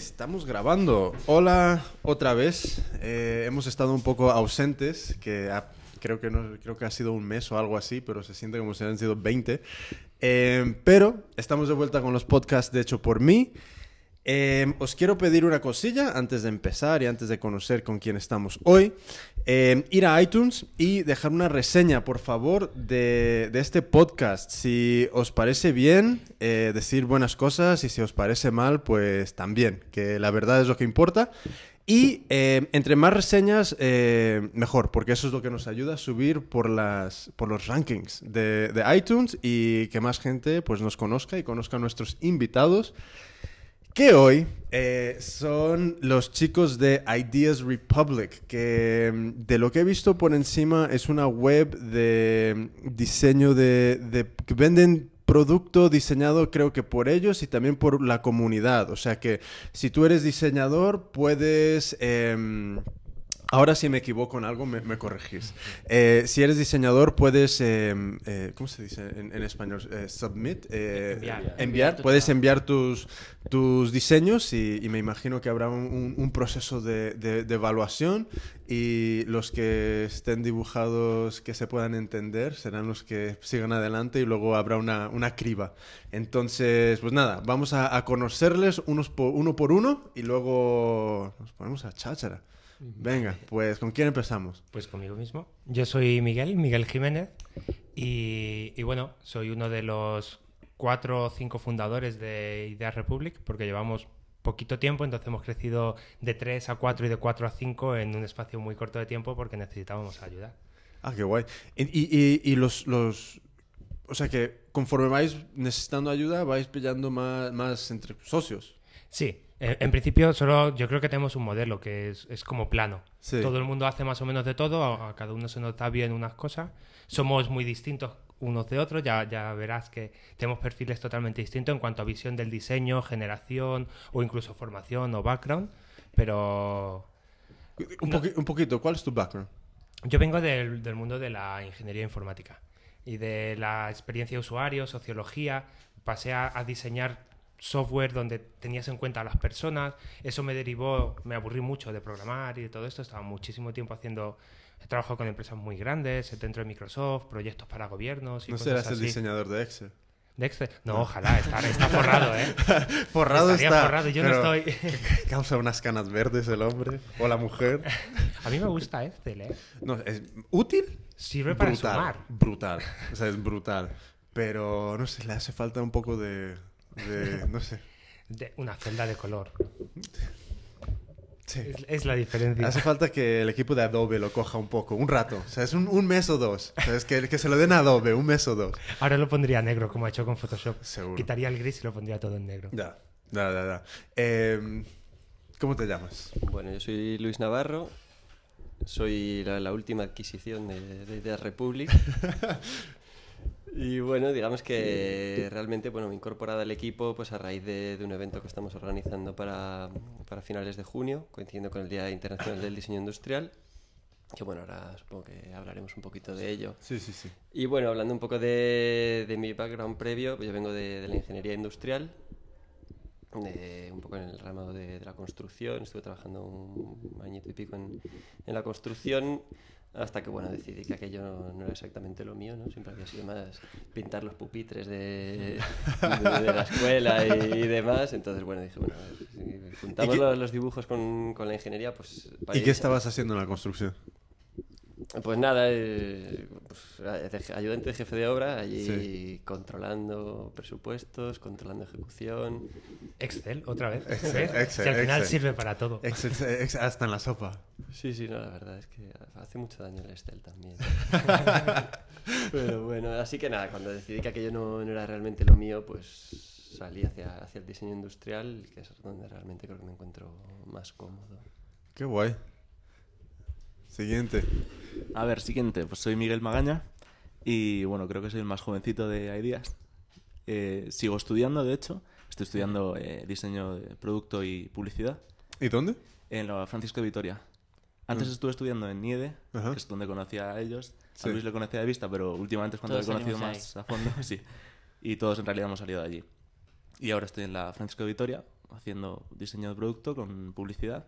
Estamos grabando. Hola, otra vez. Eh, hemos estado un poco ausentes, que ha- creo, que no, creo que ha sido un mes o algo así, pero se siente como si han sido 20. Eh, pero estamos de vuelta con los podcasts de hecho por mí. Eh, os quiero pedir una cosilla antes de empezar y antes de conocer con quién estamos hoy. Eh, ir a iTunes y dejar una reseña, por favor, de, de este podcast. Si os parece bien, eh, decir buenas cosas y si os parece mal, pues también, que la verdad es lo que importa. Y eh, entre más reseñas, eh, mejor, porque eso es lo que nos ayuda a subir por, las, por los rankings de, de iTunes y que más gente pues, nos conozca y conozca a nuestros invitados que hoy eh, son los chicos de Ideas Republic, que mm, de lo que he visto por encima es una web de diseño de, de- que venden producto diseñado creo que por ellos y también por la comunidad. O sea que si tú eres diseñador puedes... em, Ahora si me equivoco en algo me, me corregís. Eh, si eres diseñador puedes, em, eh, ¿cómo se dice en, en español? Eh, submit, eh, Enviar. enviar. Puedes enviar tus, tus diseños y, y me imagino que habrá un, un- un proceso de, de- de evaluación y los que estén dibujados que se puedan entender serán los que sigan adelante y luego habrá una, una criba. Entonces, pues nada, vamos a, a conocerles unos por, uno por uno y luego nos ponemos a cháchara. Venga, pues ¿con quién empezamos? Pues conmigo mismo. Yo soy Miguel, Miguel Jiménez, y, y bueno, soy uno de los cuatro o cinco fundadores de Ideas Republic, porque llevamos poquito tiempo, entonces hemos crecido de 3 a 4 y de 4 a 5 en un espacio muy corto de tiempo porque necesitábamos ayuda. Ah, qué guay. Y, y- y- y los, los... O sea que conforme vais necesitando ayuda, vais pillando más, más entre socios. Sí, en, en principio solo yo creo que tenemos un modelo que es, es como plano. Sí. Todo el mundo hace más o menos de todo, a, a cada uno se nos da bien unas cosas. Somos muy distintos unos de otros, ya, ya verás que tenemos perfiles totalmente distintos en cuanto a visión del diseño, generación o incluso formación o background, pero Un, No. poqui- un poquito, ¿cuál es tu background? yo vengo del, del mundo de la ingeniería informática y de la experiencia de usuario, sociología. Pasé a, a diseñar software donde tenías en cuenta a las personas. Eso me derivó, me aburrí mucho de programar y de todo esto. Estaba muchísimo tiempo haciendo. He trabajado con empresas muy grandes, dentro de Microsoft, proyectos para gobiernos y No cosas serás el así. diseñador de Excel. ¿De Excel? No, ojalá, está, está forrado, ¿eh? Forrado Estaría está. forrado, yo no estoy. Causa unas canas verdes el hombre o la mujer. A mí me gusta Excel, ¿eh? No, ¿es útil? Sirve para brutal, sumar. Brutal. O sea, es brutal. Pero, no sé, le hace falta un poco de... de no sé. De una celda de color. Sí. Es, es la diferencia. Hace falta que el equipo de Adobe lo coja un poco, un rato. O sea, es un, un mes o dos. O sea, es que, que se lo den a Adobe, un mes o dos. Ahora lo pondría negro, como ha hecho con Photoshop. Seguro. Quitaría el gris y lo pondría todo en negro. Ya, ya, ya. ya. Eh, ¿Cómo te llamas? Bueno, yo soy Luis Navarro, soy la, la última adquisición de, de Ideas Republic. y bueno, digamos que realmente bueno, me he incorporado al equipo pues, a raíz de, de un evento que estamos organizando para, para finales de junio, coincidiendo con el Día Internacional del Diseño Industrial. Que bueno, ahora supongo que hablaremos un poquito de ello. Sí, sí, sí. Y bueno, hablando un poco de, de mi background previo, pues yo vengo de, de la ingeniería industrial, de- un poco en el ramo de, la construcción, estuve trabajando un añito y pico en, en la construcción, hasta que bueno, decidí que aquello no, no era exactamente lo mío, ¿no? Siempre había sido más pintar los pupitres de, de- de la escuela y, y demás, entonces bueno, dije, bueno, si juntamos los, los dibujos con, con la ingeniería, pues... para ¿Y qué estabas haciendo en la construcción? Pues nada, eh, pues, de- ayudante de jefe de obra, allí controlando presupuestos, controlando ejecución. Excel, otra vez. Excel. Excel, Si al final Excel. sirve para todo. Excel- Excel- hasta en la sopa. Sí, sí, no, la verdad es que hace mucho daño el Excel también. Pero bueno, así que nada, cuando decidí que aquello no, no era realmente lo mío, pues salí hacia, hacia el diseño industrial, que es donde realmente creo que me encuentro más cómodo. Qué guay. Siguiente. A ver, siguiente, pues soy Miguel Magaña y bueno, creo que soy el más jovencito de Ideas. Eh, sigo estudiando, de hecho, estoy estudiando eh, diseño de producto y publicidad ¿Y dónde? en la Francisco de Vitoria. Antes Mm. estuve estudiando en Niede, Ajá. que es donde conocía a ellos. Sí. A Luis le conocía de vista, pero últimamente es cuando Todos lo he conocido más a fondo. sí. Y todos en realidad hemos salido de allí. Y ahora estoy en la Francisco de Vitoria, haciendo diseño de producto con publicidad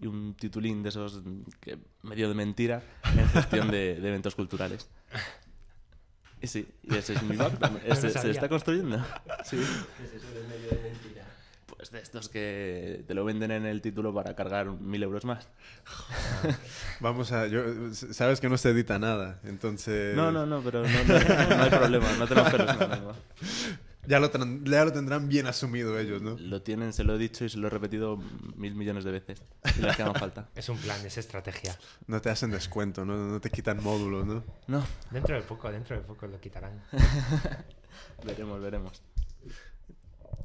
y un titulín de esos que medio de mentira en gestión de, de eventos culturales. Y sí, y ese es mi background. No se está construyendo. Sí. ¿Qué es eso del medio de mentira? Pues de estos que te lo venden en el título para cargar mil euros más. Vamos a... Yo, sabes que no se edita nada, entonces... No, no, no, pero no, no- no hay problema, no tenemos pelos lengua. Ya lo, ya lo tendrán bien asumido ellos, ¿no? Lo tienen, se lo he dicho y se lo he repetido mil millones de veces. Y que hagan falta. Es un plan, es estrategia. No te hacen descuento, ¿no? No te quitan módulos, ¿no? No, Dentro de poco, dentro de poco lo quitarán. veremos, veremos.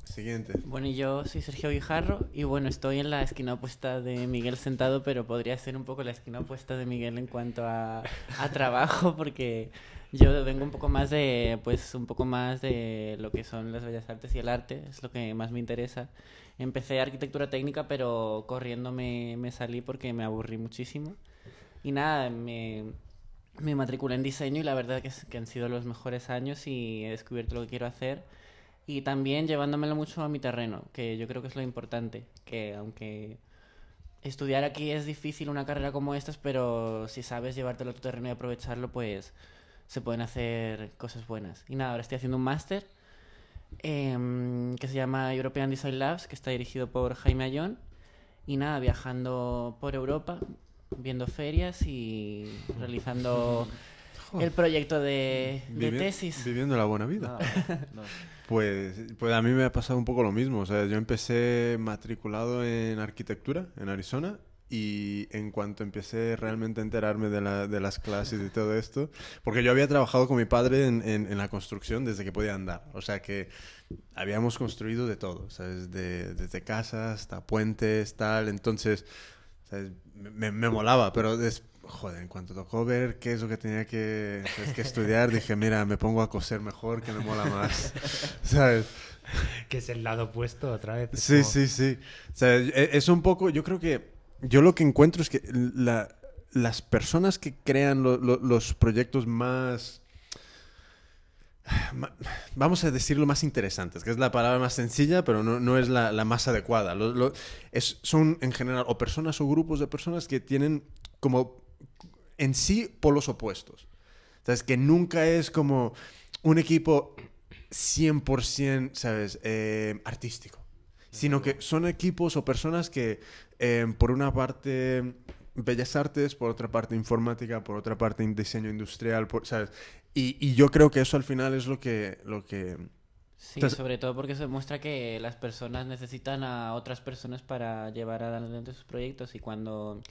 Siguiente. Bueno, y yo soy Sergio Guijarro y bueno, estoy en la esquina opuesta de Miguel sentado, pero podría ser un poco la esquina opuesta de Miguel en cuanto a, a trabajo, porque yo vengo un poco más de, pues, un poco más de lo que son las bellas artes y el arte, es lo que más me interesa. Empecé arquitectura técnica, pero corriendo me, me salí porque me aburrí muchísimo. Y nada, me, me matriculé en diseño y la verdad que, es- que han sido los mejores años y he descubierto lo que quiero hacer. Y también llevándomelo mucho a mi terreno, que yo creo que es lo importante, que aunque estudiar aquí es difícil una carrera como estas, pero si sabes llevártelo a tu terreno y aprovecharlo, pues se pueden hacer cosas buenas. Y nada, ahora estoy haciendo un máster em, que se llama European Design Labs, que está dirigido por Jaime Ayón. Y nada, viajando por Europa, viendo ferias y realizando el proyecto de, de Vivi- tesis. Viviendo la buena vida. No, no. Pues, pues a mí me ha pasado un poco lo mismo. O sea, yo empecé matriculado en arquitectura en Arizona y en cuanto empecé realmente a enterarme de, la- de las clases y todo esto, porque yo había trabajado con mi padre en, en- en la construcción desde que podía andar. O sea que habíamos construido de todo, ¿sabes? De- desde casas hasta puentes, tal. Entonces, ¿sabes? Me, me molaba, pero des- joder, en cuanto tocó ver qué es lo que tenía que, que estudiar, dije, mira, me pongo a coser mejor, que me mola más, ¿sabes? Que es el lado opuesto otra vez. Sí, como- sí, sí. O sea, e- es un poco, yo creo que, yo lo que encuentro es que la- las personas que crean lo- lo- los proyectos más, vamos a decirlo más interesantes, que es la palabra más sencilla, pero no, no es la, más adecuada. Son en general o personas o grupos de personas que tienen como en sí polos opuestos. O sea, es que nunca es como un equipo 100%, ¿sabes?, Eh, artístico. Sino que son equipos o personas que, eh, por una parte, bellas artes, por otra parte, informática, por otra parte, diseño industrial, por- ¿sabes? Y, y yo creo que eso al final es lo que... Lo que Sí, Entonces- sobre todo porque se muestra que las personas necesitan a otras personas para llevar adelante sus proyectos y cuando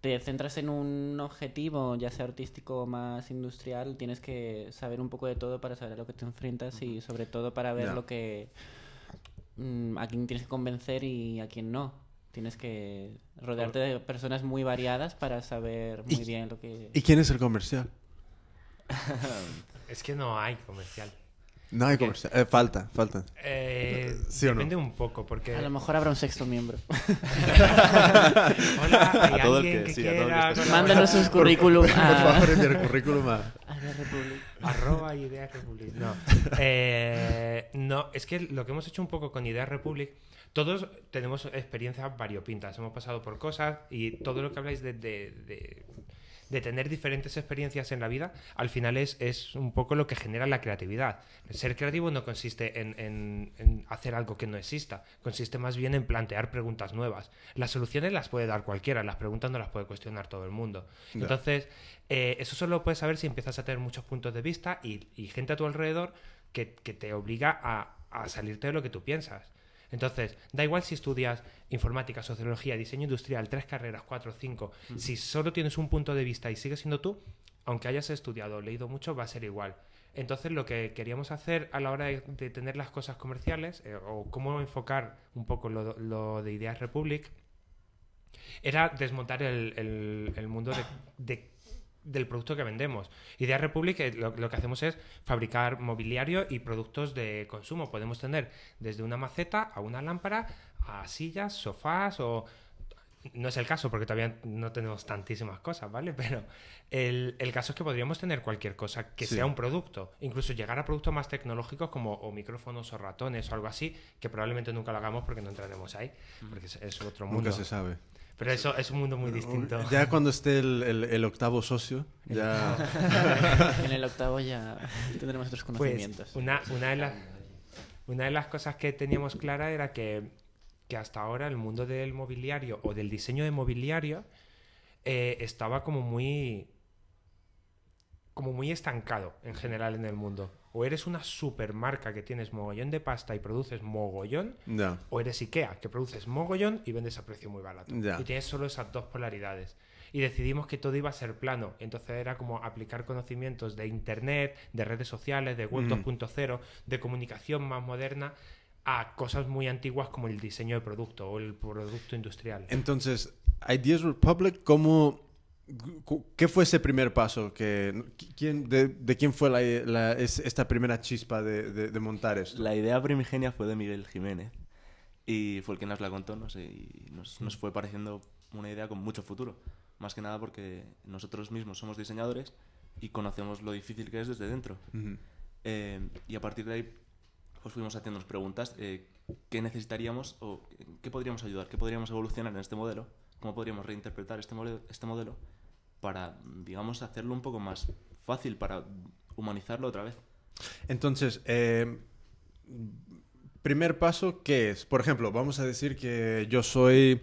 te centras en un objetivo, ya sea artístico o más industrial, tienes que saber un poco de todo para saber a lo que te enfrentas y sobre todo para ver lo que mm, a quién tienes que convencer y a quién no. Tienes que rodearte de personas muy variadas para saber muy bien lo que... ¿Y quién es el comercial? Es que no hay comercial. No hay comercial. Eh, falta, falta. Eh, ¿Sí o no? depende un poco, porque... A lo mejor habrá un sexto miembro. Hola, ¿hay A todo el que- que, sí, a todo el que quiera esté- colaborar? Mándanos sus currículum Por a, favor, envía el currículum a... a la Republic. Arroba Ideas Republic. No. Eh, no, es que lo que hemos hecho un poco con Ideas Republic, todos tenemos experiencias variopintas, hemos pasado por cosas y todo lo que habláis de, de- de- de tener diferentes experiencias en la vida, al final es, es un poco lo que genera la creatividad. Ser creativo no consiste en, en- en hacer algo que no exista, consiste más bien en plantear preguntas nuevas. Las soluciones las puede dar cualquiera, las preguntas no las puede cuestionar todo el mundo. Entonces, eh, eso solo lo puedes saber si empiezas a tener muchos puntos de vista y, y gente a tu alrededor que, que te obliga a, a salirte de lo que tú piensas. Entonces, da igual si estudias informática, sociología, diseño industrial, tres carreras, cuatro, cinco. Si solo tienes un punto de vista y sigues siendo tú, aunque hayas estudiado o leído mucho, va a ser igual. Entonces, lo que queríamos hacer a la hora de, de tener las cosas comerciales, eh, o cómo enfocar un poco lo, lo de Ideas Republic, era desmontar el, el- el mundo de- de- del producto que vendemos. Idea Republic eh, lo, lo que hacemos es fabricar mobiliario y productos de consumo. Podemos tener desde una maceta a una lámpara, a sillas, sofás o no es el caso porque todavía no tenemos tantísimas cosas, ¿vale? Pero el, el caso es que podríamos tener cualquier cosa que Sí. sea un producto, incluso llegar a productos más tecnológicos como o micrófonos o ratones o algo así, que probablemente nunca lo hagamos porque no entraremos ahí, porque es, es otro mundo. Nunca se sabe. Pero eso es un mundo muy distinto. Ya cuando esté el, el- el octavo socio, ya... en el octavo ya tendremos otros Pues conocimientos. una, una, de las, una de las cosas que teníamos clara era que, que hasta ahora el mundo del mobiliario o del diseño de mobiliario eh, estaba como muy como muy estancado en general en el mundo. O eres una supermarca que tienes mogollón de pasta y produces mogollón, o eres IKEA, que produces mogollón y vendes a precio muy barato. Y tienes solo esas dos polaridades. Y decidimos que todo iba a ser plano. Entonces era como aplicar conocimientos de Internet, de redes sociales, de Web 2.0, de comunicación más moderna, a cosas muy antiguas como el diseño de producto o el producto industrial. Entonces, Ideas Republic, ¿cómo, ¿qué fue ese primer paso? Que, ¿quién, de, de quién fue la, la- es- esta primera chispa de, de- de montar esto? La idea primigenia fue de Miguel Jiménez y fue el que nos la contó, no sé, y nos, nos fue pareciendo una idea con mucho futuro. Más que nada porque nosotros mismos somos diseñadores y conocemos lo difícil que es desde dentro. Ujú. Eh, y a partir de ahí pues fuimos haciéndonos preguntas, eh, ¿qué necesitaríamos o qué podríamos ayudar? ¿Qué podríamos evolucionar en este modelo? ¿Cómo podríamos reinterpretar este modelo, este modelo para, digamos, hacerlo un poco más fácil, para humanizarlo otra vez? Entonces, eh, primer paso, ¿qué es? Por ejemplo, vamos a decir que yo soy,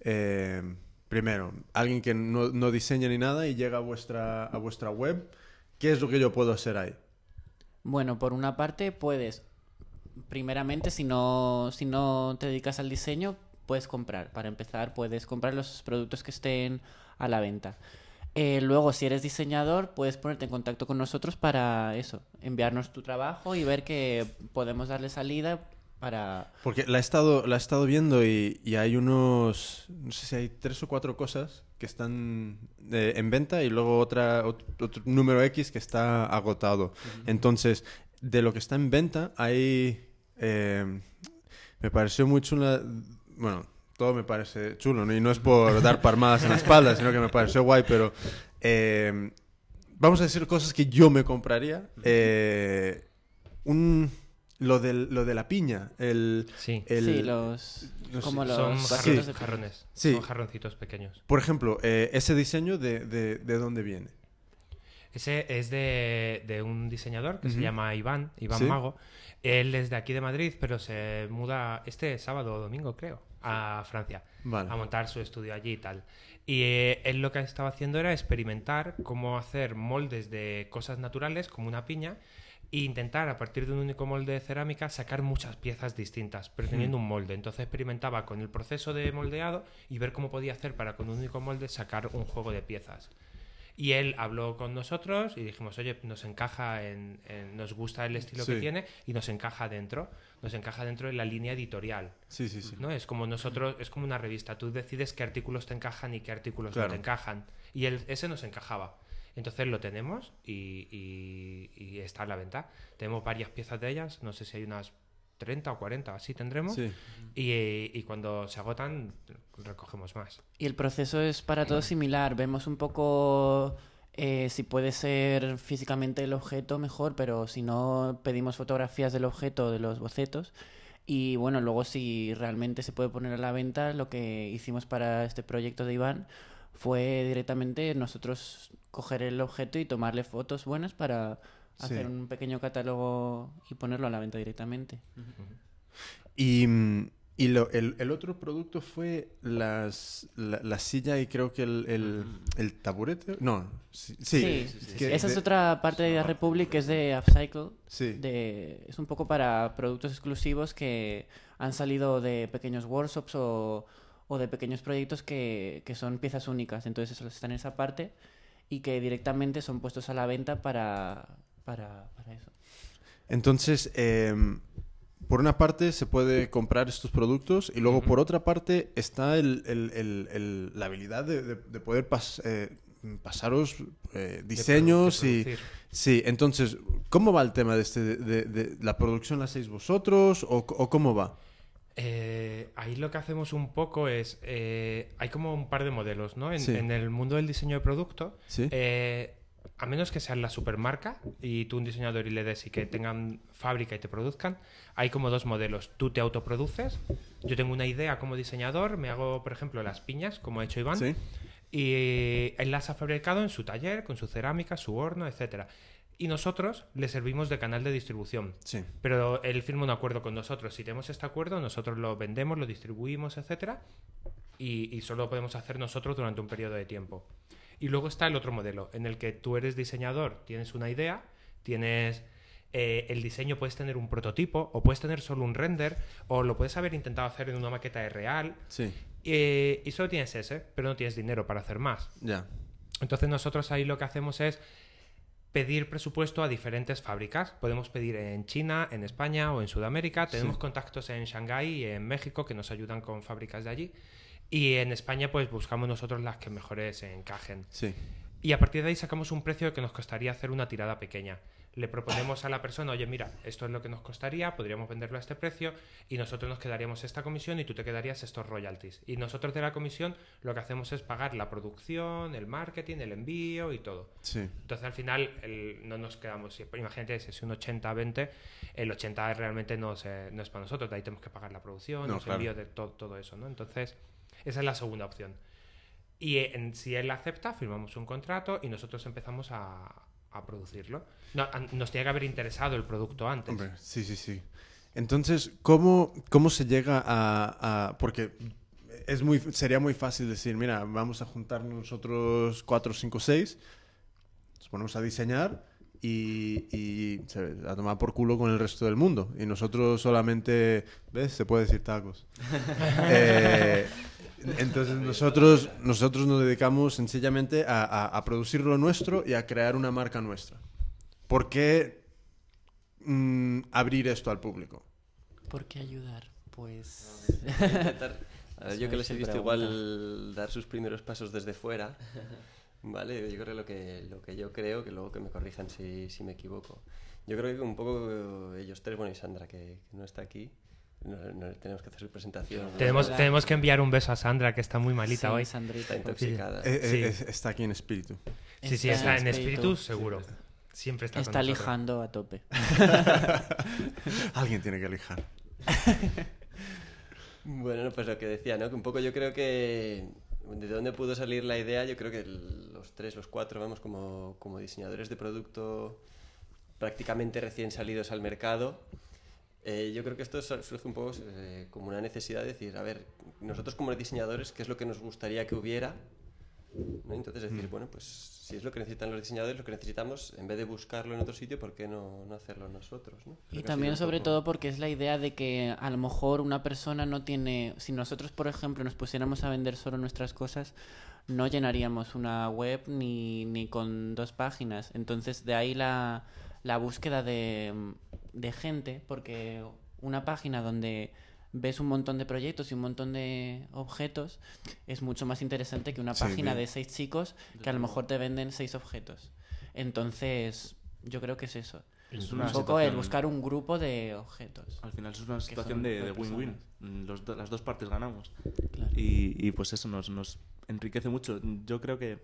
eh, primero, alguien que no, no diseña ni nada y llega a vuestra, a vuestra web. ¿Qué es lo que yo puedo hacer ahí? Bueno, por una parte puedes, primeramente, si no, si no te dedicas al diseño, puedes comprar. Para empezar, puedes comprar los productos que estén a la venta. Eh, luego, si eres diseñador, puedes ponerte en contacto con nosotros para eso, enviarnos tu trabajo y ver que podemos darle salida para... Porque la he estado, la he estado viendo y, y hay unos, no sé si hay tres o cuatro cosas que están eh, en venta y luego otra, ot- otro, número X que está agotado. Entonces, de lo que está en venta, hay... eh, me pareció muy chula... Bueno, todo me parece chulo, ¿no? Y no es por dar palmadas en la espalda, sino que me pareció guay, pero... eh, vamos a decir cosas que yo me compraría. Eh, un... Lo, del, lo de la piña, el, Sí. el- sí, los... no sé, como los Son Sí. jarrones, de- jarrones. Sí. Son jarroncitos pequeños. Por ejemplo, eh, ese diseño de, de, de dónde viene. Ese es de, de un diseñador que se llama Iván, Iván Sí. Mago. Él es de aquí de Madrid, pero se muda este sábado o domingo, creo, a Francia. Vale. a montar su estudio allí y tal. Y eh, él lo que estaba haciendo era experimentar cómo hacer moldes de cosas naturales, como una piña, e intentar a partir de un único molde de cerámica sacar muchas piezas distintas, pero teniendo un molde. Entonces experimentaba con el proceso de moldeado y ver cómo podía hacer para con un único molde sacar un juego de piezas. Y él habló con nosotros y dijimos, oye, nos encaja en, en- nos gusta el estilo Sí. que tiene y nos encaja dentro, nos encaja dentro de la línea editorial. Sí, sí, sí. ¿no? Es como nosotros, es como una revista. Tú decides qué artículos te encajan y qué artículos Claro. no te encajan. Y el, ese nos encajaba. Entonces lo tenemos y, y- y está a la venta. Tenemos varias piezas de ellas, no sé si hay unas 30 o 40, así tendremos. Sí. Y, y cuando se agotan, recogemos más. Y el proceso es para todos similar. Vemos un poco eh, si puede ser físicamente el objeto mejor, pero si no, pedimos fotografías del objeto, de los bocetos. Y bueno, luego si realmente se puede poner a la venta, lo que hicimos para este proyecto de Iván fue directamente nosotros coger el objeto y tomarle fotos buenas para Sí. hacer un pequeño catálogo y ponerlo a la venta directamente. Y, y lo- el, el otro producto fue las, la, la silla y creo que el, el, el taburete. No, sí. sí, Sí, es que esa es otra parte de Republic que es de Upcycle. Sí. de- es un poco para productos exclusivos que han salido de pequeños workshops o, o de pequeños proyectos que, que son piezas únicas. Entonces eso está en esa parte y que directamente son puestos a la venta para, para, para eso. Entonces, em, por una parte se puede comprar estos productos y luego por otra parte está el- el- el- el- la habilidad de, de- de poder pas- eh, pasaros eh, diseños de y... Sí, entonces, ¿cómo va el tema de, este, de, la producción? ¿La hacéis vosotros o, o cómo va? Eh, ahí lo que hacemos un poco es, eh, hay como un par de modelos, ¿no? En, Sí. en el mundo del diseño de producto, Sí. eh, a menos que sean la supermarca y tú un diseñador y le des y que tengan fábrica y te produzcan, hay como dos modelos. Tú te autoproduces, yo tengo una idea como diseñador, me hago, por ejemplo, las piñas, como ha hecho Iván, Sí. y él las ha fabricado en su taller, con su cerámica, su horno, etcétera. Y nosotros le servimos de canal de distribución. Sí. Pero él firma un acuerdo con nosotros. Si tenemos este acuerdo, nosotros lo vendemos, lo distribuimos, etcétera, y, y solo lo podemos hacer nosotros durante un periodo de tiempo. Y luego está el otro modelo, en el que tú eres diseñador, tienes una idea, tienes eh, el diseño, puedes tener un prototipo, o puedes tener solo un render, o lo puedes haber intentado hacer en una maqueta de real, Sí. eh, y solo tienes ese, pero no tienes dinero para hacer más. Ya. Entonces nosotros ahí lo que hacemos es pedir presupuesto a diferentes fábricas. Podemos pedir en China, en España o en Sudamérica. Tenemos Sí. contactos en Shanghái y en México que nos ayudan con fábricas de allí. Y en España pues buscamos nosotros las que mejores encajen. Sí. Y a partir de ahí sacamos un precio que nos costaría hacer una tirada pequeña. Le proponemos a la persona, oye, mira, esto es lo que nos costaría, podríamos venderlo a este precio y nosotros nos quedaríamos esta comisión y tú te quedarías estos royalties. Y nosotros de la comisión lo que hacemos es pagar la producción, el marketing, el envío y todo. Sí. Entonces al final el- no nos quedamos, imagínate si es un 80-20, el 80 realmente no, se- no es para nosotros, de ahí tenemos que pagar la producción, No, los claro. envíos de to- todo eso, ¿no? Entonces esa es la segunda opción. Y eh, en- si él acepta, firmamos un contrato y nosotros empezamos a, producirlo. No, nos tiene que haber interesado el producto antes. Hombre, sí, sí, sí. Entonces, ¿cómo, cómo se llega a, Porque es muy, sería muy fácil decir, mira, vamos a juntarnos nosotros cuatro, cinco, seis, nos ponemos a diseñar y, y se- a tomar por culo con el resto del mundo. Y nosotros solamente, ¿ves? Se puede decir tacos. Eh, entonces nosotros, nosotros nos dedicamos sencillamente a, a- a producir lo nuestro y a crear una marca nuestra. ¿Por qué mm, abrir esto al público? ¿Por qué ayudar? Pues... Yo que es les he visto igual dar sus primeros pasos desde fuera, ¿vale? Yo creo lo que, lo que yo creo, que luego que me corrijan si, si me equivoco. Yo creo que un poco ellos tres, bueno, y Sandra, que, que no está aquí, no, no tenemos que hacer su presentación. Tenemos, tenemos que enviar un beso a Sandra, que está muy malita Sí, hoy. Sandrita, Está intoxicada. Eh, eh, Sí. está aquí en espíritu. Sí, sí, está en espíritu, seguro. Siempre está, con Está nosotros. lijando a tope. Alguien tiene que elijar. Bueno, no, pues lo que decía, ¿no? Que un poco yo creo que de dónde pudo salir la idea, yo creo que los tres, los cuatro, vamos, como, como diseñadores de producto prácticamente recién salidos al mercado, eh, yo creo que esto sur- surge un poco eh, como una necesidad de decir, a ver, nosotros como diseñadores, ¿qué es lo que nos gustaría que hubiera? ¿No? Entonces decir, bueno, pues si es lo que necesitan los diseñadores, lo que necesitamos, en vez de buscarlo en otro sitio, ¿por qué no, no hacerlo nosotros? ¿no? Y también sobre poco- todo porque es la idea de que a lo mejor una persona no tiene, si nosotros por ejemplo nos pusiéramos a vender solo nuestras cosas, no llenaríamos una web ni, ni con dos páginas. Entonces de ahí la, la búsqueda de, de gente, porque una página donde ves un montón de proyectos y un montón de objetos es mucho más interesante que una Sí, página bien. de seis chicos que a lo mejor te venden seis objetos. Entonces, yo creo que es eso. Es Un poco el buscar un grupo de objetos. Al final es una situación de, win-win. Mm, las dos partes ganamos. Claro. Y, y, pues eso nos, nos enriquece mucho. Yo creo que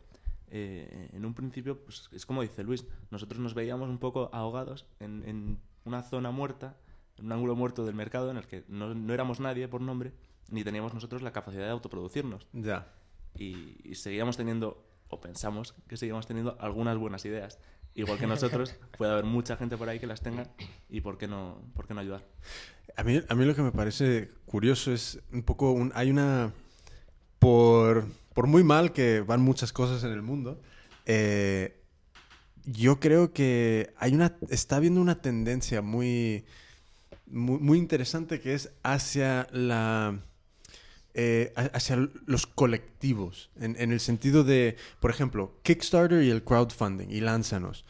eh, en un principio, pues, es como dice Luis, nosotros nos veíamos un poco ahogados en, en una zona muerta, en un ángulo muerto del mercado en el que no, no éramos nadie por nombre, ni teníamos nosotros la capacidad de autoproducirnos. Ya. Y, y seguíamos teniendo, o pensamos que seguíamos teniendo algunas buenas ideas. Igual que nosotros, puede haber mucha gente por ahí que las tenga y por qué no, por qué no ayudar. A mí, a mí lo que me parece curioso es un poco, un- hay una, por, por muy mal que van muchas cosas en el mundo, eh, yo creo que hay una, está habiendo una tendencia muy, muy, muy interesante que es hacia la... eh, ha- hacia los colectivos, en, en el sentido de, por ejemplo, Kickstarter y el crowdfunding y Lánzanos.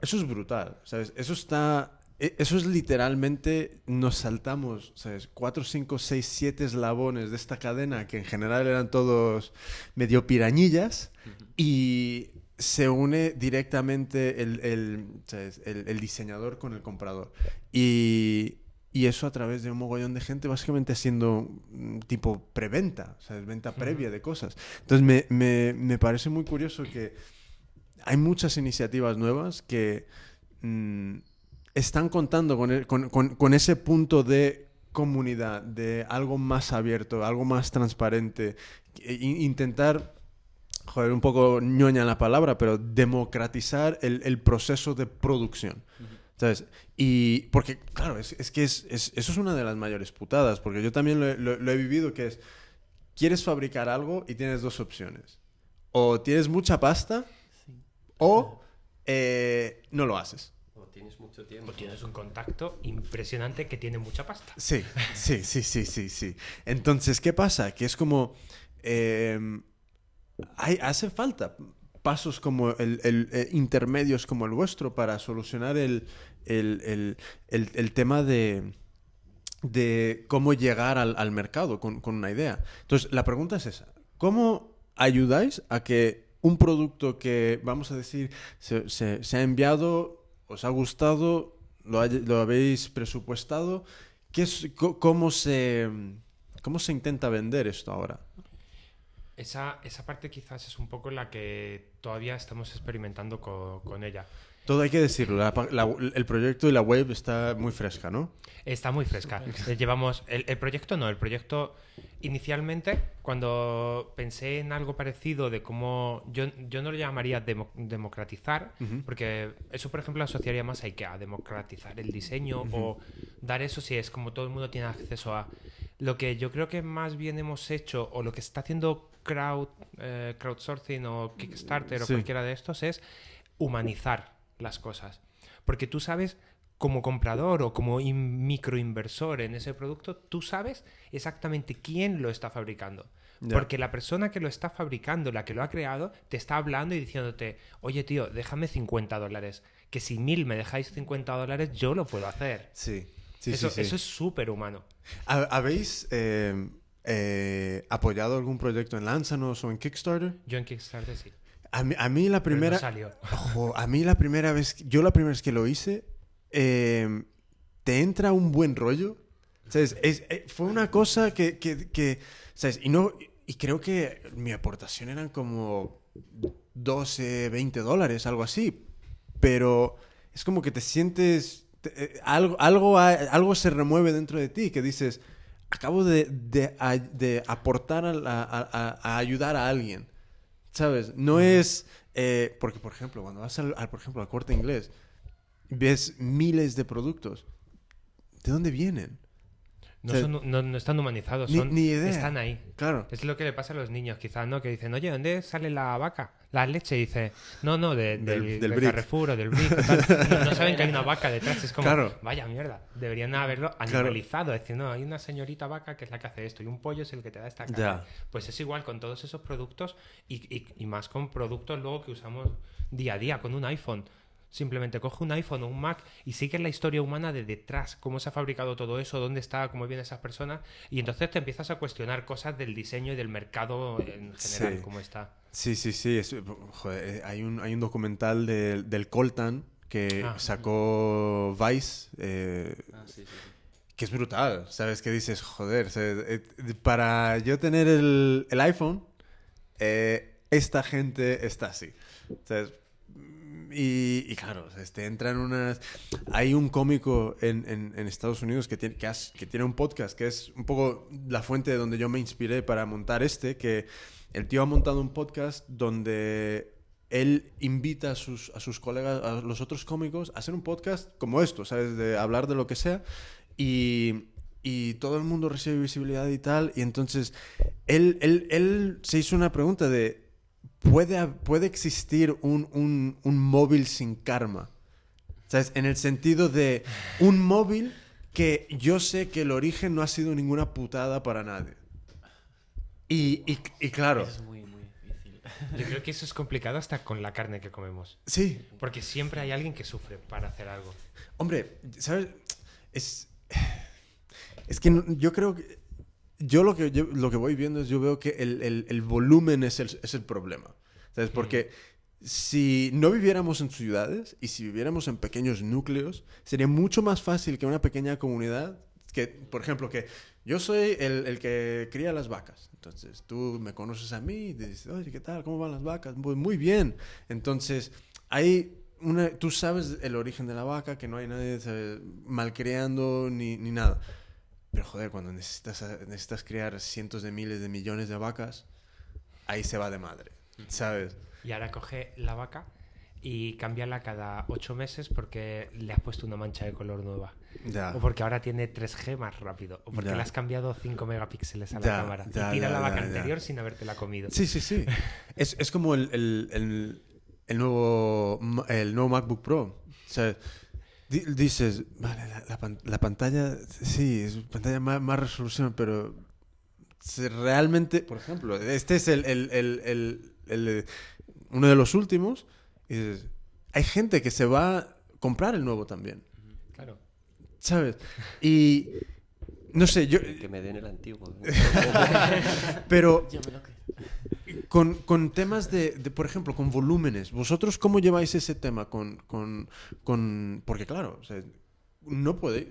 Eso es brutal, ¿sabes? Eso está... e- Eso es literalmente, nos saltamos, ¿sabes? Cuatro, cinco, seis, siete eslabones de esta cadena que en general eran todos medio pirañillas y se une directamente el, el, el- el diseñador con el comprador. Y y eso a través de un mogollón de gente, básicamente haciendo mm, tipo preventa, o sea, es venta previa de cosas. Entonces me, me- me parece muy curioso que hay muchas iniciativas nuevas que mm, están contando con, el- con- con- con ese punto de comunidad, de algo más abierto, algo más transparente, e- in- intentar, joder, un poco ñoña la palabra, pero democratizar el, el proceso de producción. ¿Sabes? Y porque, claro, es, es que es, es- eso es una de las mayores putadas, porque yo también lo, he- lo- lo he vivido, que es, quieres fabricar algo y tienes dos opciones. O tienes mucha pasta o eh, no lo haces. O tienes mucho tiempo. O tienes un contacto impresionante que tiene mucha pasta. Sí, sí, sí, sí, sí, sí. Entonces, ¿qué pasa? Que es como... eh, hay, hace falta pasos como el, el- eh, intermedios como el vuestro para solucionar el, el- el- el- tema de, de cómo llegar al, mercado con, con una idea. Entonces, la pregunta es esa. ¿Cómo ayudáis a que un producto que, vamos a decir, se, se- ha enviado, os ha gustado, lo, lo habéis presupuestado, ¿qué es, cómo, se, ¿cómo se intenta vender esto ahora? Esa, esa parte quizás es un poco la que todavía estamos experimentando co- con, ella. Todo hay que decirlo, la pa- la- el proyecto y la web está muy fresca, ¿no? Está muy fresca. Eh, Llevamos. El, el proyecto no, el proyecto. Inicialmente, cuando pensé en algo parecido de cómo. Yo, yo no lo llamaría demo- democratizar, porque eso, por ejemplo, asociaría más a IKEA, democratizar el diseño o dar eso si es como todo el mundo tiene acceso a. Lo que yo creo que más bien hemos hecho, o lo que está haciendo crowd, eh, crowdsourcing o Kickstarter o cualquiera de estos, es humanizar las cosas. Porque tú sabes, como comprador o como in- microinversor en ese producto, tú sabes exactamente quién lo está fabricando. Porque la persona que lo está fabricando, la que lo ha creado, te está hablando y diciéndote, oye tío, déjame 50 dólares. Que si mil me dejáis 50 dólares, yo lo puedo hacer. Sí, sí, eso, sí, sí. eso es súper humano. ¿Ha- ¿Habéis eh, eh, apoyado algún proyecto en Lánzanos o en Kickstarter? Yo en Kickstarter sí. A mí, a mí la no primera... salió. Ojo, a mí la primera vez, yo la primera vez que lo hice, eh, te entra un buen rollo. ¿Sabes? Es- eh, fue una cosa que, que- que, ¿sabes? Y, no, y creo que mi aportación eran como 12, 20 dólares, algo así. Pero es como que te sientes... te- eh, algo, algo, algo se remueve dentro de ti que dices, acabo de, de, aportar a ayudar a alguien. ¿Sabes? No es... eh, porque, por ejemplo, cuando vas al, al, por ejemplo, al corte inglés, ves miles de productos. ¿De dónde vienen? No, son- no- no están humanizados, ni- son, ni idea. están ahí. Claro. Es lo que le pasa a los niños, quizás, ¿no? Que dicen, oye, ¿dónde sale la vaca? La leche, dice, no, no, de- Del- del, del del brick. Carrefour o del Brick. o tal". No, no saben que hay una vaca detrás. Es como, Claro. vaya mierda. Deberían haberlo animalizado. Decir, no, hay una señorita vaca que es la que hace esto y un pollo es el que te da esta carne. Pues es igual con todos esos productos y, y- y más con productos luego que usamos día a día, con un iPhone. Simplemente coge un iPhone o un Mac y sigue la historia humana de detrás, cómo se ha fabricado todo eso, dónde está, cómo vienen esas personas, y entonces te empiezas a cuestionar cosas del diseño y del mercado en general, Sí. cómo está. Sí, sí, sí. es- joder, eh, hay, un, hay un documental del- del Coltan que Ah. sacó Vice, eh, Ah, sí, sí, sí. que es brutal, ¿sabes? Que dices, joder, o sea, eh, para yo tener el, el iPhone, eh, esta gente está así. ¿sabes? Y, claro, o sea, te entran unas... Hay un cómico en, Estados Unidos que tiene, que tiene un podcast, que es un poco la fuente de donde yo me inspiré para montar este, que el tío ha montado un podcast donde él invita a sus, a sus colegas, a los otros cómicos, a hacer un podcast como esto, ¿sabes? De hablar de lo que sea. Y, y todo el mundo recibe visibilidad y tal. Y entonces él, él, él se hizo una pregunta de, ¿puede, puede existir un, un, un móvil sin karma? ¿Sabes? En el sentido de un móvil que yo sé que el origen no ha sido ninguna putada para nadie. Y, y, y claro, Eso es muy, muy difícil. Yo creo que eso es complicado hasta con la carne que comemos, sí, porque siempre hay alguien que sufre para hacer algo. Hombre, ¿sabes? Es, es que no- yo creo que... Yo lo que, yo- lo que voy viendo es, yo veo que el, el- el volumen es el, es el problema. ¿Sabes? Porque si no viviéramos en ciudades y si viviéramos en pequeños núcleos, sería mucho más fácil que una pequeña comunidad, que, por ejemplo, que yo soy el, el que cría las vacas. Entonces, tú me conoces a mí y dices, oye, ¿qué tal? ¿Cómo van las vacas? Pues muy bien. Entonces, hay una, tú sabes el origen de la vaca, que no hay nadie malcriando ni, ni nada. Pero joder, cuando necesitas, necesitas criar cientos de miles de millones de vacas, ahí se va de madre, ¿sabes? Y ahora coge la vaca y cámbiala cada ocho meses porque le has puesto una mancha de color nueva. Ya. O porque ahora tiene 3G más rápido. O porque Ya. le has cambiado 5 megapíxeles a la Ya, cámara. y tira la vaca anterior sin habértela comido. Sí, sí, sí. es, es como el, el, el, el nuevo, el nuevo MacBook Pro. O sea, dices, vale, la, la la pantalla, sí, es pantalla más, más resolución, pero realmente, por ejemplo, este es el, el, el, el- el, eh, uno de los últimos, y dices, hay gente que se va a comprar el nuevo también, Claro. ¿sabes? Y, no sé, yo, Que me den el antiguo. pero Yo me lo. Con, con temas de, de, por ejemplo, con volúmenes, ¿vosotros cómo lleváis ese tema con... con, con- porque claro, o sea, no podéis...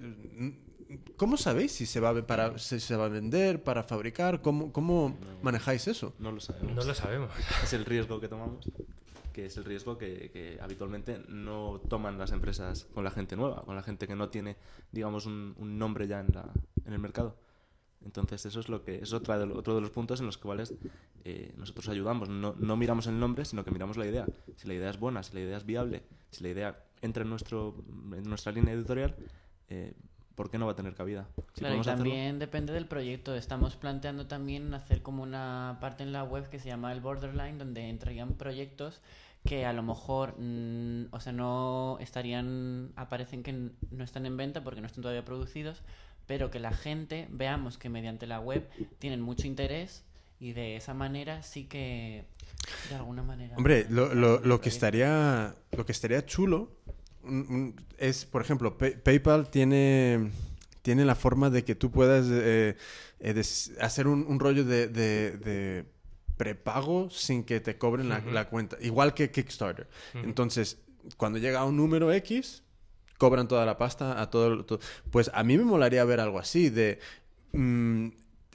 ¿Cómo sabéis si se va, a, para, si se va a vender, para fabricar? ¿Cómo, cómo manejáis eso? No lo sabemos. No lo sabemos. Es el riesgo que tomamos, que es el riesgo que, que habitualmente no toman las empresas con la gente nueva, con la gente que no tiene, digamos, un, un nombre ya en, la, en el mercado. Entonces eso es lo que es otra de lo- otro de los puntos en los cuales eh, nosotros ayudamos. No, no miramos el nombre, sino que miramos la idea. Si la idea es buena, si la idea es viable, si la idea entra en, nuestro, en nuestra línea editorial, eh, ¿por qué no va a tener cabida? Si Claro, y hacerlo- también depende del proyecto. Estamos planteando también hacer como una parte en la web que se llama el Borderline, donde entrarían proyectos que a lo mejor, mm, o sea, no estarían, aparecen que no están en venta porque no están todavía producidos, pero que la gente veamos que mediante la web tienen mucho interés y de esa manera sí que, de alguna manera... Hombre, lo, lo- lo que estaría, lo que estaría chulo un- un- es, por ejemplo, Pay- PayPal tiene, tiene la forma de que tú puedas eh, eh, hacer un, un rollo de, de- de prepago sin que te cobren la, Ujú. la cuenta, igual que Kickstarter. Ujú. Entonces, cuando llega a un número X, cobran toda la pasta a todo, el- to- Pues a mí me molaría ver algo así, de... mm,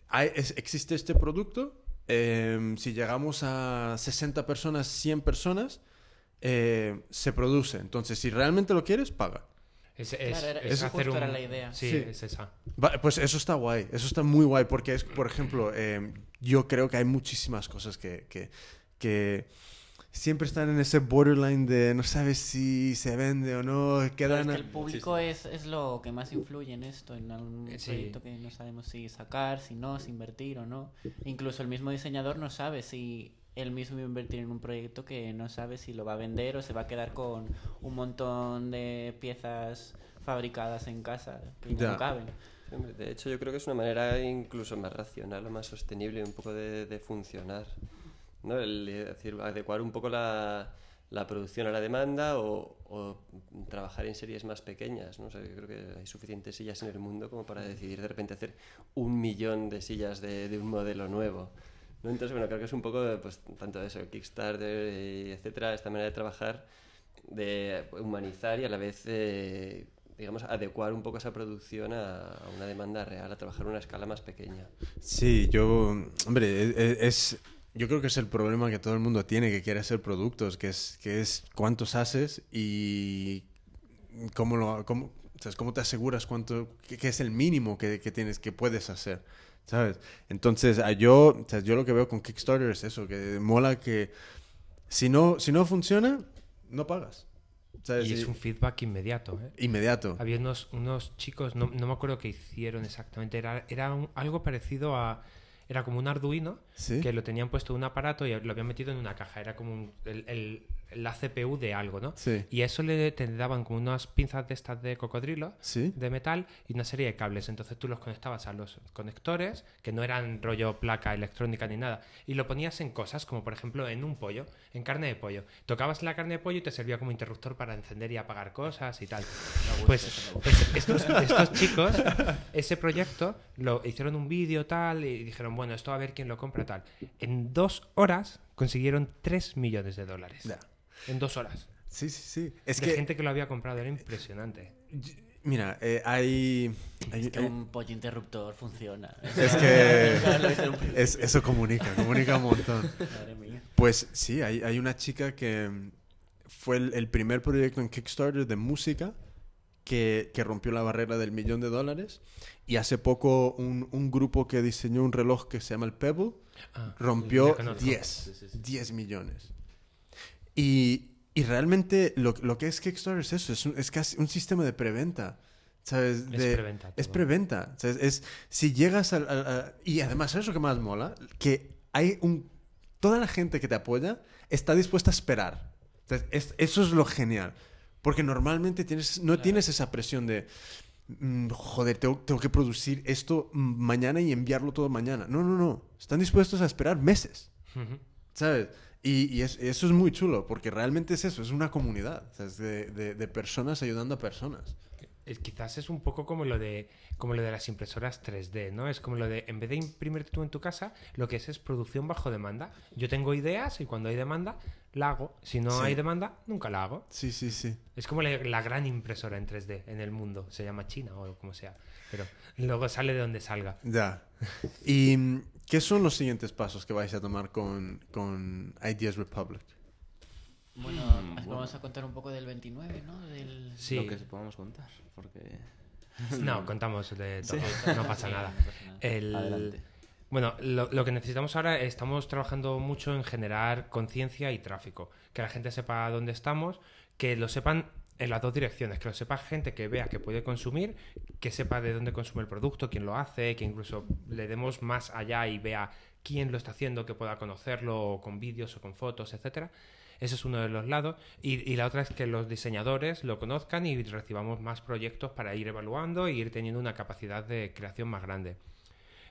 hay- es- existe este producto, em, si llegamos a 60 personas, 100 personas, eh, se produce. Entonces, si realmente lo quieres, paga. Es, es- Claro, era- es hacer justo un... era la idea. Sí, Sí. es esa. Pues eso está guay, eso está muy guay, porque es, por ejemplo, eh, yo creo que hay muchísimas cosas que, que, que siempre están en ese borderline de no sabes si se vende o no, Claro, quedan... es que el público es, es lo que más influye en esto, en algún Eh, sí. proyecto que no sabemos si sacar, si no, si invertir o no. Incluso el mismo diseñador no sabe si él mismo va a invertir en un proyecto que no sabe si lo va a vender o se va a quedar con un montón de piezas fabricadas en casa que Ya. no caben. De hecho, yo creo que es una manera incluso más racional o más sostenible un poco de, de funcionar. ¿no? El, eh, decir, adecuar un poco la, la producción a la demanda o, trabajar en series más pequeñas. ¿no? O yo creo que hay suficientes sillas en el mundo como para decidir de repente hacer un millón de sillas de, un modelo nuevo. ¿no? Entonces, bueno, creo que es un poco pues, tanto eso, Kickstarter, etcétera, esta manera de trabajar, de humanizar y a la vez eh, digamos, adecuar un poco esa producción a, una demanda real, a trabajar una escala más pequeña. Sí, yo, hombre, e- e- es, yo creo que es el problema que todo el mundo tiene, que quiere hacer productos, que es, que es cuántos haces y cómo, lo, cómo, cómo te aseguras cuánto, qué, es el mínimo que, que tienes, que puedes hacer, ¿sabes? Entonces, yo, yo lo que veo con Kickstarter es eso, que mola que si no, si no funciona, no pagas. ¿Sabes? Y es un feedback inmediato. ¿eh? Inmediato. Había unos, unos chicos, no, no me acuerdo qué hicieron exactamente, era, era un- algo parecido a... Era como un Arduino ¿Sí? que lo tenían puesto en un aparato y lo habían metido en una caja. Era como un- el- el- la CPU de algo, ¿no? Sí. Y eso le te daban como unas pinzas de estas de cocodrilo ¿Sí? de metal y una serie de cables. Entonces tú los conectabas a los conectores, que no eran rollo placa electrónica ni nada, y lo ponías en cosas como por ejemplo en un pollo, en carne de pollo. Tocabas la carne de pollo y te servía como interruptor para encender y apagar cosas y tal. Pues, pues estos, estos chicos, ese proyecto, lo hicieron un vídeo tal y dijeron, bueno, esto a ver quién lo compra tal. En dos horas consiguieron 3 millones de dólares. Ya. en dos horas. Sí, sí, sí. Es de que, gente que lo había comprado, era impresionante. mira, eh, hay... hay- Es que hay- un pollo interruptor funciona. Es que es- eso comunica, comunica un montón. Madre mía. Pues sí, hay, hay una chica que fue el, el primer proyecto en Kickstarter de música que, que rompió la barrera del millón de dólares. Y hace poco un, un grupo que diseñó un reloj que se llama el Pebble Ah, rompió lo conozco. 10, 10 millones. Y, y realmente lo, lo que es Kickstarter es eso, es, un- es casi un sistema de preventa. ¿Sabes? Es De- preventa Es preventa. ¿sabes? Es, si llegas al, al- a- Y además, ¿sabes lo que más mola? Que hay un... Toda la gente que te apoya está dispuesta a esperar. Entonces, es- eso es lo genial. Porque normalmente tienes, no tienes esa presión de... mm, joder, tengo, tengo que producir esto mañana y enviarlo todo mañana. No, no, no. Están dispuestos a esperar meses. ¿Sabes? Y, y es- eso es muy chulo, porque realmente es eso, es una comunidad, de- de personas ayudando a personas. Es- quizás es un poco como lo de como lo de las impresoras 3D, ¿no? Es como lo de en vez de imprimir tú en tu casa, lo que es es producción bajo demanda. Yo tengo ideas y cuando hay demanda la hago. Si no Sí. hay demanda, nunca la hago. Sí, sí, sí. Es como la, la gran impresora en 3D en el mundo. Se llama China o como sea. Pero luego sale de donde salga. Ya. ¿Y qué son los siguientes pasos que vais a tomar con, con Ideas Republic? Bueno, Mm, vamos bueno. a contar un poco del 29, ¿no? Del... Sí. Lo que podamos contar, porque... No, contamos de todo. No pasa nada. no pasa nada. El- Adelante. Bueno, lo, lo que necesitamos ahora, estamos trabajando mucho en generar conciencia y tráfico. Que la gente sepa dónde estamos, que lo sepan en las dos direcciones, que lo sepa gente que vea que puede consumir, que sepa de dónde consume el producto, quién lo hace, que incluso le demos más allá y vea quién lo está haciendo, que pueda conocerlo o con vídeos o con fotos, etcétera. Ese es uno de los lados. Y, y la otra es que los diseñadores lo conozcan y recibamos más proyectos para ir evaluando e ir teniendo una capacidad de creación más grande.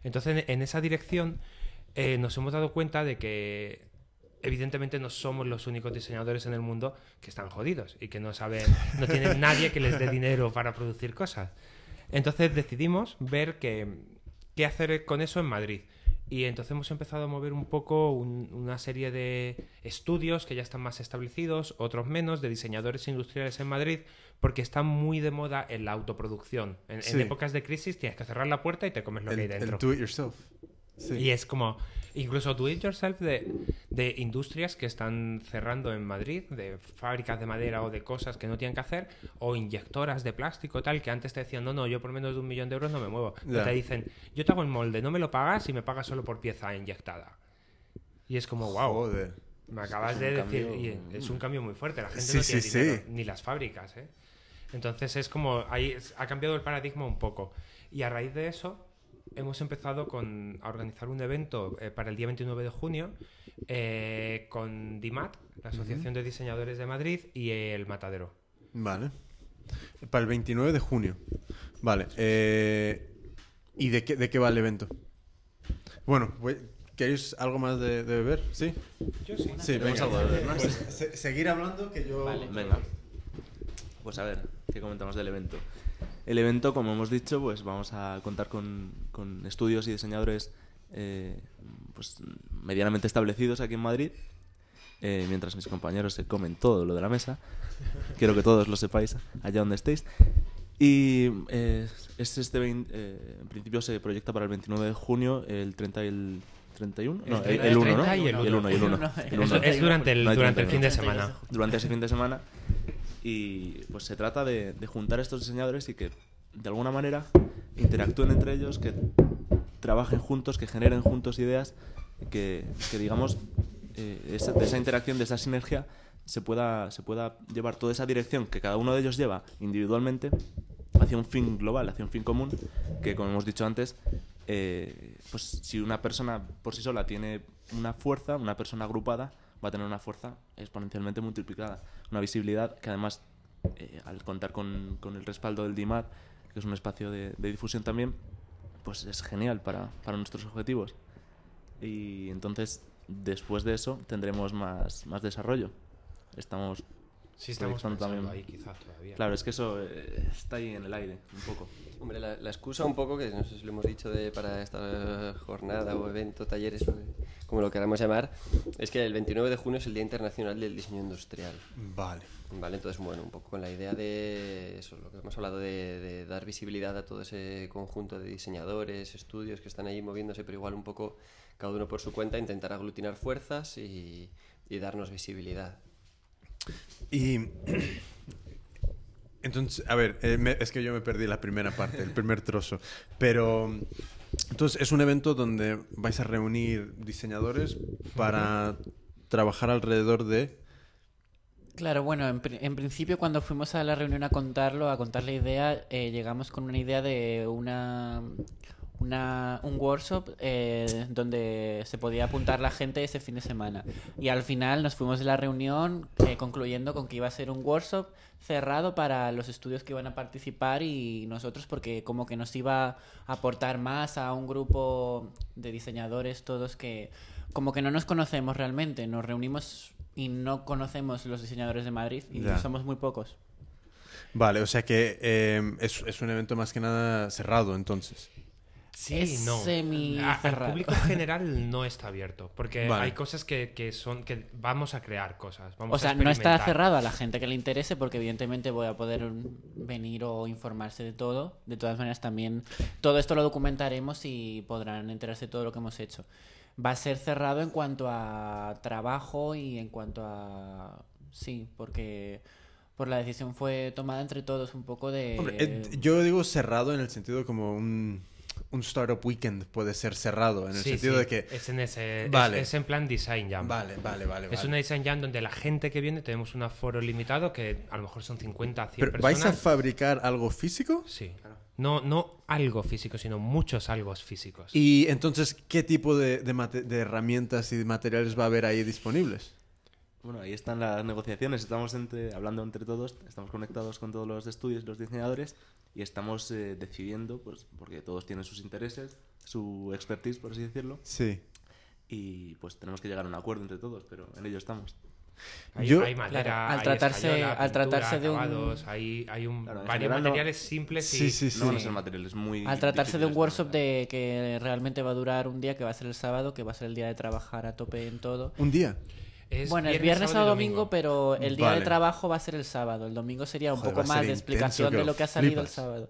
Entonces, en, en esa dirección eh, nos hemos dado cuenta de que evidentemente no somos los únicos diseñadores en el mundo que están jodidos y que no saben, no tienen nadie que les dé dinero para producir cosas. Entonces decidimos ver que- qué hacer con eso en Madrid. Y entonces hemos empezado a mover un poco un- una serie de estudios que ya están más establecidos, otros menos, de diseñadores industriales en Madrid, porque está muy de moda en la autoproducción. En, épocas de crisis tienes que cerrar la puerta y te comes lo El, que hay dentro. el do it yourself. Sí. Y es como, incluso do it yourself de, de industrias que están cerrando en Madrid, de fábricas de madera o de cosas que no tienen que hacer, o inyectoras de plástico tal, que antes te decían, no, no, yo por menos de un millón de euros no me muevo. Y Ya. te dicen, yo te hago el molde, no me lo pagas y me pagas solo por pieza inyectada. Y es como, wow, Joder. me acabas de decir, cambio- y es un cambio muy fuerte, la gente Sí, no tiene sí, dinero, sí. ni las fábricas, ¿eh? Entonces es como, ahí ha cambiado el paradigma un poco. Y a raíz de eso hemos empezado con, a organizar un evento eh, para el día 29 de junio eh, con DIMAT, la Asociación de Diseñadores de Madrid, y el Matadero. Vale. Para el 29 de junio. Vale. eh, ¿Y de qué, de qué va el evento? Bueno, ¿queréis algo más de, de beber? ¿Sí? Yo sí. Sí, venga. algo de beber, ¿no? Pues, se- seguir hablando que yo... Vale. Venga. Pues a ver, ¿qué comentamos del evento? El evento, como hemos dicho, pues vamos a contar con, con estudios y diseñadores eh, pues medianamente establecidos aquí en Madrid, eh, mientras mis compañeros se comen todo lo de la mesa. Quiero que todos lo sepáis allá donde estéis. Y eh, es este vein- eh, en principio se proyecta para el 29 de junio, el 30 y el 31. No, el, El el 1, ¿no? 30 y el El 1 y el 1. uno. El Eso uno. es durante el, No durante el 31. fin de semana. durante ese fin de semana. Y pues se trata de, de juntar estos diseñadores y que de alguna manera interactúen entre ellos, que trabajen juntos, que generen juntos ideas, que, que digamos, eh, de esa interacción, de esa sinergia, se pueda, se pueda llevar toda esa dirección que cada uno de ellos lleva individualmente hacia un fin global, hacia un fin común, que como hemos dicho antes, eh, pues si una persona por sí sola tiene una fuerza, una persona agrupada, va a tener una fuerza exponencialmente multiplicada, una visibilidad que además, eh, al contar con, con el respaldo del DIMAD, que es un espacio de, de difusión también, pues es genial para, para nuestros objetivos. Y entonces, después de eso, tendremos más, más desarrollo. Estamos Sí, estamos también. ahí quizás todavía. Claro, es que eso eh, está ahí en el aire, un poco. Hombre, la, la excusa un poco, que no sé si lo hemos dicho de, para esta jornada o evento, talleres, como lo queramos llamar, es que el 29 de junio es el Día Internacional del Diseño Industrial. Vale. Vale, entonces, bueno, un poco con la idea de eso, lo que hemos hablado de, de dar visibilidad a todo ese conjunto de diseñadores, estudios que están allí moviéndose, pero igual un poco cada uno por su cuenta, intentar aglutinar fuerzas y, y darnos visibilidad. Y entonces, a ver, eh, es que yo me perdí la primera parte, el primer trozo. Pero entonces es un evento donde vais a reunir diseñadores para trabajar alrededor de. Claro, bueno, en principio cuando fuimos a la reunión a contarlo, a contar la idea, eh, llegamos con una idea de una, una un workshop eh, donde se podía apuntar la gente ese fin de semana. Y al final nos fuimos de la reunión eh, concluyendo con que iba a ser un workshop cerrado para los estudios que iban a participar y nosotros porque como que nos iba a aportar más a un grupo de diseñadores todos que como que no nos conocemos realmente, nos reunimos y no conocemos los diseñadores de Madrid y somos muy pocos. Vale, o sea que eh, es, es un evento más que nada cerrado, entonces. Sí, Es no. semi A- Al público en general no está abierto, porque Vale. hay cosas que, que son que vamos a crear cosas. Vamos O a sea, no está cerrado a la gente que le interese porque evidentemente voy a poder venir o informarse de todo. De todas maneras también todo esto lo documentaremos y podrán enterarse de todo lo que hemos hecho. Va a ser cerrado en cuanto a trabajo y en cuanto a... Sí, porque por la decisión fue tomada entre todos un poco de... Hombre, eh, yo digo cerrado en el sentido como un, un startup weekend puede ser cerrado, en el Sí, sentido sí, de que. es en ese es- Vale. es, en plan design jam. Vale, vale, vale. Es vale. una design jam donde la gente que viene tenemos un aforo limitado que a lo mejor son 50, 100 Pero, ¿Vais a personas. fabricar algo físico? Sí. No, no algo físico, sino muchos algo físicos. Y entonces, ¿qué tipo de, de herramientas y de materiales va a haber ahí disponibles? Bueno, ahí están las negociaciones, estamos entre, hablando entre todos, estamos conectados con todos los estudios, los diseñadores, y estamos eh, decidiendo, pues, porque todos tienen sus intereses, su expertise, por así decirlo, Sí. y pues tenemos que llegar a un acuerdo entre todos, pero en ello estamos. Hay, Yo- hay madera, Claro, al hay tratarse- escayola, al pintura, tratarse de un- acabados, hay, hay un, Claro, varios general no- materiales simples y Sí, sí, sí. No van a ser materiales muy... Al tratarse de un workshop de... de que realmente va a durar un día, que va a ser el sábado, que va a ser el día de trabajar a tope en todo. Un día. Es bueno, es viernes, sábado, domingo, pero el día Vale. de trabajo va a ser el sábado. El domingo sería un Joder, poco más de explicación de lo que ha salido el sábado.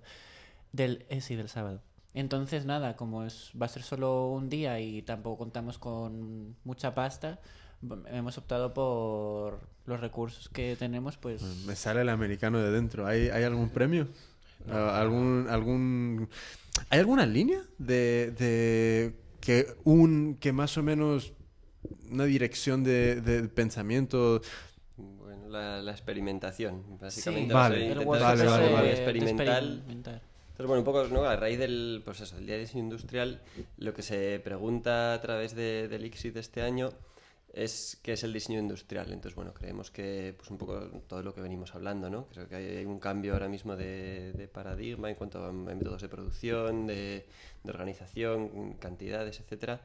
Del, eh, sí, del sábado. Entonces, nada, como es, va a ser solo un día y tampoco contamos con mucha pasta, hemos optado por los recursos que tenemos, pues... Me sale el americano de dentro. ¿Hay, hay algún premio? Ah, ¿Algún, algún... ¿Hay alguna línea de, de que un que más o menos una dirección de, de pensamiento? Bueno, la, la experimentación, básicamente. Sí. Vale. El vale, vale, experimental. experimentar. Entonces, bueno, un poco, ¿no? A raíz del, pues eso, el Día de Diseño Industrial, lo que se pregunta a través de, del ICSI de este año es qué es el diseño industrial. Entonces, bueno, creemos que, pues un poco todo lo que venimos hablando, ¿no? Creo que hay un cambio ahora mismo de, de paradigma en cuanto a métodos de producción, de, de organización, cantidades, etcétera.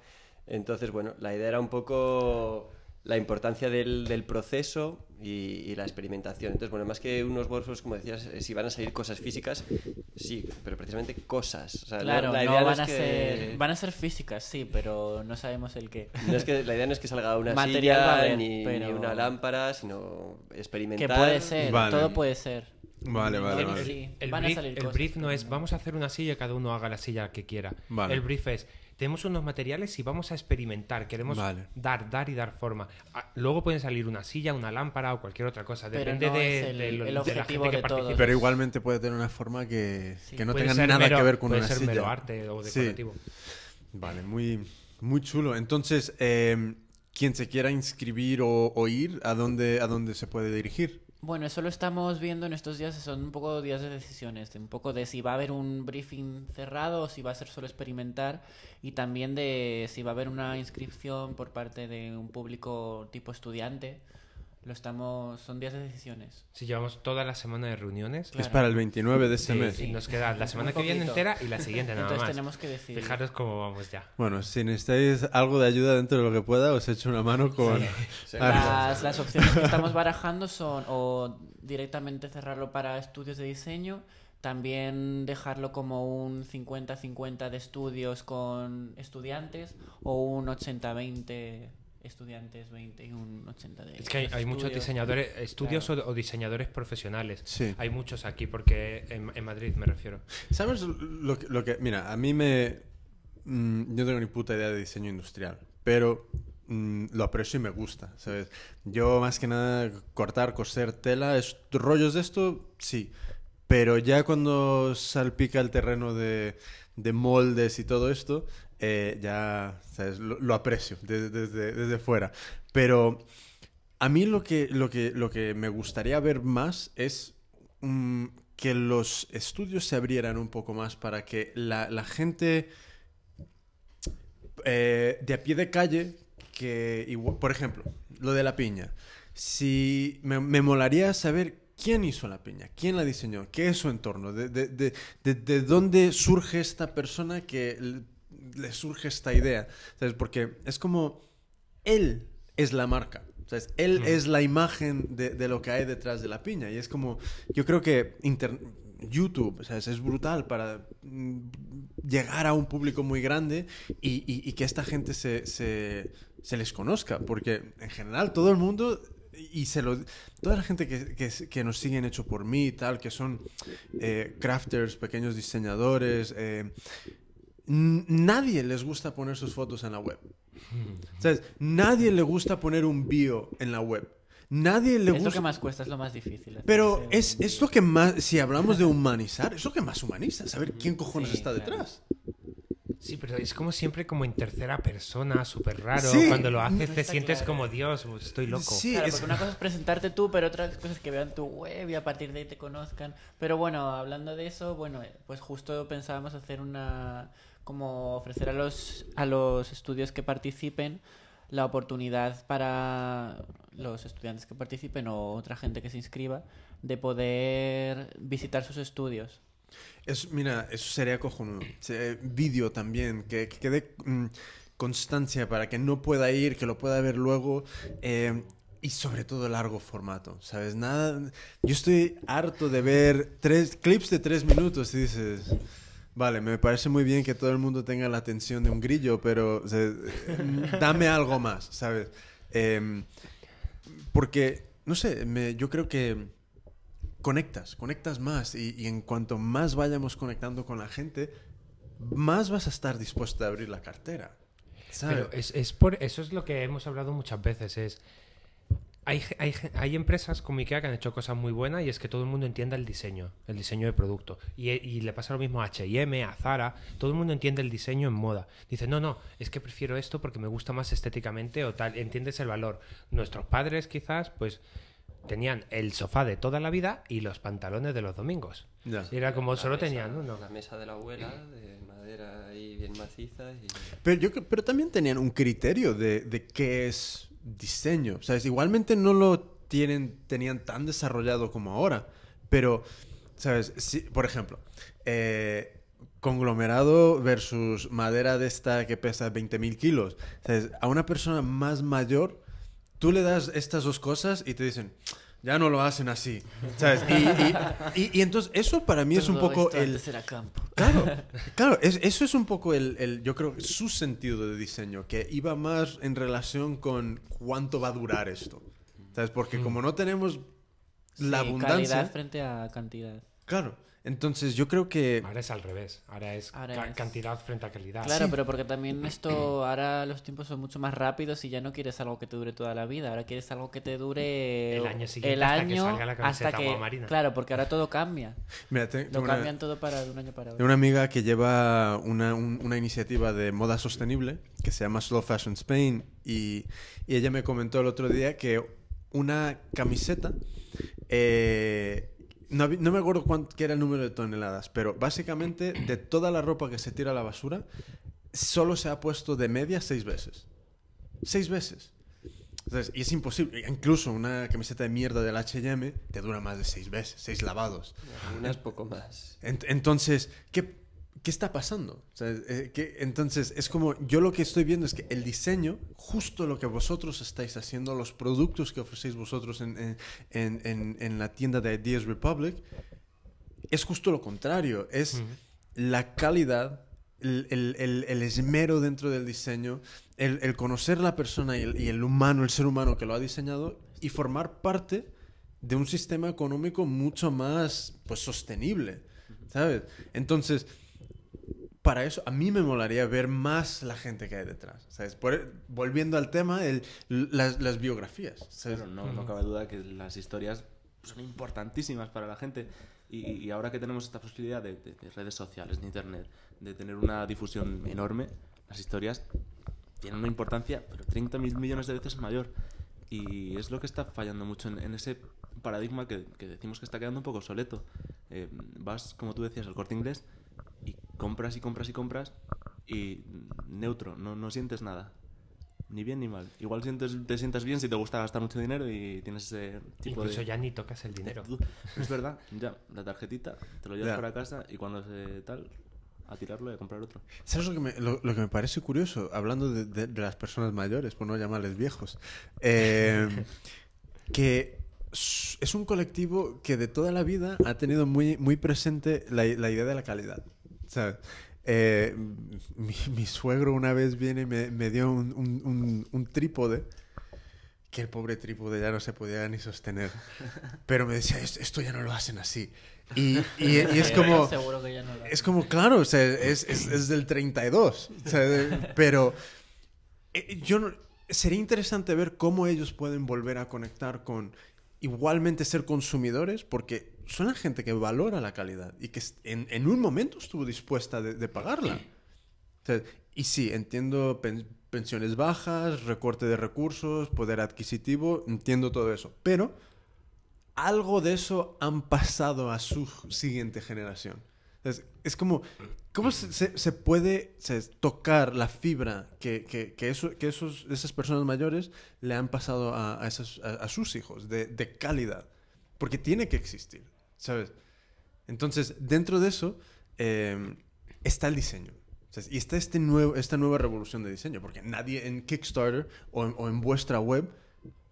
Entonces, bueno, la idea era un poco la importancia del, del proceso y, y la experimentación. Entonces, bueno, más que unos workshops, como decías, eh, si van a salir cosas físicas, sí, pero precisamente cosas. O sea, no- Claro, la no idea no van es a que- ser... Van a ser físicas, sí, pero no sabemos el qué. no es que la idea no es que salga una Material a silla haber, ni, pero- ni una lámpara, sino Que experimentar. puede ser, Vale. todo puede ser. Vale, vale, Sí, vale. sí, El, van a brief, salir el brief no es vamos a hacer una silla y cada uno haga la silla que quiera. Vale. El brief es tenemos unos materiales y vamos a experimentar. Queremos Vale. dar, dar y dar forma. Ah, Luego pueden salir una silla, una lámpara o cualquier otra cosa. Pero Depende no de, es el- de lo- el de la objetivo gente que de participe. Pero igualmente puede tener una forma que, Sí. que no Puede tenga ser nada mero- que ver con puede una ser silla. mero arte o Sí. decorativo. Vale, muy, muy chulo. Entonces, eh, quien se quiera inscribir o, o ir, ¿a dónde, ¿a dónde se puede dirigir? Bueno, eso lo estamos viendo en estos días, son un poco días de decisiones, de un poco de si va a haber un briefing cerrado o si va a ser solo experimentar y también de si va a haber una inscripción por parte de un público tipo estudiante. Lo estamos, son días de decisiones. Si llevamos toda la semana de reuniones. Es para el 29 de este sí, mes. y nos queda la semana que viene entera y la siguiente nada Entonces más. tenemos que decidir. Fijaros cómo vamos ya. Bueno, si necesitáis algo de ayuda dentro de lo que pueda, os echo una mano con... Sí. Las, las opciones que estamos barajando son o directamente cerrarlo para estudios de diseño, también dejarlo como un 50-50 de estudios con estudiantes o un 80-20 estudiantes 20 y un 80 de Es que hay, hay muchos diseñadores, estudios Claro. o, o diseñadores profesionales. Sí. Hay muchos aquí, porque en, en Madrid me refiero. ¿Sabes lo que, lo que- Mira, a mí me... mm, yo no tengo ni puta idea de diseño industrial, pero mm, lo aprecio y me gusta, ¿sabes? Yo más que nada cortar, coser tela, es, rollos de esto, sí. Pero ya cuando salpica el terreno de, de moldes y todo esto, eh, ya. Lo, aprecio desde, desde, desde fuera. Pero a mí lo que, lo que, lo que me gustaría ver más es mm, que los estudios se abrieran un poco más para que la, la gente eh, de a pie de calle, que por ejemplo, lo de la piña, si me, me molaría saber quién hizo la piña, quién la diseñó, qué es su entorno, de, de- de- de- de dónde surge esta persona que le, le surge esta idea, ¿sabes? Porque es como él es la marca. ¿sabes? Él es la imagen de, lo que hay detrás de la piña. Y es como, yo creo que inter- YouTube ¿sabes? es brutal para mm, llegar a un público muy grande y, y- y que esta gente se, se- se les conozca. Porque en general todo el mundo, y se lo, toda la gente que, que- que nos siguen hecho por mí y tal, que son eh, crafters, pequeños diseñadores, eh, nadie les gusta poner sus fotos en la web. ¿Sabes? Nadie le gusta poner un bio en la web. Nadie le Es lo gusta. que más cuesta, es lo más difícil. Pero es, es lo que más, si hablamos de humanizar, es lo que más humaniza, saber quién cojones Sí, está claro. Sí, pero es como siempre como en tercera persona, súper raro. Sí. Cuando lo haces te Está sientes claro. como Dios, estoy loco. Sí, Claro, es- porque una cosa es presentarte tú, pero otra cosa es que vean tu web y a partir de ahí te conozcan. Pero bueno, hablando de eso, bueno, eh, pues justo pensábamos hacer una como ofrecer a los a los estudios que participen la oportunidad para los estudiantes que participen o otra gente que se inscriba de poder visitar sus estudios. Es, mira, eso sería cojonudo. Se- Vídeo también, que, que quede mm, constancia para que no pueda ir, que lo pueda ver luego. eh, y sobre todo largo formato, ¿sabes? Nada. Yo estoy harto de ver tres clips de tres minutos y dices. Vale, me parece muy bien que todo el mundo tenga la atención de un grillo, pero eh, dame algo más, ¿sabes? Em, porque, no sé, yo creo que conectas, conectas más y, en cuanto más vayamos conectando con la gente, más vas a estar dispuesto a abrir la cartera. ¿sabes? Pero es, es por eso es lo que hemos hablado muchas veces. Es hay, hay, hay empresas como IKEA que han hecho cosas muy buenas y es que todo el mundo entienda el diseño, el diseño de producto. Y, y le pasa lo mismo a H&M, a Zara. Todo el mundo entiende el diseño en moda. Dice, no, no, es que prefiero esto porque me gusta más estéticamente o tal. Entiendes el valor. Nuestros padres quizás, pues tenían el sofá de toda la vida y los pantalones de los domingos. Ya. Y era como La solo mesa- tenían uno. La mesa de la abuela, de madera ahí bien maciza. Y... Pero, yo, pero también tenían un criterio de, de qué es diseño. ¿sabes? Igualmente no lo tienen, tenían tan desarrollado como ahora. Pero, ¿sabes? Si- por ejemplo, eh, conglomerado versus madera de esta que pesa 20.000 kilos. ¿sabes? A una persona más mayor, tú le das estas dos cosas y te dicen... Ya no lo hacen así, ¿sabes? Y, y- y- y entonces eso para mí es un Todo poco esto el... antes era campo. Claro, claro, es- eso es un poco el, el- yo creo, su sentido de diseño, que iba más en relación con cuánto va a durar esto. ¿Sabes? Porque como no tenemos la Sí, abundancia, calidad frente a cantidad. claro. Entonces yo creo que Ahora es al revés. Ahora es, Ahora ca- es- cantidad frente a calidad. Claro, pero porque también esto, ahora los tiempos son mucho más rápidos y ya no quieres algo que te dure toda la vida, ahora quieres algo que te dure El año siguiente el hasta que año salga la camiseta hasta que, aguamarina. claro, porque ahora todo cambia, mira, te- lo una- cambian todo para de un año para Tengo otro. una amiga que lleva una, un- una iniciativa de moda sostenible que se llama Slow Fashion Spain y, y ella me comentó el otro día que una camiseta, eh, no, me acuerdo cuánto era el número de toneladas, pero básicamente de toda la ropa que se tira a la basura, solo se ha puesto de media seis veces. Seis veces. Entonces, y es imposible. Incluso una camiseta de mierda del H&M te dura más de seis veces, seis lavados. Unas poco más. Ent- entonces, ¿qué, qué está pasando? O sea, eh, ¿qué- entonces, es como, yo lo que estoy viendo es que el diseño, justo lo que vosotros estáis haciendo, los productos que ofrecéis vosotros en, en- en- la tienda de Ideas Republic, es justo lo contrario. Es la calidad, el, el- el- el esmero dentro del diseño, el, conocer la persona y el, y el humano, el ser humano que lo ha diseñado y formar parte de un sistema económico mucho más pues, sostenible, ¿sabes? Entonces, para eso a mí me molaría ver más la gente que hay detrás, ¿sabes? Por- volviendo al tema, el- las, las biografías, ¿sabes? Claro, no, no cabe duda que las historias son importantísimas para la gente. Y, y ahora que tenemos esta posibilidad de, de- de redes sociales, de internet, de tener una difusión enorme, las historias tienen una importancia, pero 30 mil millones de veces mayor. Y es lo que está fallando mucho en, en ese paradigma que, que decimos que está quedando un poco obsoleto. Eh, vas, como tú decías, al corte inglés y compras y compras y compras y neutro, no, no sientes nada. Ni bien ni mal. Igual sientes, te sientas bien si te gusta gastar mucho dinero y tienes ese tipo Incluso de... ya ni tocas el dinero. Es verdad, ya, la tarjetita, te lo llevas Ya. para casa y cuando se tal, a tirarlo y a comprar otro. ¿Sabes lo que, me, lo, lo que me parece curioso? Hablando de, de- de las personas mayores, por no llamarles viejos. eh, que es un colectivo que de toda la vida ha tenido muy, muy presente la, la idea de la calidad. ¿Sabes? Eh, mi, mi suegro una vez viene y me, me dio un, un- un- un trípode que el pobre trípode ya no se podía ni sostener. Pero me decía, "Esto- esto ya no lo hacen así. Y, y- y es como... Seguro que ya no lo Es como, claro, o sea, es, es, es del 32. o sea, pero eh, yo no- sería interesante ver cómo ellos pueden volver a conectar con igualmente ser consumidores, porque son la gente que valora la calidad y que en, en un momento estuvo dispuesta de, de pagarla. Sea, y sí, entiendo pen- pensiones bajas, recorte de recursos, poder adquisitivo, entiendo todo eso, pero algo de eso han pasado a su siguiente generación. Es, es como, ¿cómo se, se- se puede se- tocar la fibra que, que, que eso- que esos, esas personas mayores le han pasado a, a esos- a- a sus hijos de, de calidad? Porque tiene que existir, ¿sabes? Entonces, dentro de eso eh, está el diseño. ¿sabes? Y está este nuevo, esta nueva revolución de diseño, porque nadie en Kickstarter o en, o en vuestra web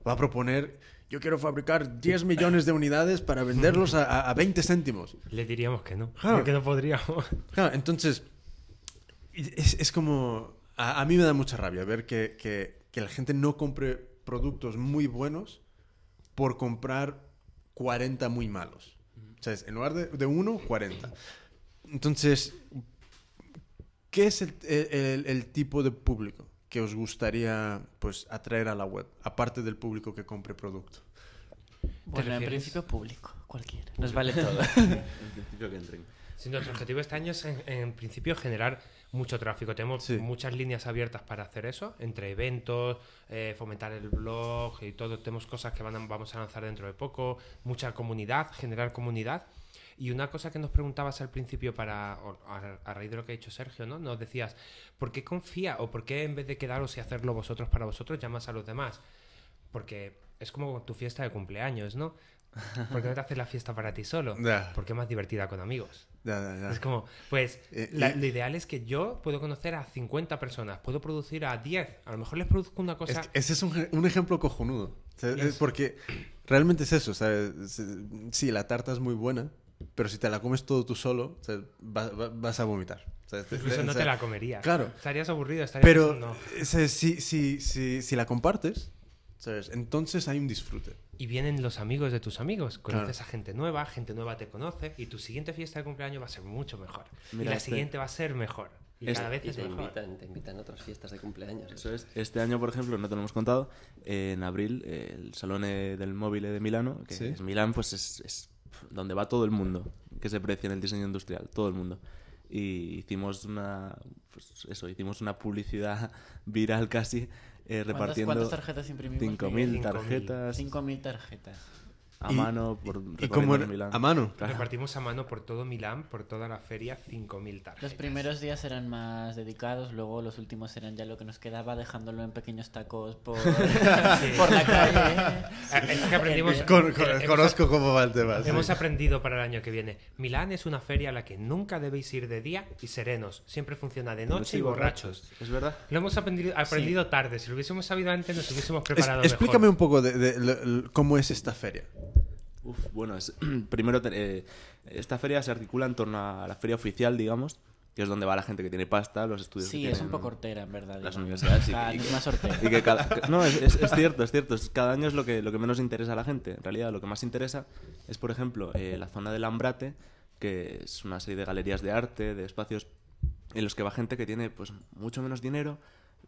va a proponer, yo quiero fabricar 10 millones de unidades para venderlos a, a- a 20 céntimos. Le diríamos que no. Claro. Porque no podríamos. Claro, entonces, es, es como, a, a mí me da mucha rabia ver que, que- que la gente no compre productos muy buenos por comprar 40 muy malos. ¿Sabes? En lugar de, de uno, 40. Entonces, ¿qué es el, el- el tipo de público que os gustaría pues, atraer a la web? Aparte del público que compre producto. Bueno, en principio público, cualquiera. Nos vale todo. En principio que entren. Sí, nuestro objetivo este año es, en, en principio, generar mucho tráfico. Tenemos Sí. muchas líneas abiertas para hacer eso, entre eventos, eh, fomentar el blog y todo. Tenemos cosas que van a- vamos a lanzar dentro de poco, mucha comunidad, generar comunidad. Y una cosa que nos preguntabas al principio para a, a raíz de lo que ha dicho Sergio, ¿no? Nos decías, ¿por qué confía o por qué en vez de quedaros y hacerlo vosotros para vosotros llamas a los demás? Porque es como tu fiesta de cumpleaños, ¿no? ¿Por qué no te haces la fiesta para ti solo? Ya. Porque es más divertida con amigos. Ya, ya. Es como, pues, Eh, la- y- lo ideal es que yo puedo conocer a 50 personas, puedo producir a 10, a lo mejor les produzco una Es cosa... que ese es un, je- un ejemplo cojonudo. O sea, es porque realmente es eso. o sea, es- sí, la tarta es muy buena, pero si te la comes todo tú solo, o sea, va- va- vas a vomitar. O sea, te- Incluso o no sea, te la comerías. claro. Estarías aburrido, estarías Pero pensando- sea, si, si, si, si la compartes, ¿sabes? entonces hay un disfrute. Y vienen los amigos de tus amigos, conoces Claro. a gente nueva, gente nueva te conoce, y tu siguiente fiesta de cumpleaños va a ser mucho mejor. y Mira, la este- siguiente va a ser mejor. Y Este- cada vez Y es te mejor. invitan, te invitan a otras fiestas de cumpleaños. Eso es. Este año, por ejemplo, no te lo hemos contado, eh, en abril, eh, el Salón eh, del Móvil de Milano, que Sí. es Milán, pues es, es donde va todo el mundo que se precia en el diseño industrial, todo el mundo. Y hicimos una, pues eso, hicimos una publicidad viral casi, eh, ¿Cuántas, repartiendo cuántas tarjetas imprimimos? 5.000 5.000. tarjetas 5.000 tarjetas. A Y- mano por ¿Y era? Milán. ¿A mano? Claro. Repartimos a mano por todo Milán, por toda la feria, 5.000 tarjetas. Los primeros días eran más dedicados, luego los últimos eran ya lo que nos quedaba, dejándolo en pequeños tacos por, por la calle. Eh, Es que aprendimos... Con- con- eh, hemos- conozco cómo va el tema. sí. Hemos aprendido para el año que viene. Milán es una feria a la que nunca debéis ir de día y serenos. Siempre funciona de noche y borrachos. Es verdad. Lo hemos aprendido, aprendido tarde. Si lo hubiésemos sabido antes, nos hubiésemos Es- preparado explícame mejor. un poco de, de- lo- lo- cómo es esta feria. Uf, bueno, es, primero eh, esta feria se articula en torno a la feria oficial, digamos, que es donde va la gente que tiene pasta, los estudios que Sí, es un poco hortera, en verdad. las universidades y- más hortera. Y que cada- no, es, es- es cierto, es cierto. cada año es lo que, lo que menos interesa a la gente. En realidad, lo que más interesa es, por ejemplo, eh, la zona del Ambrate, que es una serie de galerías de arte, de espacios en los que va gente que tiene pues mucho menos dinero,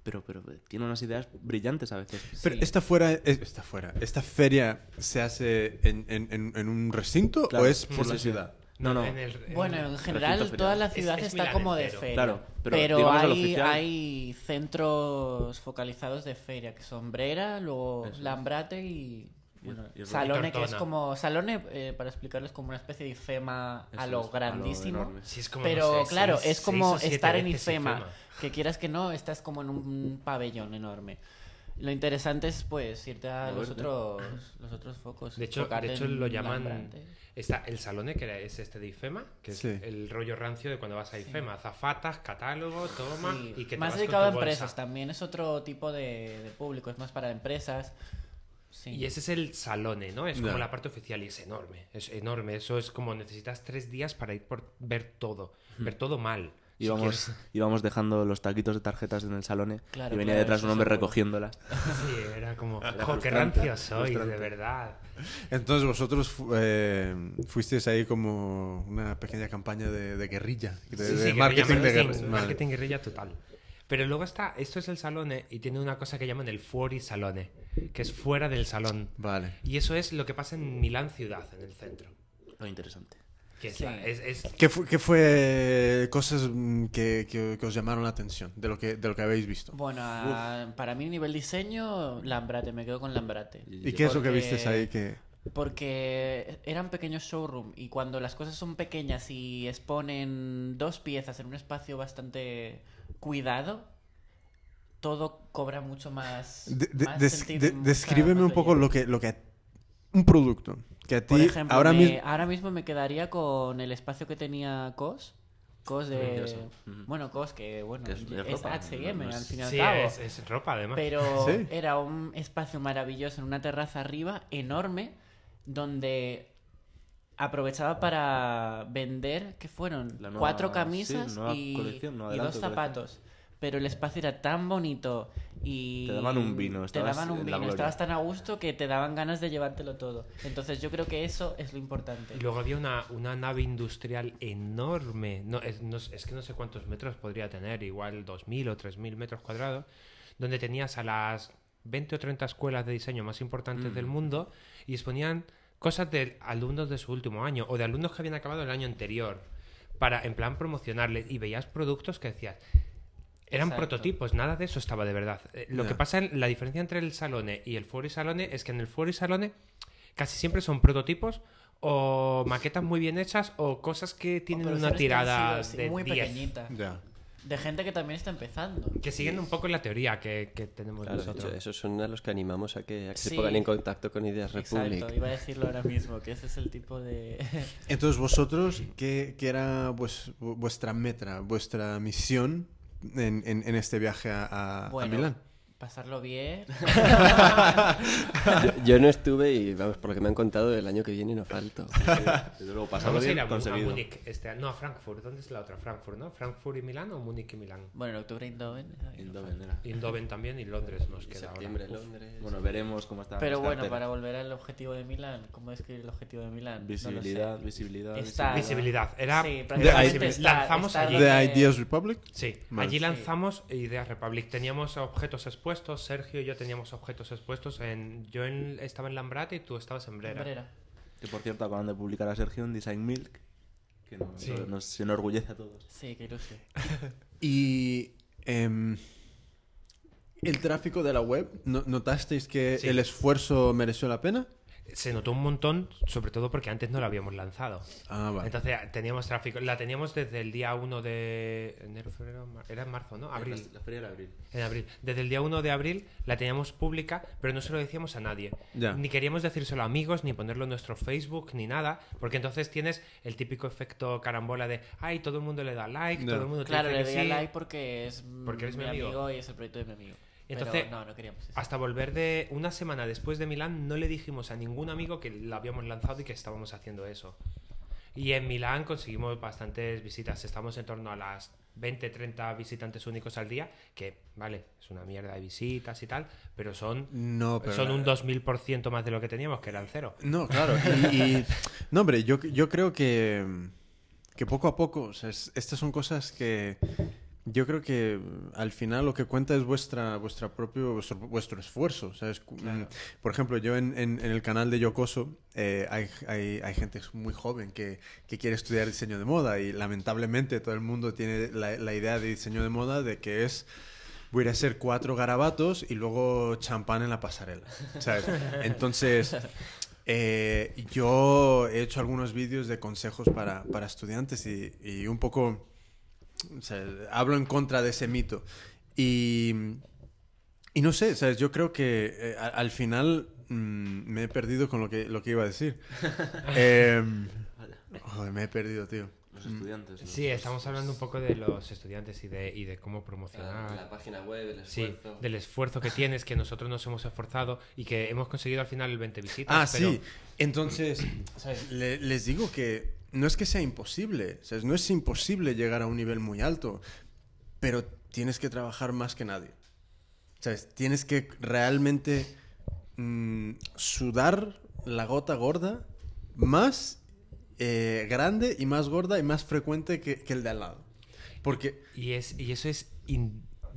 pero, pero tiene unas ideas brillantes a veces. Pero Sí. esta fuera, es- esta fuera, esta feria se hace en, en- en- en un recinto Claro, o es por sí, la sí. ciudad? No, no. En el- en- Bueno, en general toda la ciudad Es- es está como de feria. Claro, pero hay, oficial- hay centros focalizados de feria, que son Brera, luego Eso es. Lambrate y... bueno, y es Salone, que es como... Salone, eh, para explicarles, como una especie de IFEMA a lo es, grandísimo. enorme. Sí, es como, Pero no sé, claro, seis- es como estar en IFEMA, que quieras que no, estás como en un pabellón enorme. Lo interesante es pues irte a los otros, los otros focos. De hecho, de lo llaman... Está el Salone, que era- es este de IFEMA, que es Sí. el rollo rancio de cuando vas a IFEMA. Zafatas, catálogo, toma, Sí, y que te más vas con dedicado a bolsa. empresas también es otro tipo de, de público es más para empresas sí. Y ese es el Salone, ¿no? Es como Ya. la parte oficial y es enorme. Es enorme. Eso es como necesitas tres días para ir por ver todo. Ver todo mal. si Íbamos, quieres. íbamos dejando los taquitos de tarjetas en el salón Claro, y venía claro, detrás un hombre seguro. recogiéndolas. Sí, era como, jo, qué rancio sois, de verdad. Entonces vosotros fu- eh, fuisteis ahí como una pequeña campaña de, de guerrilla, de, Sí, de sí, guerrilla, marketing de marketing, guerrilla. marketing guerrilla total. Pero luego está, esto es el Salone y tiene una cosa que llaman el fuori Salone, que es fuera del salón. Vale. Y eso es lo que pasa en Milán ciudad, en el centro. Lo interesante. Que es, Sí. la- es- es- ¿Qué, fu- qué fue cosas mm, que, que- que os llamaron la atención de lo que, de lo que habéis visto? bueno a- para mí nivel diseño Lambrate me quedo con Lambrate ¿Y qué es lo que visteis ahí que...? porque eran pequeños showroom y cuando las cosas son pequeñas y exponen dos piezas en un espacio bastante cuidado todo cobra mucho más, De- de- más des- sentido, de- mucha descríbeme un poco lo que, lo que... Un producto que a ti Por ejemplo, ahora me- mismo... ahora mismo me quedaría con el espacio que tenía COS. COS de... Bueno, COS que, bueno, Que es- es, H&M no- no es- al fin y al sí, cabo. es, es ropa además. Pero Sí. era un espacio maravilloso en una terraza arriba, enorme, donde aprovechaba para vender, que fueron? Nueva- Cuatro sí, camisas nueva y, dos zapatos. Pero el espacio era tan bonito y... Te daban un vino, Te estabas daban un vino, estabas tan a gusto que te daban ganas de llevártelo todo. Entonces yo creo que eso es lo importante. Y luego había una, una nave industrial enorme. No es, no es- que no sé cuántos metros podría tener, igual 2.000 o 3.000 metros cuadrados, donde tenías a las 20 o 30 escuelas de diseño más importantes del mundo y exponían cosas de alumnos de su último año o de alumnos que habían acabado el año anterior para, en plan, promocionarles. Y veías productos que decías, eran Exacto. prototipos, nada de eso estaba de verdad. Eh, Lo que pasa, la diferencia entre el Salone y el Fuori Salone es que en el Fuori Salone casi siempre son prototipos o maquetas muy bien hechas o cosas que tienen O una tirada de muy 10. pequeñita. Ya. De gente que también está empezando. Que siguen un poco la teoría que, que tenemos Claro, de nosotros. hecho, esos son a los que animamos a que, a que se pongan en contacto con Ideas Republic. Exacto, iba a decirlo ahora mismo, que ese es el tipo de... Entonces vosotros, ¿qué, qué era pues, vu- vuestra meta, vuestra misión en, en- en este viaje a, a- a Bueno, Milán? Pasarlo bien. Yo, yo no estuve y, vamos, por lo que me han contado, el año que viene no falto. Desde luego, pasarlo bien, a. Múnich. Este, no, a Frankfurt. ¿Dónde es la otra? Frankfurt, ¿no? ¿Frankfurt y Milán o Múnich y Milán? Bueno, en octubre. Eindhoven era. Indoven también y Londres nos queda Septiembre, ahora. Londres. Bueno, veremos cómo está. Pero bueno, para volver al objetivo de Milán, ¿cómo describir el objetivo de Milán? No. Visibilidad, visibilidad. Está- Visibilidad. Era Sí, de- prácticamente de- está- lanzamos está allí. ¿De Ideas Republic? Sí, allí Sí. lanzamos Ideas Republic. Teníamos objetos expuestos, Sergio y yo teníamos objetos expuestos. En, yo en- estaba en Lambrate y tú estabas en Brera. Brera. Que por cierto acaban de publicar a Sergio en Design Milk. Que nos, Sí. nos enorgullece a todos. Sí, qué ilusión. Y em, el tráfico de la web, ¿no- ¿notasteis que Sí. el esfuerzo mereció la pena? Se notó un montón, sobre todo porque antes no la habíamos lanzado. Ah, vale. Entonces teníamos tráfico. La teníamos desde el día 1 de enero, febrero, mar- era en marzo, ¿no? Abril. La, la feria era abril. En abril. Desde el día 1 de abril la teníamos pública, pero no se lo decíamos a nadie. Ya. Ni queríamos decírselo a amigos, ni ponerlo en nuestro Facebook, ni nada, porque entonces tienes el típico efecto carambola de, ay, todo el mundo le da like, Ya. todo el mundo te Claro, dice le que doy a sí". like porque es Porque eres mi mi amigo. amigo y es el proyecto de mi amigo. Pero Entonces, no, no queríamos eso. hasta volver de una semana después de Milán, no le dijimos a ningún amigo que lo habíamos lanzado y que estábamos haciendo eso. Y en Milán conseguimos bastantes visitas. Estamos en torno a las 20, 30 visitantes únicos al día, que, vale, es una mierda de visitas y tal, pero son, No, pero son un 2000% más de lo que teníamos, que eran cero. No, claro. Y, y- no, hombre, yo, yo creo que, que poco a poco, o sea, es- estas son cosas que yo creo que al final lo que cuenta es vuestra, vuestra propio, vuestro, vuestro esfuerzo. o sea, es cu- mm, Por ejemplo, yo en, en- en el canal de Yocoso eh, hay, hay, hay gente muy joven que, que quiere estudiar diseño de moda y lamentablemente todo el mundo tiene la, la idea de diseño de moda de que es voy a ir a hacer cuatro garabatos y luego champán en la pasarela. ¿sabes? Entonces, eh, yo he hecho algunos vídeos de consejos para, para estudiantes y, y un poco o sea, hablo en contra de ese mito. Y, y no sé, ¿sabes? yo creo que eh, al final mm, me he perdido con lo que, lo que iba a decir. Em, joder, me he perdido, tío. Los estudiantes. los- Sí, estamos hablando un poco de los estudiantes y de, y de cómo La, promocionar. la página web, el Sí, esfuerzo. del esfuerzo que tienes, que nosotros nos hemos esforzado y que hemos conseguido al final el 20 visitas. Ah, pero- sí. Entonces, ¿sabes? Le- les digo que no es que sea imposible, ¿sabes? no es imposible llegar a un nivel muy alto, pero tienes que trabajar más que nadie. ¿Sabes? Tienes que realmente mm, sudar la gota gorda más eh, grande y más gorda y más frecuente que, que el de al lado. Porque Y, es, y eso es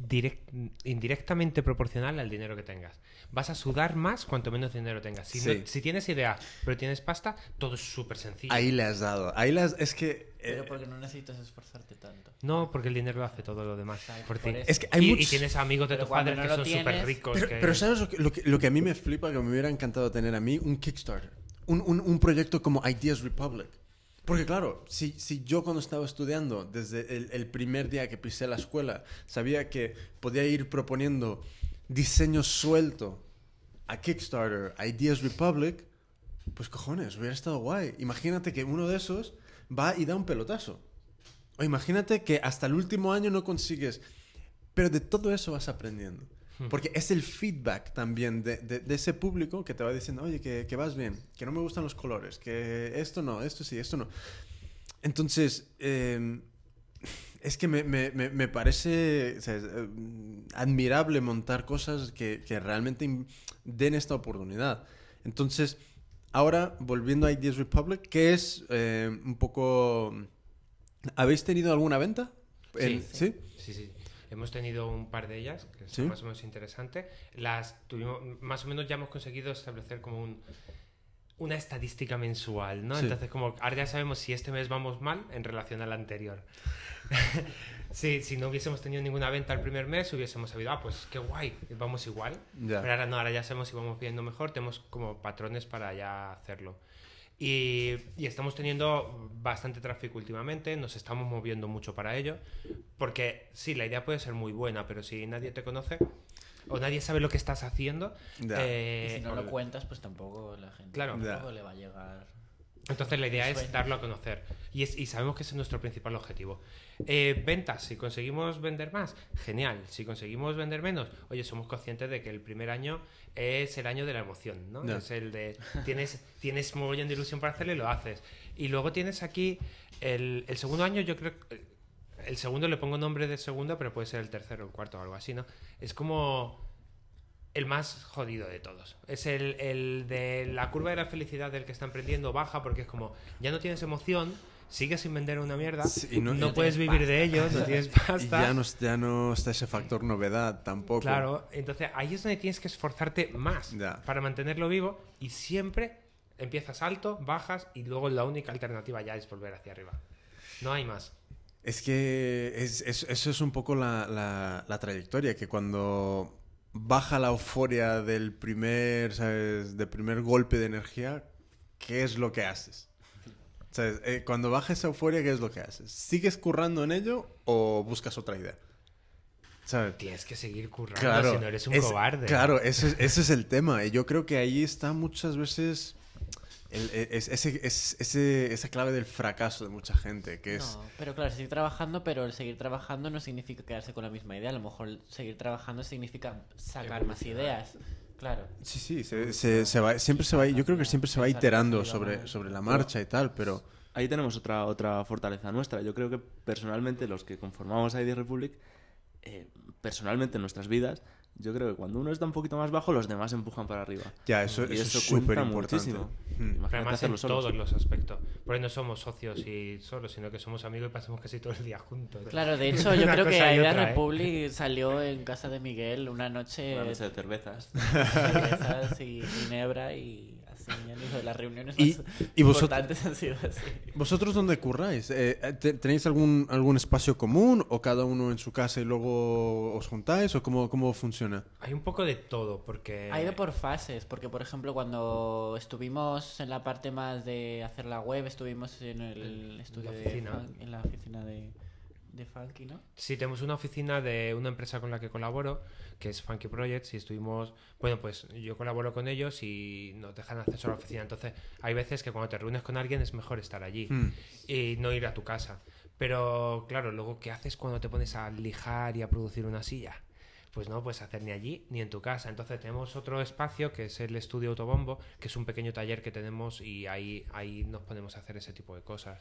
indirect- indirectamente proporcional al dinero que tengas. Vas a sudar más cuanto menos dinero tengas. Si, no- Sí. si tienes idea, pero tienes pasta, todo es súper sencillo. ahí le has dado. Ahí le has- es que... eh, Pero porque no necesitas esforzarte tanto. No, porque el dinero lo hace todo lo demás por por ti. eso. Es que hay y, muchos- y tienes amigos de Pero padres no que lo son súper tienes- ricos. Pero, que- pero ¿sabes lo que, lo, que, lo que a mí me flipa, que me hubiera encantado tener a mí? Un Kickstarter. Un, un, un proyecto como Ideas Republic. Porque claro, si, si yo cuando estaba estudiando, desde el, el primer día que pisé la escuela, sabía que podía ir proponiendo diseño suelto a Kickstarter, a Ideas Republic, pues cojones, hubiera estado guay. Imagínate que uno de esos va y da un pelotazo. O imagínate que hasta el último año no consigues. Pero de todo eso vas aprendiendo. Porque es el feedback también de, de- de ese público que te va diciendo, oye, que, que vas bien, que no me gustan los colores, que esto no, esto sí, esto no. Entonces, eh, es que me, me- me- me parece o sea, eh, admirable montar cosas que, que realmente den esta oportunidad. Entonces, ahora, volviendo a Ideas Republic, ¿qué es eh, un poco... ¿Habéis tenido alguna venta? En- Sí. Sí, sí. Hemos tenido un par de ellas, que es ¿Sí? más o menos interesante. Las tuvimos, más o menos ya hemos conseguido establecer como un, una estadística mensual, ¿no? Sí. Entonces, como ahora ya sabemos si este mes vamos mal en relación al anterior. sí, si no hubiésemos tenido ninguna venta el primer mes, hubiésemos sabido, ah, pues qué guay, vamos igual. Ya. Pero ahora no, ahora ya sabemos si vamos viendo mejor, tenemos como patrones para ya hacerlo. Y, y estamos teniendo bastante tráfico últimamente, nos estamos moviendo mucho para ello, porque sí, la idea puede ser muy buena, pero si nadie te conoce o nadie sabe lo que estás haciendo, eh, y si no o- lo cuentas, pues tampoco la gente Claro. tampoco le va a llegar. Entonces la idea es darlo a conocer y, es- y sabemos que ese es nuestro principal objetivo. Eh, ventas, si conseguimos vender más, genial. Si conseguimos vender menos, oye, somos conscientes de que el primer año es el año de la emoción, ¿no? Es el de tienes, tienes mogollón de ilusión para hacerlo y lo haces. Y luego tienes aquí el, el segundo año, yo creo que el segundo le pongo nombre de segundo, pero puede ser el tercero o el cuarto o algo así, ¿no? Es como el más jodido de todos. Es el, el de la curva de la felicidad del que está emprendiendo baja porque es como, ya no tienes emoción, sigues sin vender una mierda, Sí, y no- no, y- puedes vivir de ello, no tienes pasta. Y ya no, ya no está ese factor novedad tampoco. Claro, entonces ahí es donde tienes que esforzarte más Ya. para mantenerlo vivo y siempre empiezas alto, bajas y luego la única alternativa ya es volver hacia arriba. No hay más. Es que es- es- eso es un poco la, la- la trayectoria, que cuando baja la euforia del primer, ¿sabes? Del primer golpe de energía, ¿qué es lo que haces? ¿Sabes? Eh, cuando baja esa euforia, ¿qué es lo que haces? ¿Sigues currando en ello o buscas otra idea? ¿Sabes? Tienes que seguir currando Claro, si no eres un es- cobarde. Claro, ese, es- ese es el tema. Y yo creo que ahí está muchas veces el- e, es, ese, es- ese- esa clave del fracaso de mucha gente, que es... No, pero claro, seguir trabajando, pero el seguir trabajando no significa quedarse con la misma idea. A lo mejor el seguir trabajando significa sacar más ideas. Claro. Sí, sí, se, se- se va, siempre se va, yo creo que siempre se va iterando sobre, sobre la marcha y tal, pero... Ahí tenemos otra, otra fortaleza nuestra. Yo creo que personalmente los que conformamos ID Republic, eh, personalmente en nuestras vidas, yo creo que cuando uno está un poquito más bajo, los demás empujan para arriba. Ya, eso, Y eso eso es súper importante. muchísimo. Mm. Además en todos los aspectos. Por ahí no somos socios y solos, sino que somos amigos y pasamos casi todo el día juntos. Claro, de hecho, yo creo que Aida otra, ¿eh? Republic salió en casa de Miguel una noche Una noche de cervezas. cervezas y ginebra y las reuniones Y- más y vosotros- importantes han sido así. ¿Vosotros dónde curráis? Eh, te- ¿Tenéis algún, algún espacio común o cada uno en su casa y luego os juntáis o cómo, cómo funciona? Hay un poco de todo, porque... Ha ido por fases, porque por ejemplo cuando estuvimos en la parte más de hacer la web, estuvimos en el estudio de oficina. Fun- en la oficina de, de Funky, ¿no? Sí, tenemos una oficina de una empresa con la que colaboro, que es Funky Projects, y estuvimos, bueno, pues yo colaboro con ellos y nos dejan acceso a la oficina. Entonces, hay veces que cuando te reúnes con alguien es mejor estar allí Hmm. y no ir a tu casa. Pero, claro, luego, ¿qué haces cuando te pones a lijar y a producir una silla? Pues no puedes hacer ni allí ni en tu casa. Entonces tenemos otro espacio que es el estudio Autobombo, que es un pequeño taller que tenemos y ahí, ahí nos ponemos a hacer ese tipo de cosas.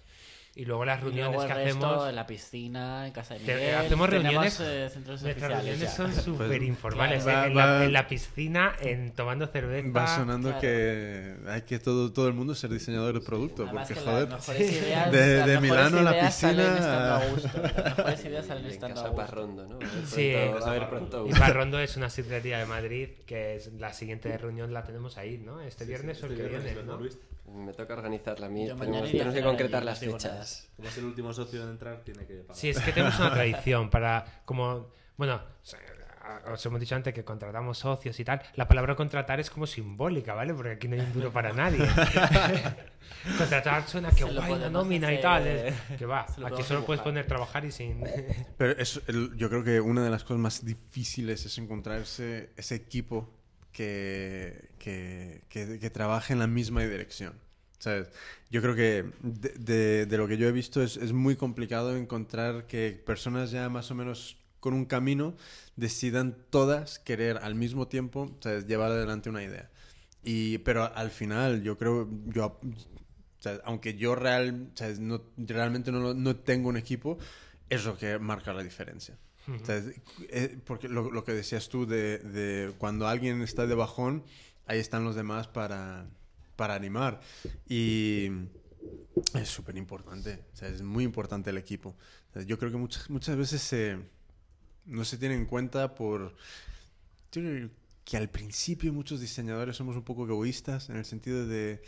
Y luego las reuniones luego el que resto hacemos... en la piscina, en casa de Te- Miguel. hacemos tenemos, reuniones- eh, centros Nuestras reuniones ya. son súper informales. va- ¿eh? en, la, va- en la piscina, en tomando cerveza. Va sonando claro. que hay que todo, todo el mundo ser diseñador de producto, porque que joder, ideas, de- las de mejores Milano a la ideas salen piscina estando a- gusto. Las mejores ideas salen estando a casa gusto. Parrondo, ¿no? Sí, pronto- a ver pronto. Y Parrondo es una sidrería de Madrid que es la siguiente reunión la tenemos ahí, ¿no? Este viernes o el que viene, ¿no? Me toca organizarla a mí. Yo Tenemos, que concretar las fechas. Como es el último socio en entrar, tiene que pagar. Sí, es que tenemos una tradición para, como, bueno, os hemos dicho antes que contratamos socios y tal. La palabra contratar es como simbólica, ¿vale? Porque aquí no hay un duro para nadie. contratar suena que guay, una podemos nómina y tal. Que va, aquí solo puedes poner trabajar y sin... Pero es, el- yo creo que una de las cosas más difíciles es encontrar ese, ese equipo que, que, que, trabaje en la misma dirección. ¿Sabes? Yo creo que de, de- lo que yo he visto es, es muy complicado encontrar que personas ya más o menos con un camino decidan todas querer al mismo tiempo llevar adelante una idea. Y, pero al final yo creo, yo, aunque yo real, ¿sabes? No, realmente no, no tengo un equipo, es lo que marca la diferencia. O sea, eh, porque lo, lo que decías tú de, de cuando alguien está de bajón, ahí están los demás para, para animar. Y es súper importante. O sea, es muy importante el equipo. O sea, yo creo que muchas, muchas veces se, no se tiene en cuenta por... Yo creo que al principio muchos diseñadores somos un poco egoístas en el sentido de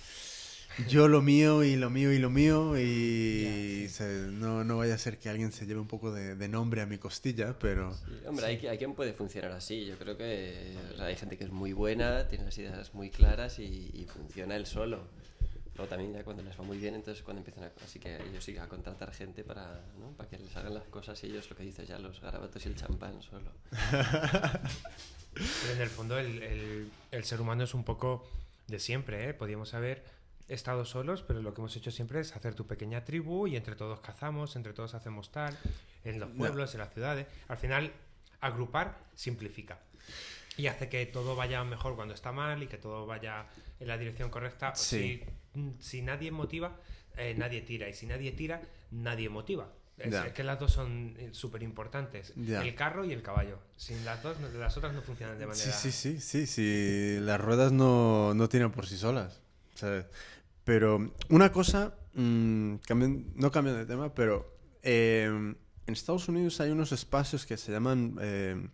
yo lo mío y lo mío y lo mío y se- no, no vaya a ser que alguien se lleve un poco de, de nombre a mi costilla, pero... Sí, hombre, hay, hay quien puede funcionar así. Yo creo que o sea, hay gente que es muy buena, tiene las ideas muy claras y, y funciona él solo. Luego también ya cuando les va muy bien, entonces cuando empiezan a... Así que ellos sí a contratar gente para, ¿no? para que les hagan las cosas y ellos lo que dices ya, los garabatos y el champán solo. Pero en el fondo el, el- el ser humano es un poco de siempre, ¿eh? Podríamos haber estado solos, pero lo que hemos hecho siempre es hacer tu pequeña tribu y entre todos cazamos, entre todos hacemos tal, en los pueblos, en las ciudades. Al final, agrupar simplifica. Y hace que todo vaya mejor cuando está mal y que todo vaya en la dirección correcta. Sí. Si, si nadie motiva, eh, nadie tira. Y si nadie tira, nadie motiva. Es, que las dos son súper importantes. El carro y el caballo. Sin las dos, las otras no funcionan de manera... Sí, sí, sí, sí, sí. Las ruedas no, no tiran por sí solas. Pero una cosa, mm, no cambian de tema, pero eh, en Estados Unidos hay unos espacios que se llaman eh,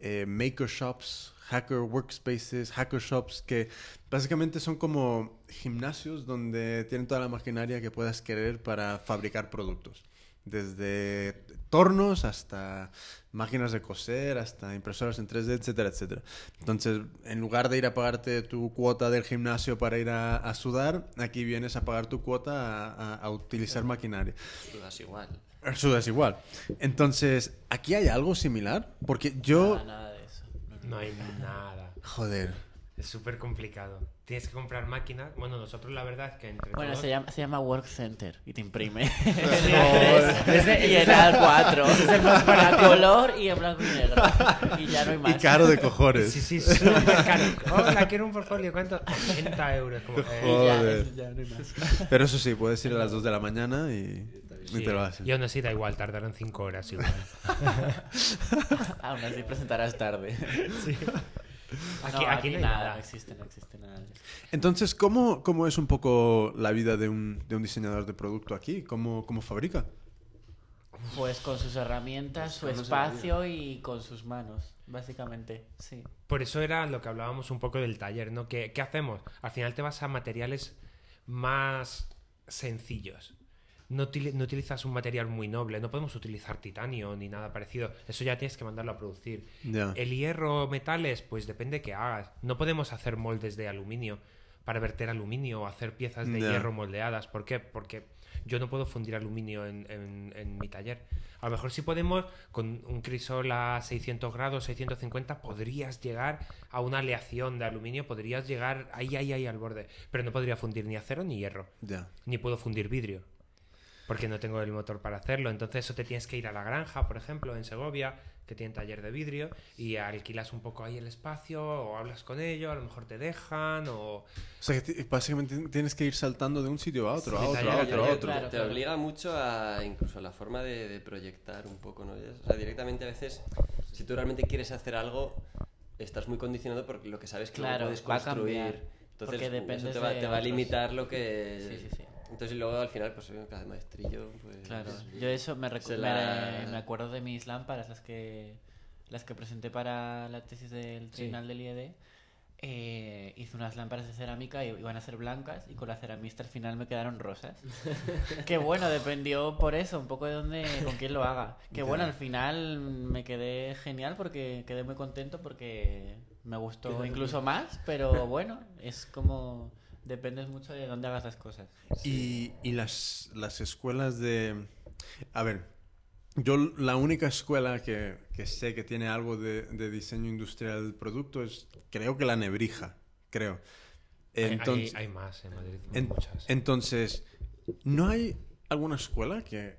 eh, maker shops, hacker workspaces, hacker shops, que básicamente son como gimnasios donde tienen toda la maquinaria que puedas querer para fabricar productos. Desde tornos hasta máquinas de coser, hasta impresoras en 3D, etcétera, etcétera. Entonces, en lugar de ir a pagarte tu cuota del gimnasio para ir a, a sudar, aquí vienes a pagar tu cuota a, a- a utilizar maquinaria. Tú das igual. Sudas igual. Entonces, ¿aquí hay algo similar? Porque yo... Nada, nada de eso. No, no. No hay nada. Joder. Es súper complicado. Tienes que comprar máquinas. Bueno, nosotros la verdad es que entre Bueno, todos- se llama, se llama Work Center y te imprime. Joder. Ese- y en A4. Es más para color y en blanco y negro. Y ya no hay Y más. caro de cojones. Sí, sí, súper caro. Hola, quiero un portfolio. ¿Cuánto? 80 euros. Como, eh, Y ya- Joder. ya no hay más. Pero eso sí, puedes ir a las 2 de la mañana y, y sí. te lo hacen. Y aún así da igual, tardaron 5 horas igual. Aún así presentarás tarde. Aquí, no, aquí no hay nada. No existe, no existe nada. Entonces, ¿cómo, ¿cómo es un poco la vida de un, de un diseñador de producto aquí? ¿Cómo, cómo fabrica? Pues con sus herramientas, su Pues no espacio y con sus manos, básicamente. Sí. Por eso era lo que hablábamos un poco del taller, ¿no? ¿Qué, qué hacemos? Al final te vas a materiales más sencillos. No, utili- no utilizas un material muy noble, no podemos utilizar titanio ni nada parecido. Eso ya tienes que mandarlo a producir. El hierro, metales, pues depende qué hagas. No podemos hacer moldes de aluminio para verter aluminio o hacer piezas de hierro moldeadas. ¿Por qué? Porque yo no puedo fundir aluminio en, en- en mi taller. A lo mejor sí podemos, con un crisol a 600 grados, 650, podrías llegar a una aleación de aluminio, podrías llegar ahí, ahí, ahí al borde. Pero no podría fundir ni acero ni hierro, ni puedo fundir vidrio. Porque no tengo el motor para hacerlo. Entonces, eso te tienes que ir a la granja, por ejemplo, en Segovia, que tiene taller de vidrio, y alquilas un poco ahí el espacio, o hablas con ellos, a lo mejor te dejan, o. O sea, que básicamente tienes que ir saltando de un sitio a otro, Sí, a otro, taller a otro, a otro. claro. te obliga mucho a incluso a la forma de, de proyectar un poco, ¿no? O sea, directamente a veces, si tú realmente quieres hacer algo, estás muy condicionado por lo que sabes que Claro, no puedes va a cambiar, construir. Entonces, porque eso te va, de te va a limitar lo que... Sí, sí, sí. Entonces, y luego al final, pues cada maestrillo, pues... Claro, yo eso me, recu- la- me acuerdo de mis lámparas, las que las que presenté para la tesis del tribunal del IED. Eh, hice unas lámparas de cerámica y iban a ser blancas y con la ceramista al final me quedaron rosas. que bueno, dependió por eso, un poco de dónde, con quién lo haga. Que Ya. bueno, al final me quedé genial porque quedé muy contento porque me gustó incluso más, pero bueno, es como dependes mucho de dónde hagas las cosas. Y, y las, las escuelas de... A ver, yo la única escuela que, que sé que tiene algo de, de diseño industrial del producto es, creo que la Nebrija, creo. Hay- Entonces, hay, hay más en Madrid, en- muchas. entonces, ¿no hay alguna escuela que...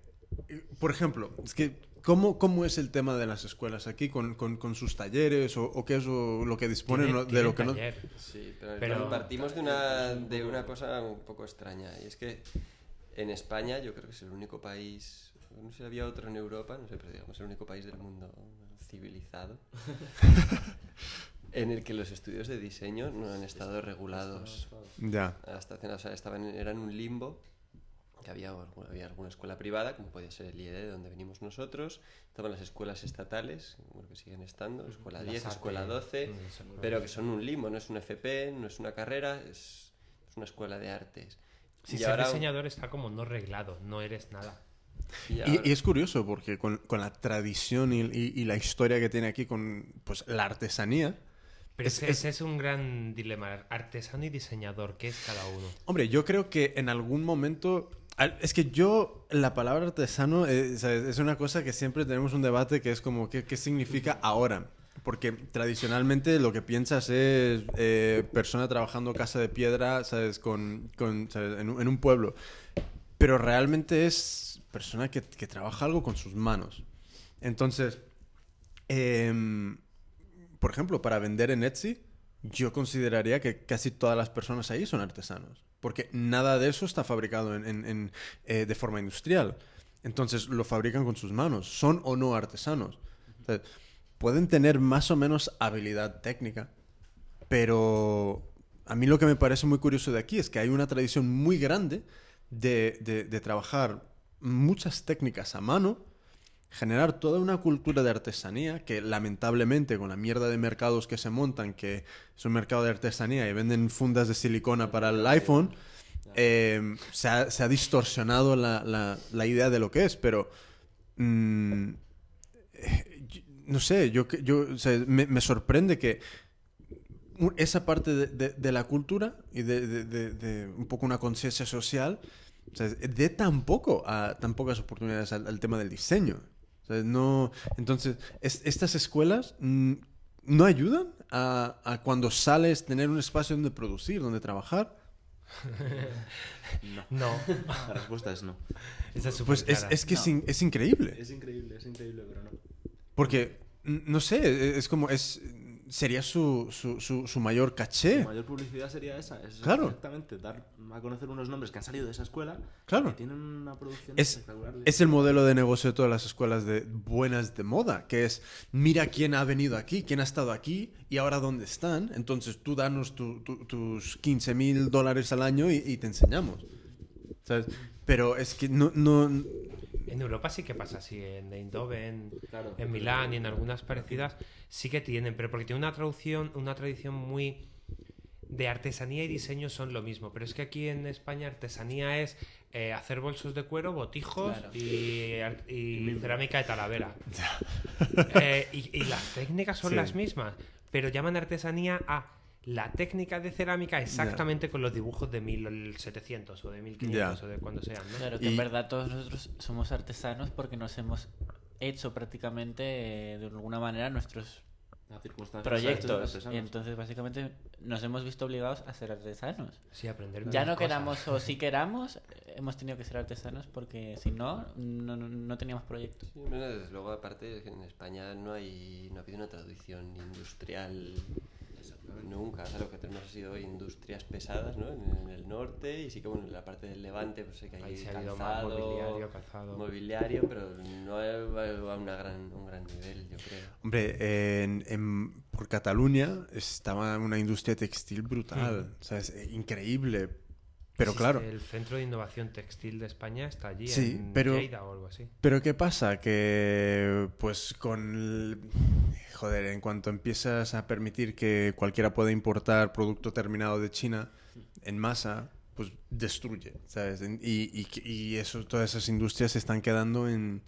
Por ejemplo, es que... ¿Cómo, ¿Cómo es el tema de las escuelas aquí con, con, con sus talleres o, o qué es lo, lo que disponen Tiene- de tiene lo que no... taller. Sí, pero, Pero- partimos de una, de una cosa un poco extraña. Y es que en España yo creo que es el único país, no sé si había otro en Europa, no sé, pero digamos el único país del mundo civilizado en el que los estudios de diseño no han estado regulados Ya, hasta. O sea, estaban, eran un limbo que había, alguna- había alguna escuela privada, como podía ser el IED, de donde venimos nosotros, estaban las escuelas estatales, bueno, que siguen estando, escuela Las 10, ATE, escuela 12, mm, pero que son un limbo, no es un FP, no es una carrera, es, es una escuela de artes. Si Y ser ahora- diseñador está como no reglado, no eres nada. y Y, ahora- y es curioso porque con, con la tradición y, y- y la historia que tiene aquí con pues, la artesanía, Pero Es- ese, es- ese es un gran dilema. Artesano y diseñador, ¿qué es cada uno? hombre, yo creo que en algún momento... Es que yo, la palabra artesano eh, es una cosa que siempre tenemos un debate que es como, ¿qué, qué significa ahora? Porque tradicionalmente lo que piensas es eh, persona trabajando casa de piedra, ¿sabes? Con, con, ¿sabes? En, un, en un pueblo. Pero realmente es persona que, que trabaja algo con sus manos. Entonces, em, por ejemplo, para vender en Etsy, yo consideraría que casi todas las personas ahí son artesanos. Porque nada de eso está fabricado en- eh, de forma industrial. Entonces lo fabrican con sus manos. Son o no artesanos. Pueden tener más o menos habilidad técnica, pero a mí lo que me parece muy curioso de aquí es que hay una tradición muy grande de, de- de trabajar muchas técnicas a mano, generar toda una cultura de artesanía que lamentablemente con la mierda de mercados que se montan, que es un mercado de artesanía y venden fundas de silicona para el iPhone, eh, se, ha, se ha distorsionado la, la- la idea de lo que es, pero... mm, no sé, yo, yo o sea, me, me sorprende que esa parte de, de- de la cultura y de, de- de- de un poco una conciencia social o sea, dé tan poco a tan pocas oportunidades al, al tema del diseño. O sea, no, entonces, es- estas escuelas mm, no ayudan a, a cuando sales tener un espacio donde producir, donde trabajar? No. No, La respuesta es no. esa es Pues es, es que es, No. in- es increíble. Es increíble, es increíble, pero no. Porque, no sé, es como, es, sería su, su, su, su mayor caché. La mayor publicidad sería esa. Es Claro. Exactamente, dar a conocer unos nombres que han salido de esa escuela Claro. que tienen una producción Es, espectacular. de- es el modelo de negocio de todas las escuelas de buenas de moda, que es, mira quién ha venido aquí, quién ha estado aquí y ahora dónde están. Entonces tú danos tu- tu- tus 15 mil dólares al año y, y te enseñamos. ¿Sabes? Pero es que no... no En Europa sí que pasa así, en Eindhoven, Claro. en Milán y en algunas parecidas sí que tienen, pero porque tiene una traducción, una tradición muy de artesanía y diseño son lo mismo, pero es que aquí en España artesanía es eh, hacer bolsos de cuero, botijos Claro. y, cerámica de Talavera. Eh, y, y las técnicas son Sí. las mismas, pero llaman artesanía a la técnica de cerámica exactamente con los dibujos de 1700 o de 1500 Ya. o de cuando sean, ¿no? Claro, que Y- en verdad todos nosotros somos artesanos porque nos hemos hecho prácticamente eh, de alguna manera nuestros proyectos. Y entonces básicamente nos hemos visto obligados a ser artesanos. Sí, aprender Ya no cosas. queramos o si queramos, hemos tenido que ser artesanos porque si no, no, no- no teníamos proyectos. Sí, bueno, desde luego, aparte, en España no, hay, no ha habido una tradición industrial nunca. O sea, lo que tenemos ha sido industrias pesadas ¿no? en, en el norte y sí que bueno, en la parte del levante pues sé que hay más calzado, mobiliario, calzado. mobiliario, pero no a, a una gran, un gran nivel, yo creo. Hombre, en- en- por Cataluña estaba una industria textil brutal, ¿sabes? Eh, Increíble. Pero Existe claro, El Centro de Innovación Textil de España está allí, Sí, en pero- Lleida o algo así. pero ¿qué pasa? Que pues con... el- Joder, en cuanto empiezas a permitir que cualquiera pueda importar producto terminado de China en masa, pues destruye, ¿sabes? Y, y, y eso, todas esas industrias se están quedando en,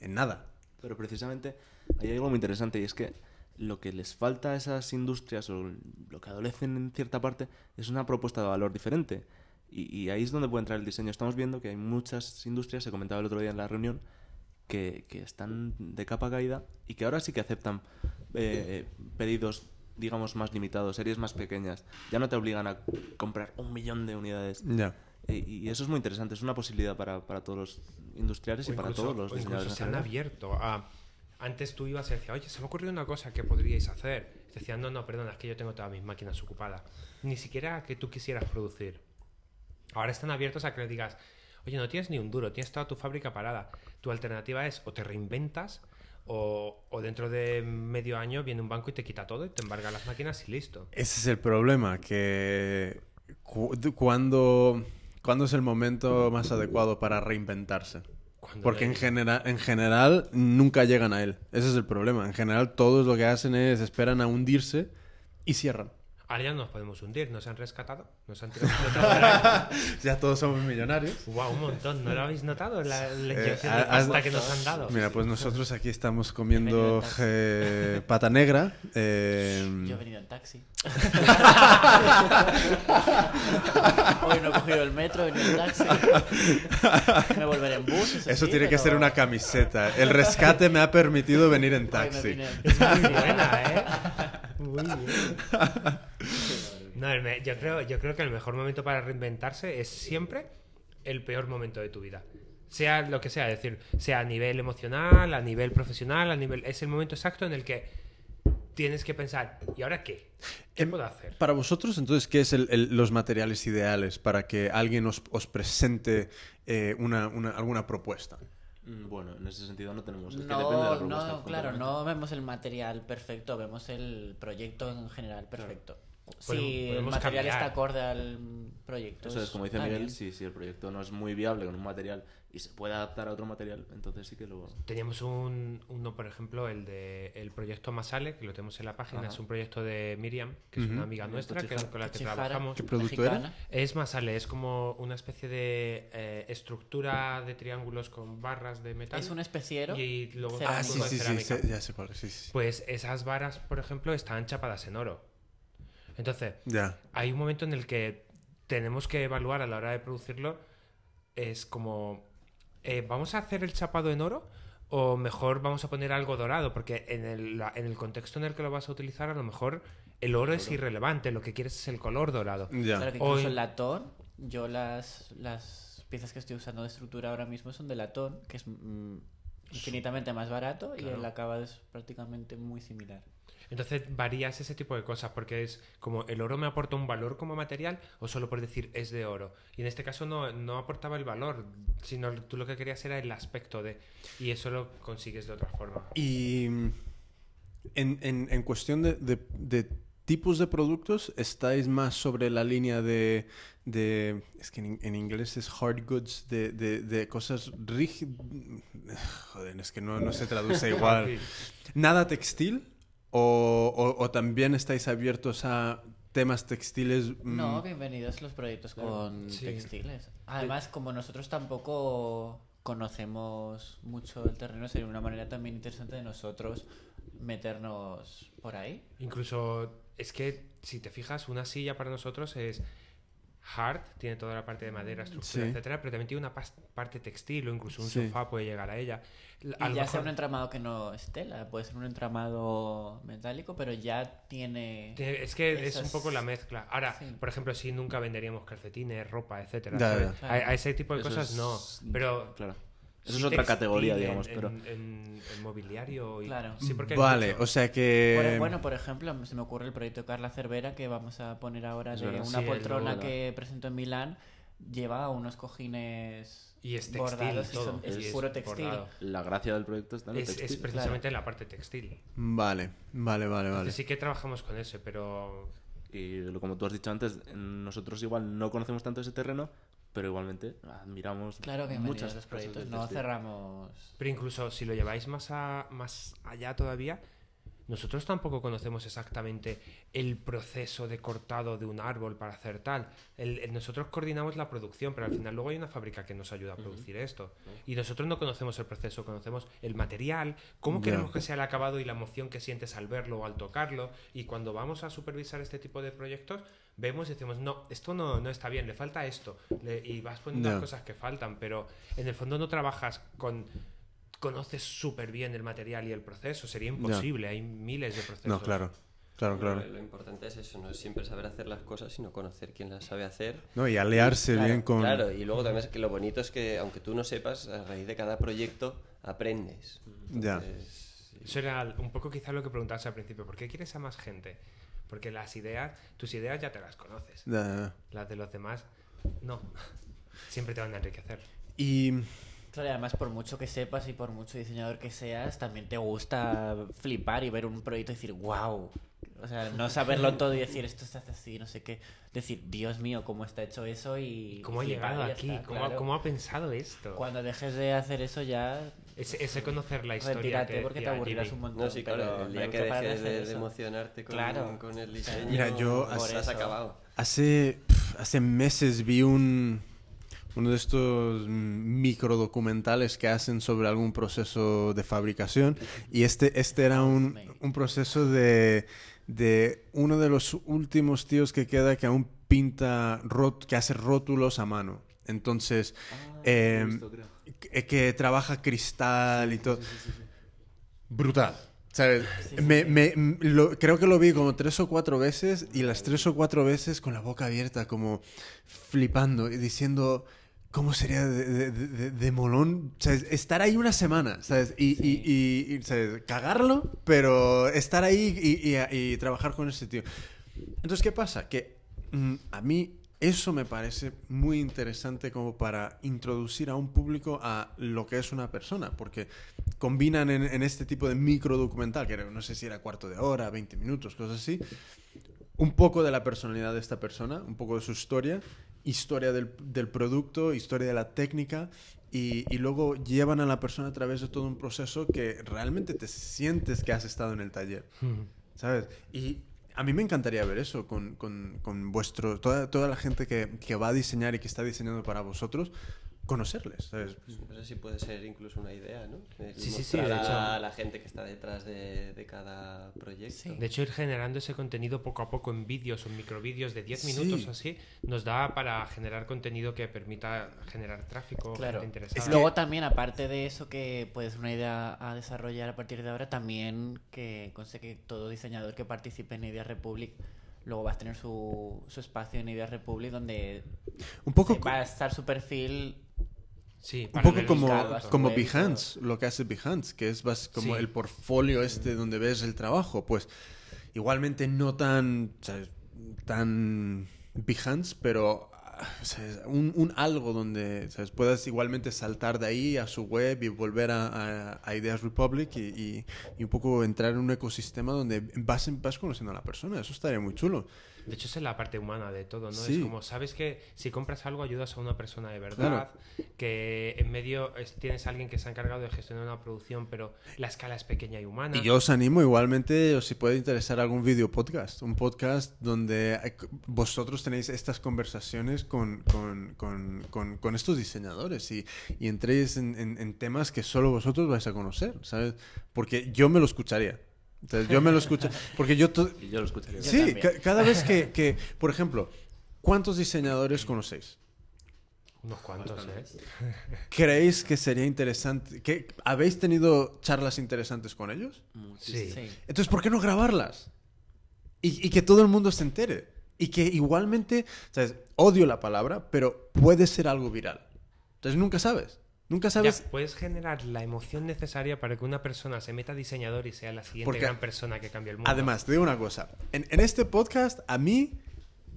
en nada. Pero precisamente hay algo muy interesante y es que lo que les falta a esas industrias o lo que adolecen en cierta parte es una propuesta de valor diferente. Y, y ahí es donde puede entrar el diseño. Estamos viendo que hay muchas industrias, se comentaba el otro día en la reunión, que, que están de capa caída y que ahora sí que aceptan eh, pedidos, digamos, más limitados, series más pequeñas. Ya no te obligan a comprar un millón de unidades. Ya. Y, y eso es muy interesante, es una posibilidad para, para todos los industriales y O para incluso- todos los diseñadores. se han abierto a... Antes tú ibas y decías, oye, se me ha ocurrido una cosa que podríais hacer. Y te decían, no, no, perdona, es que yo tengo todas mis máquinas ocupadas. Ni siquiera que tú quisieras producir. Ahora están abiertos a que le digas, oye, no tienes ni un duro, tienes toda tu fábrica parada. Tu alternativa es o te reinventas o, o dentro de medio año viene un banco y te quita todo y te embarga las máquinas y listo. Ese es el problema, que cu- cuando, cuando es el momento más adecuado para reinventarse. Porque en, genera- en general nunca llegan a él. Ese es el problema. En general todos lo que hacen es esperan a hundirse y cierran. Ahora ya nos podemos hundir, nos han rescatado, nos han tirado ya todos somos millonarios. Guau, un montón, ¿no lo habéis notado? La, la Eh, inyección ha- de has- pasta que nos han dado. Mira, pues nosotros aquí estamos comiendo eh, pata negra. eh, Yo he venido en taxi. Hoy no he cogido el metro, he venido en taxi. Me volveré en bus. Eso, eso sí, tiene que pero ser una camiseta. El rescate me ha permitido venir en hoy me taxi. vine- Muy buena, ¿eh? Muy bien. No, me- yo, creo, yo creo que el mejor momento para reinventarse es siempre el peor momento de tu vida. Sea lo que sea, es decir, sea a nivel emocional, a nivel profesional, a nivel... Es el momento exacto en el que tienes que pensar, ¿y ahora qué? ¿Qué Em, puedo hacer? Para vosotros, entonces, ¿qué es el- el- los materiales ideales para que alguien os, os presente eh, una, una- alguna propuesta? Mm, Bueno, en ese sentido no tenemos. Es que depende de la No, propuesta, no, claro, no vemos el material perfecto, vemos el proyecto en general perfecto. Si el material cambiar. está acorde al proyecto. Eso es, como dice Miguel, si, si el proyecto no es muy viable con un material y se puede adaptar a otro material, entonces sí que lo... Teníamos un, uno, por ejemplo, el de el proyecto Masale, que lo tenemos en la página, Ajá. es un proyecto de Miriam, que es una amiga nuestra que, con la que trabajamos. ¿Qué producto era? Es Masale, es como una especie de eh, estructura de triángulos con barras de metal. Es un especiero. y luego. Ah, un sí, de sí, sí, ya sé cuál. Sí, sí. Pues esas varas, por ejemplo, están chapadas en oro. Entonces, Ya. hay un momento en el que tenemos que evaluar a la hora de producirlo. Es como, eh, ¿vamos a hacer el chapado en oro o mejor vamos a poner algo dorado, porque en el, la- en el contexto en el que lo vas a utilizar, a lo mejor el oro es irrelevante, lo que quieres es el color dorado. Ya. Claro que incluso el latón, yo las, las piezas que estoy usando de estructura ahora mismo son de latón, que es mm, infinitamente más barato y el acabado es prácticamente muy similar. Entonces varías ese tipo de cosas, porque es como el oro me aporta un valor como material o solo por decir es de oro. Y en este caso no, no aportaba el valor, sino tú lo que querías era el aspecto de... Y eso lo consigues de otra forma. Y en, en- en cuestión de, de- de tipos de productos, ¿estáis más sobre la línea de... de- es que en, en inglés es hard goods, de, de- de cosas rígidas... Joder, es que no, no se traduce igual. ¿Nada textil? ¿O, o- o también estáis abiertos a temas textiles? mm, No, bienvenidos los proyectos con Sí. textiles. Además, como nosotros tampoco conocemos mucho el terreno, sería una manera también interesante de nosotros meternos por ahí. Incluso es que si te fijas, una silla para nosotros es hard, tiene toda la parte de madera, estructura, Sí. etcétera, pero también tiene una parte textil o incluso un Sí. sofá puede llegar a ella. Y ya sea un entramado que no es tela, puede ser un entramado metálico, pero ya tiene... es que es un poco la mezcla. Ahora, Sí. por ejemplo, si nunca venderíamos calcetines, ropa, etcétera. Ya. A, a ese tipo de Eso cosas es- no, pero Claro. Eso sí es otra categoría, digamos, en, pero... en- en mobiliario y Claro. sí, porque Vale, mucho. o sea que... bueno, por ejemplo, se me ocurre el proyecto de Carla Cervera que vamos a poner ahora Es de verdad. una Sí, poltrona que presentó en Milán. Lleva unos cojines y es textil bordados todo, es y puro textil. bordado. La gracia del proyecto está en el Es, es textil. precisamente la parte textil. Vale, vale, vale, vale. Entonces sí que trabajamos con eso, pero Y lo- como tú has dicho antes, nosotros igual no conocemos tanto ese terreno, pero igualmente admiramos Claro, muchas a los proyectos. No cerramos. Pero incluso si lo lleváis más, a- más allá todavía, nosotros tampoco conocemos exactamente el proceso de cortado de un árbol para hacer tal. El- el- nosotros coordinamos la producción, pero al final luego hay una fábrica que nos ayuda a producir esto. Y nosotros no conocemos el proceso, conocemos el material, cómo queremos que sea el acabado y la emoción que sientes al verlo o al tocarlo. Y cuando vamos a supervisar este tipo de proyectos, vemos y decimos, no, esto no, no está bien, le falta esto. Le- y vas poniendo las cosas que faltan, pero en el fondo no trabajas con conoces súper bien el material y el proceso. Sería imposible, hay miles de procesos. No, claro, claro, claro. Lo, lo importante es eso, no es siempre saber hacer las cosas, sino conocer quién las sabe hacer. No, y aliarse Claro, bien con... Claro, y luego también es que lo bonito es que, aunque tú no sepas, a raíz de cada proyecto aprendes. Ya. Eso era un poco quizá lo que preguntabas al principio. ¿Por qué quieres a más gente? Porque las ideas, tus ideas ya te las conoces. Ya, ya. Las de los demás, no. Siempre te van a enriquecer. Y... Claro, y además, por mucho que sepas y por mucho diseñador que seas, también te gusta flipar y ver un proyecto y decir, wow. O sea, no saberlo todo y decir, esto se hace así, no sé qué. Decir, Dios mío, cómo está hecho eso y. ¿Cómo ha llegado aquí? está, ¿Cómo, claro. cómo ha pensado esto? Cuando dejes de hacer eso ya, Ese, ese conocer la historia. retírate que porque te aburrirás Jimmy. un montón. No, sí, claro, pero el día que dejes de, de emocionarte con, Claro. con el diseño, Mira, yo hace- has eso. acabado. Hace, pf, hace meses vi un, uno de estos micro documentales que hacen sobre algún proceso de fabricación y este, este era un, un proceso de, de uno de los últimos tíos que queda que aún pinta, rot- que hace rótulos a mano. Entonces, visto, creo. que, que trabaja cristal y todo. Brutal. ¿Sabes? Me- me- m- lo- creo que lo vi como tres o cuatro veces y las tres o cuatro veces con la boca abierta, como flipando y diciendo cómo sería de, de- de- de molón ¿sabes? estar ahí una semana, ¿sabes? Y, y- y- y, ¿sabes? cagarlo, pero estar ahí y, y- y trabajar con ese tío. Entonces, ¿qué pasa? Que mm, a mí eso me parece muy interesante como para introducir a un público a lo que es una persona, porque combinan en, en este tipo de micro documental, que no sé si era cuarto de hora, 20 minutos, cosas así, un poco de la personalidad de esta persona, un poco de su historia, historia del, del producto, historia de la técnica, y, y luego llevan a la persona a través de todo un proceso que realmente te sientes que has estado en el taller. ¿Sabes? Y a mí me encantaría ver eso con, con, con vuestro, toda, toda la gente que, que va a diseñar y que está diseñando para vosotros, conocerles. ¿sabes? No sé si puede ser incluso una idea, ¿no? Sí, sí, sí, mostrar de hecho. a la gente que está detrás de, de cada proyecto. Sí. De hecho, ir generando ese contenido poco a poco en vídeos o en microvídeos de 10 Sí. minutos o así, nos da para generar contenido que permita generar tráfico, Claro. gente interesada. Luego también, aparte de eso, que puede ser una idea a desarrollar a partir de ahora, también que conste que todo diseñador que participe en Idea Republic luego va a tener su, su espacio en Idea Republic donde Un poco, va a estar su perfil Sí, un poco como, como Behance, lo que hace Behance, que es bas- como Sí. el portfolio este donde ves el trabajo. Pues igualmente no tan, tan Behance, pero. Un, un algo donde puedas igualmente saltar de ahí a su web y volver a, Ideas Republic y, y- y un poco entrar en un ecosistema donde vas, vas conociendo a la persona. Eso estaría muy chulo. De hecho, esa es la parte humana de todo, ¿no? Sí. Es como, sabes que si compras algo ayudas a una persona de verdad, que en medio es- tienes a alguien que se ha encargado de gestionar una producción, pero la escala es pequeña y humana. Y yo os animo igualmente, o si puede interesar algún video podcast, un podcast donde hay- vosotros tenéis estas conversaciones con, con, con, con, con estos diseñadores y, y entréis en, en- en temas que solo vosotros vais a conocer, ¿sabes? Porque yo me lo escucharía. Entonces, yo me lo escucho. Porque yo. to- Y yo lo escucharía. Sí, ca- cada vez que, que, por ejemplo, ¿cuántos diseñadores conocéis? Unos cuantos, ¿eh? ¿Creéis que sería interesante? que ¿Habéis tenido charlas interesantes con ellos? Sí. Sí. Entonces, ¿por qué no grabarlas? Y, y que todo el mundo se entere. Y que igualmente, ¿sabes? Odio la palabra, pero puede ser algo viral. Entonces, nunca sabes. Nunca Ya, sabes. puedes generar la emoción necesaria para que una persona se meta diseñador y sea la siguiente Porque- gran persona que cambie el mundo. Además, te digo una cosa. En, en este podcast, a mí,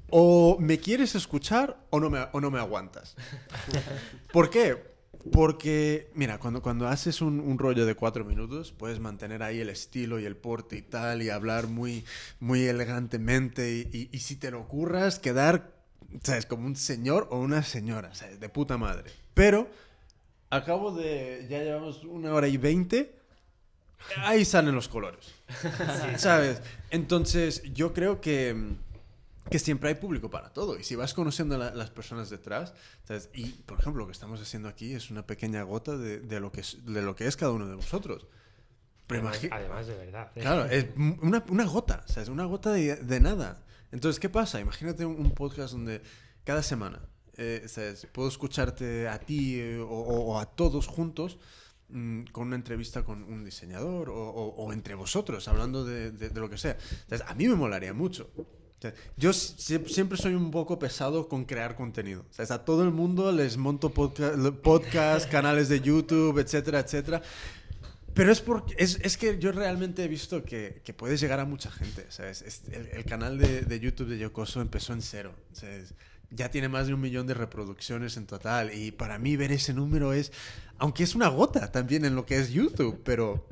o me quieres escuchar o no me, o no me aguantas. ¿Por qué? Porque, mira, cuando, cuando haces un, un rollo de cuatro minutos, puedes mantener ahí el estilo y el porte y tal, y hablar muy, muy elegantemente, y, y- y si te lo ocurras, quedar, ¿sabes? Como un señor o una señora, ¿sabes? De puta madre. Pero, a cabo de, ya llevamos una hora y veinte, ahí salen los colores. ¿Sabes? Entonces, yo creo que, que siempre hay público para todo. Y si vas conociendo a la- las personas detrás, ¿sabes? y por ejemplo, lo que estamos haciendo aquí es una pequeña gota de, de lo, que es, de lo que es cada uno de vosotros. Pero Además, de verdad. ¿eh? Claro, es una, una gota, ¿sabes? Una gota de, de nada. Entonces, ¿qué pasa? Imagínate un, un podcast donde cada semana, eh, ¿sabes? Puedo escucharte a ti eh, o, o- a todos juntos mm, con una entrevista con un diseñador o, o- o entre vosotros, hablando de, de- de lo que sea. A mí me molaría mucho. Yo sie- siempre soy un poco pesado con crear contenido. Sea, a todo el mundo les monto podcast, podcast, canales de YouTube, etcétera, etcétera. Pero es porque es, es que yo realmente he visto que, que puedes llegar a mucha gente. ¿sabes? Es- el, el canal de, de YouTube de Yokoso empezó en cero. ¿sabes? Ya tiene más de un millón de reproducciones en total. Y para mí ver ese número es, aunque es una gota también en lo que es YouTube, pero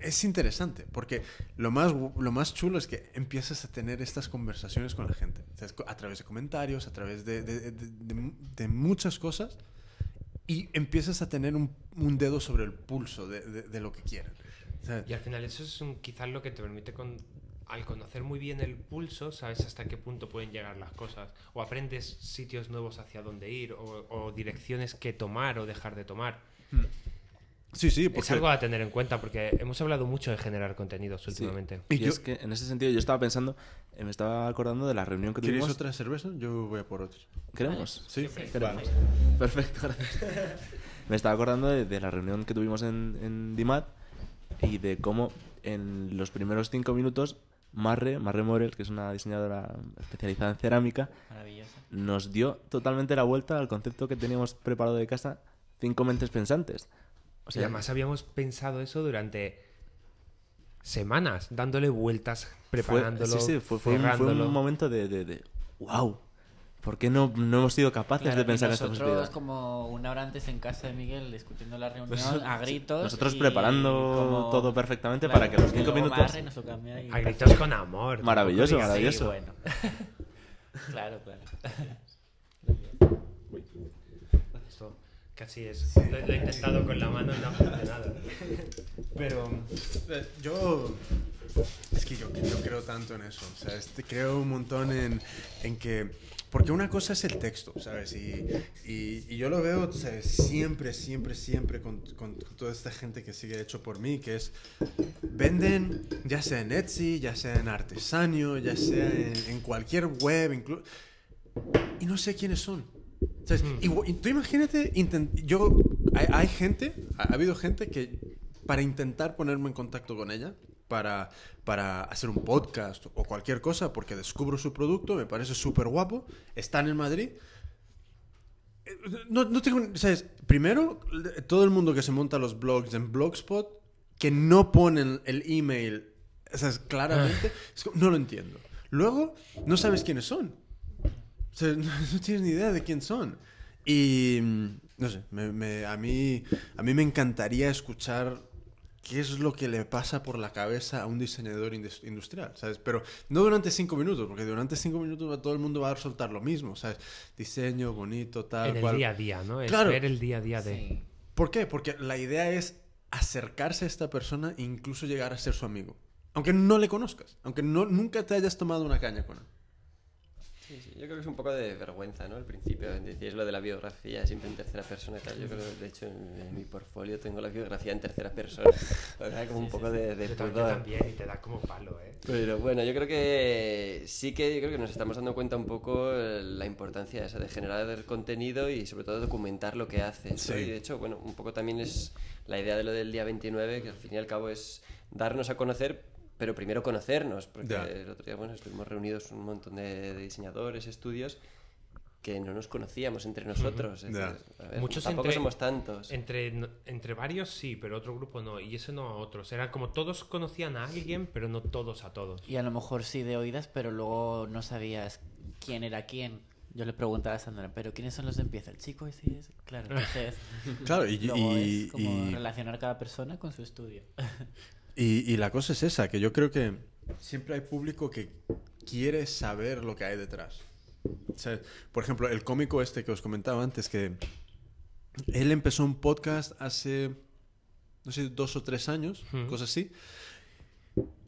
es interesante. Porque lo más, lo más chulo es que empiezas a tener estas conversaciones con la gente. A través de comentarios, a través de, de- de- de- muchas cosas y empiezas a tener un, un dedo sobre el pulso de lo que quieren. O sea, Y al final eso es un- quizás lo que te permite con, al conocer muy bien el pulso, sabes hasta qué punto pueden llegar las cosas. O aprendes sitios nuevos hacia dónde ir, o, o direcciones que tomar o dejar de tomar. sí, sí, Es porque... algo a tener en cuenta porque hemos hablado mucho de generar contenidos Sí. últimamente. Y Y, yo- es que en ese sentido yo estaba pensando, eh, me estaba acordando de la reunión que ¿Queréis tuvimos. otra cerveza? Yo voy a por otra. ¿Queremos? Sí. Queremos. Perfecto, gracias. me estaba acordando de, de la reunión que tuvimos en, en DIMAT y de cómo en los primeros cinco minutos Marre, Marre Morel, que es una diseñadora especializada en cerámica, nos dio totalmente la vuelta al concepto que teníamos preparado de casa, cinco mentes pensantes. O y sea, además habíamos pensado eso durante semanas, dándole vueltas, fue, preparándolo, sí, sí, fue, fue un, fue un momento de, de, de wow, ¿por qué no, no hemos sido capaces Claro, de pensar en esta nosotros posibilidad? como una hora antes en casa de Miguel discutiendo la reunión Nosotros- a gritos. nosotros y preparando como- todo perfectamente Claro, para que los cinco minutos... Marre nos lo cambia y- A gritos con amor. Maravilloso, Sí, maravilloso. bueno. claro, claro. Esto, Casi es. Lo, lo he intentado con la mano y no ha funcionado. Pero eh, yo es que yo, yo creo tanto en eso, o sea, este, creo un montón en, en que porque una cosa es el texto, ¿sabes? Y, y, y yo lo veo ¿sabes? siempre, siempre, siempre con, con toda esta gente que sigue hecho por mí, que es, venden ya sea en Etsy, ya sea en Artesanio, ya sea en, en cualquier web, incluso... Y no sé quiénes son. ¿Sabes? Y, y tú imagínate, intent- yo, hay, hay gente, ha, ha habido gente que para intentar ponerme en contacto con ella, para, para hacer un podcast o cualquier cosa, porque descubro su producto, me parece súper guapo, están en Madrid. No, no tengo, ¿sabes? Primero, todo el mundo que se monta los blogs en Blogspot, que no ponen el email, ¿sabes? Claramente, es como- no lo entiendo. Luego, no sabes quiénes son. O sea, no, no tienes ni idea de quién son. Y mm, no sé, me- me- a, mí, a mí me encantaría escuchar qué es lo que le pasa por la cabeza a un diseñador indus- industrial, ¿sabes? Pero no durante cinco minutos, porque durante cinco minutos va- todo el mundo va a soltar lo mismo, ¿sabes? Diseño, bonito, tal, En el cual. día a día, ¿no? Es Claro. ver el día a día de. Sí. ¿Por qué? Porque la idea es acercarse a esta persona e incluso llegar a ser su amigo. Aunque no le conozcas, aunque no, nunca te hayas tomado una caña con él. Sí, sí, Yo creo que es un poco de vergüenza, ¿no? Al principio, decías lo de la biografía siempre en tercera persona y tal. Yo creo que, de hecho, en, en mi portfolio tengo la biografía en tercera persona. O sea, como un poco de, de Yo yo pudor. también, y te da como palo, ¿eh? Pero bueno, yo creo que sí que yo creo que nos estamos dando cuenta un poco eh, la importancia esa de generar el contenido y sobre todo documentar lo que haces. ¿no? Sí. Y de hecho, bueno, un poco también es la idea de lo del día 29, que al fin y al cabo es darnos a conocer, pero primero conocernos, porque Ya. el otro día, bueno, estuvimos reunidos un montón de, de diseñadores, estudios que no nos conocíamos entre nosotros. Es Ya. decir, a ver, Muchos tampoco entre- somos tantos. Entre, entre varios sí, pero otro grupo no. Y eso no a otros. Era como todos conocían a alguien, pero no todos a todos. Y a lo mejor sí de oídas, pero luego no sabías quién era quién. Yo le preguntaba a Sandra, ¿pero quiénes son los de empieza? ¿El chico ese? ese? Claro, entonces Claro, y, luego y- es como y- relacionar cada persona con su estudio. Y, y la cosa es esa, que yo creo que siempre hay público que quiere saber lo que hay detrás. O sea, por ejemplo, el cómico este que os comentaba antes, que él empezó un podcast hace, no sé, dos o tres años, cosas así.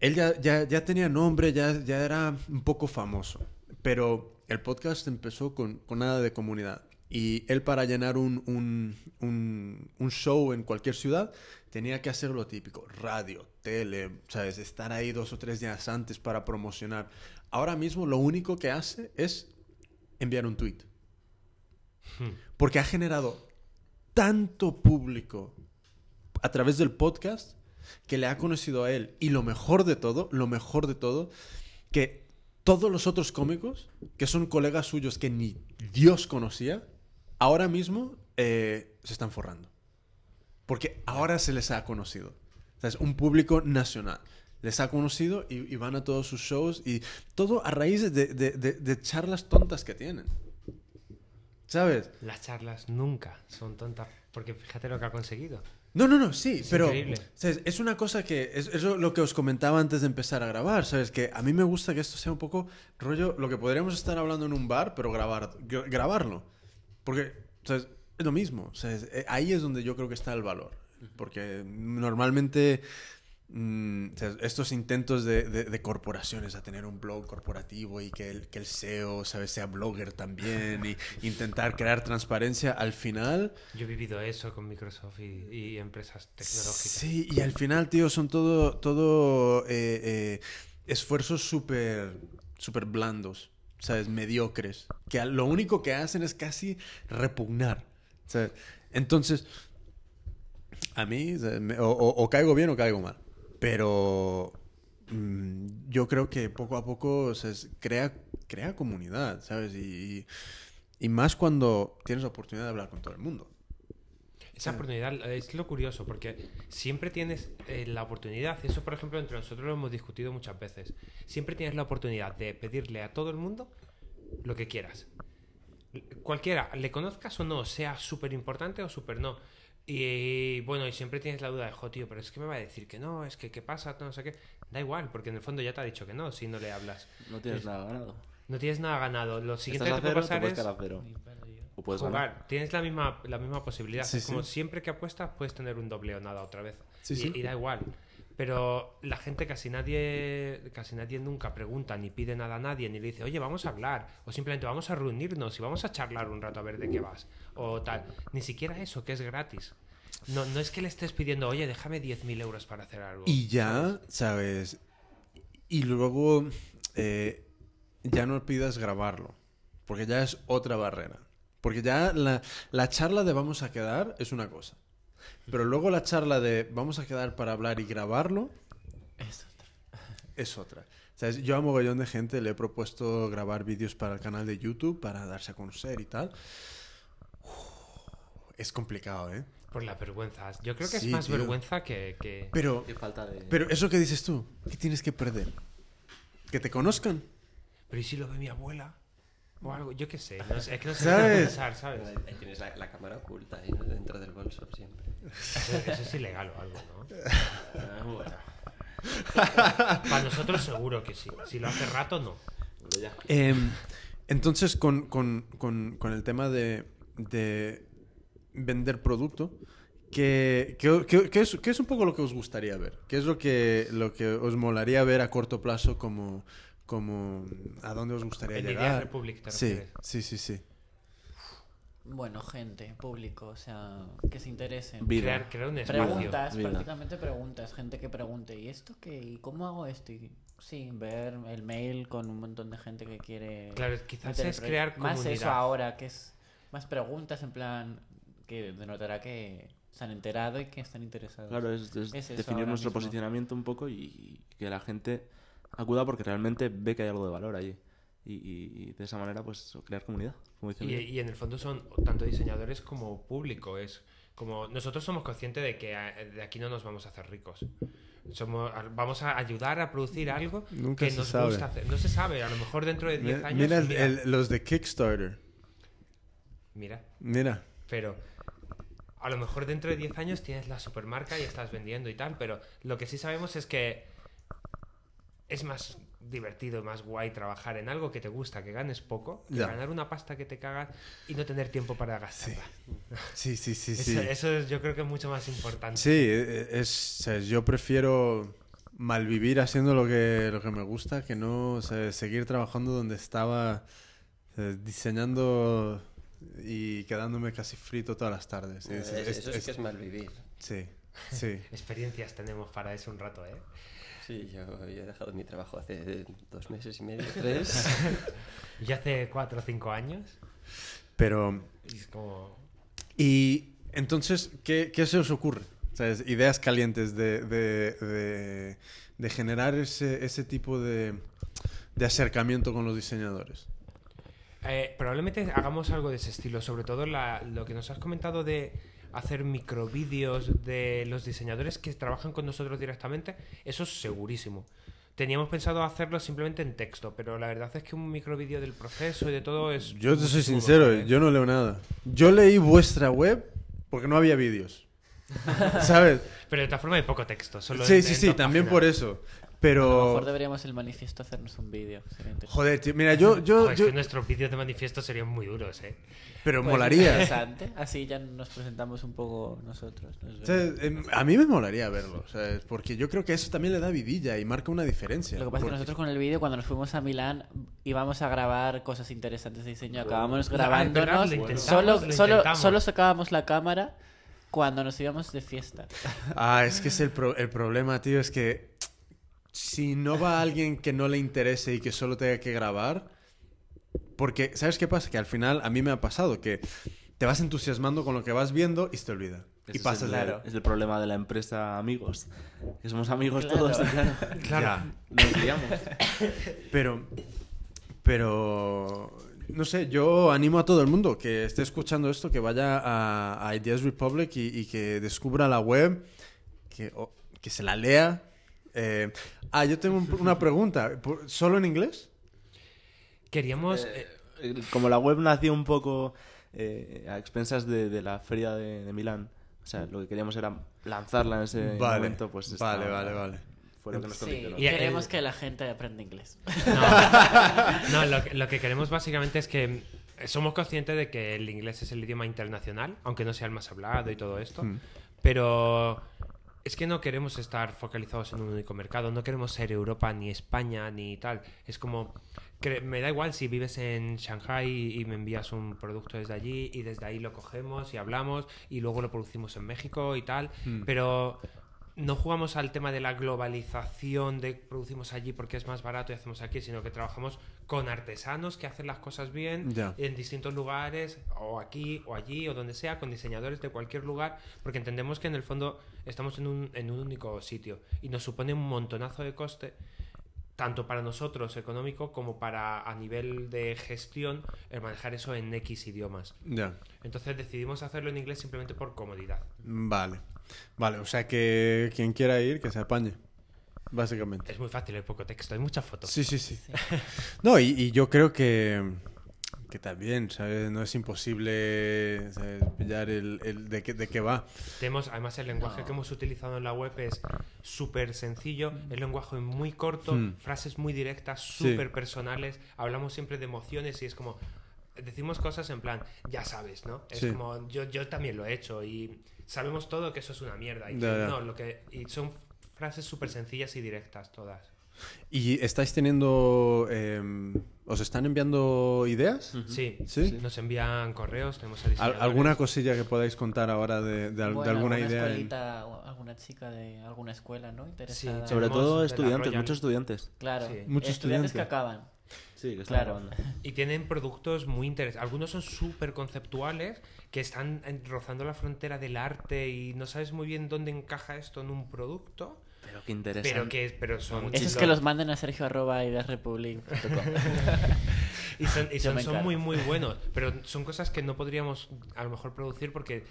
Él ya, ya, ya tenía nombre, ya, ya era un poco famoso, pero el podcast empezó con, con nada de comunidad. Y él para llenar un, un, un, un show en cualquier ciudad tenía que hacer lo típico, radio, tele, ¿sabes? Estar ahí dos o tres días antes para promocionar. Ahora mismo lo único que hace es enviar un tweet. Porque ha generado tanto público a través del podcast que le ha conocido a él. Y lo mejor de todo, lo mejor de todo, que todos los otros cómicos, que son colegas suyos que ni Dios conocía, ahora mismo eh, se están forrando. Porque ahora se les ha conocido. O sea, es un público nacional. Les ha conocido y, y van a todos sus shows y todo a raíz de, de- de- de charlas tontas que tienen. ¿Sabes? Las charlas nunca son tontas, porque fíjate lo que ha conseguido. No, no, no, sí, Es pero increíble. ¿sabes? es una cosa que es, es lo- que os comentaba antes de empezar a grabar, ¿sabes? Que a mí me gusta que esto sea un poco rollo, lo que podríamos estar hablando en un bar, pero grabar, gra- grabarlo. Porque, ¿sabes? Es lo mismo, ¿sabes? Eh, Ahí es donde yo creo que está el valor. Porque normalmente mm, o sea, estos intentos de, de- de corporaciones a tener un blog corporativo y que el, que el CEO, ¿sabes? Sea blogger también y intentar crear transparencia, al final... Yo he vivido eso con Microsoft y, y empresas tecnológicas. Sí, y al final, tío, son todo, todo eh, eh, esfuerzos súper súper blandos, ¿sabes? Mediocres. Que lo único que hacen es casi repugnar, Entonces, a mí, o, caigo bien o caigo mal. Pero mm, yo creo que poco a poco o es- crea, crea comunidad, ¿sabes? Y, y más cuando tienes la oportunidad de hablar con todo el mundo. Esa oportunidad es lo curioso, porque siempre tienes eh, la oportunidad, eso por ejemplo entre nosotros lo hemos discutido muchas veces, siempre tienes la oportunidad de pedirle a todo el mundo lo que quieras. Cualquiera, le conozcas o no, sea súper importante o súper no. Y bueno, y siempre tienes la duda de, jo, tío, pero es que me va a decir que no, es que qué pasa, no sé qué. Da igual, porque en el fondo ya te ha dicho que no, si no le hablas. No tienes Es- nada ganado. No tienes nada ganado. Lo siguiente Estás que a te puede pasar puedes es... quedar a cero. o puedes ganar. jugar. Tienes la misma, la misma posibilidad. Sí, es como sí. siempre que apuestas puedes tener un doble o nada otra vez. Sí, y, sí. y da igual. Pero la gente casi nadie, casi nadie nunca pregunta ni pide nada a nadie ni le dice, oye, vamos a hablar. O simplemente vamos a reunirnos y vamos a charlar un rato a ver de qué vas. O tal. Ni siquiera eso, que es gratis. No, no es que le estés pidiendo, oye, déjame 10.000 euros para hacer algo. Y ya, ¿sabes? Y luego eh, ya no pidas grabarlo, porque ya es otra barrera. Porque ya la, la charla de vamos a quedar es una cosa. Pero luego la charla de vamos a quedar para hablar y grabarlo Eso. es otra. ¿Sabes? Yo a mogollón de gente le he propuesto grabar vídeos para el canal de YouTube para darse a conocer y tal. Uf, es complicado, ¿eh? Por la vergüenza. Yo creo que Sí, es más tío. vergüenza que... que- Pero, Qué falta de... pero eso que dices tú, ¿qué tienes que perder? ¿Que te conozcan? Pero ¿y si lo ve mi abuela? O algo, yo qué sé. No sé es que no sé ¿Sabes? qué pensar, ¿sabes? Ahí tienes la, la cámara oculta ahí ¿no? dentro del bolso siempre. Eso, eso es ilegal o algo, ¿no? Ah, bueno. Para nosotros seguro que sí. Si lo hace rato, no. Em, entonces, con, con- con- con el tema de, de vender producto, ¿qué, qué- qué- qué es, qué es un poco lo que os gustaría ver? ¿Qué es lo que, lo que os molaría ver a corto plazo como, como a dónde os gustaría En Idea llegar? Republic te Sí, sí, sí, sí. Bueno, gente, público, o sea, que se interesen. Crear, crear un espacio. Preguntas, Vida. prácticamente preguntas, gente que pregunte, ¿y esto qué? ¿Y cómo hago esto? Y, sí, ver el mail con un montón de gente que quiere... Claro, quizás es crear Más eso comunidad. ahora, que es más preguntas en plan que denotará que se han enterado y que están interesados. Claro, es, es Es eso definir nuestro mismo. posicionamiento un poco y que la gente acuda porque realmente ve que hay algo de valor allí. Y, y- y de esa manera, pues, crear comunidad. Como Y, en el fondo son tanto diseñadores como público. Es como nosotros somos conscientes de que a- de aquí no nos vamos a hacer ricos. Somos, a- vamos a ayudar a producir algo Nunca que se nos sabe. gusta hacer. No se sabe, a lo mejor dentro de 10 Mira, años. mira el- mira, el- los de Kickstarter. mira, Mira. pero a lo mejor dentro de 10 años tienes la supermarca y estás vendiendo y tal, pero lo que sí sabemos es que es más divertido, más guay trabajar en algo que te gusta, que ganes poco, que ganar una pasta que te cagas y no tener tiempo para gastarla. Sí, sí, sí, sí. Eso, eso es, yo creo que es mucho más importante. Sí, e- es, o sea, yo prefiero malvivir haciendo lo que, lo que me gusta que no o sea, seguir trabajando donde estaba diseñando y quedándome casi frito todas las tardes. Eh, Es- eso, es- eso sí es- que es mal vivir. sí, sí. Experiencias tenemos para eso un rato, ¿eh? Sí, yo, yo he dejado mi trabajo hace dos meses y medio, tres. Yo hace cuatro o cinco años. Pero, Y es como. y entonces, ¿qué, qué se os ocurre? ¿Sabes? Ideas calientes de, de, de- de generar ese, ese tipo de, de acercamiento con los diseñadores. eh, probablemente hagamos algo de ese estilo. Sobre todo la- lo que nos has comentado de hacer microvídeos de los diseñadores que trabajan con nosotros directamente. Eso es segurísimo. Teníamos pensado hacerlo simplemente en texto, pero la verdad es que un microvídeo del proceso y de todo es. Yo te soy sincero, yo no leo nada. Yo leí vuestra web porque no había vídeos. ¿Sabes? Pero de todas formas hay poco texto. Solo Sí, en- sí, en sí, también páginas. por eso. A lo Pero... mejor deberíamos el manifiesto hacernos un vídeo. sería interesante. Joder, tío, mira, yo... yo, Joder, es yo- que nuestros vídeos de manifiesto serían muy duros, ¿eh? Pero Pues molaría. interesante. Así ya nos presentamos un poco nosotros. nos O sea, em, a mí me molaría verlo, ¿sabes? Porque yo creo que eso también le da vidilla y marca una diferencia. Lo que pasa es que Porque- nosotros con el vídeo, cuando nos fuimos a Milán, íbamos a grabar cosas interesantes de diseño. Acabamos verdad, grabándonos. intentamos, Solo, lo solo, intentamos. solo sacábamos la cámara cuando nos íbamos de fiesta. Ah, es que es el, pro- el problema, tío, es que si no va alguien que no le interese y que solo tenga que grabar, porque, ¿sabes qué pasa? Que al final a mí me ha pasado que te vas entusiasmando con lo que vas viendo y se te olvida. Y pasas es el, de es el problema de la empresa amigos. Que somos amigos Claro. todos, claro. Claro. Nos liamos. Pero, pero, no sé, yo animo a todo el mundo que esté escuchando esto, que vaya a, a Ideas Republic y, y que descubra la web, que, o- que se la lea. Eh, ah, yo tengo un- una pregunta. ¿Por- ¿Solo en inglés? Queríamos. Eh, eh, como la web nació un poco eh, a expensas de, de la feria de, de Milán, o sea, lo que queríamos era lanzarla en ese Vale, momento, pues vale, estaba- vale, vale. Fue lo que nos. Y queremos que la gente aprenda inglés. No, no lo, que, lo que queremos básicamente es que somos conscientes de que el inglés es el idioma internacional, aunque no sea el más hablado y todo esto, Mm. pero es que no queremos estar focalizados en un único mercado, no queremos ser Europa ni España ni tal. Es como, que me da igual si vives en Shanghai y me envías un producto desde allí y desde ahí lo cogemos y hablamos y luego lo producimos en México y tal, Mm. pero no jugamos al tema de la globalización de producimos allí porque es más barato y hacemos aquí, sino que trabajamos con artesanos que hacen las cosas bien en distintos lugares, o aquí o allí o donde sea, con diseñadores de cualquier lugar, porque entendemos que en el fondo estamos en un, en un único sitio y nos supone un montonazo de coste tanto para nosotros económico como para a nivel de gestión el manejar eso en X idiomas. Ya. Entonces decidimos hacerlo en inglés simplemente por comodidad. Vale. Vale, o sea que quien quiera ir, que se apañe. Básicamente. Es muy fácil, hay poco texto, hay muchas fotos. Sí, sí, sí. No, y, y yo creo que, que también, ¿sabes? No es imposible ¿sabes? pillar el, el de, qué, de qué va. Tenemos, además, el lenguaje que hemos utilizado en la web es súper sencillo, el lenguaje muy corto, Hmm. frases muy directas, Sí. súper personales. Hablamos siempre de emociones y es como. Decimos cosas en plan, ya sabes, ¿no? Es Sí. como, yo, yo también lo he hecho y sabemos todo que eso es una mierda. Y Ya, que ya. no, lo que. Y son frases súper sencillas y directas todas. ¿Y estáis teniendo... eh, ¿Os están enviando ideas? Sí, ¿Sí? nos envían correos, tenemos a. ¿Alguna cosilla que podáis contar ahora de, de al- de Bueno, alguna alguna idea? en- alguna chica de alguna escuela, ¿no? Interesada. Sí, Sobre todo estudiantes, muchos estudiantes. Claro, Sí. Muchos estudiantes estudiantes. que acaban. Sí, que están Claro. Y tienen productos muy interesantes. Algunos son súper conceptuales, que están rozando la frontera del arte y no sabes muy bien dónde encaja esto en un producto. Pero qué interesante. Pero que pero son, Esos que los manden a sergio arroba y son, y son, son muy muy buenos. Pero son cosas que no podríamos a lo mejor producir porque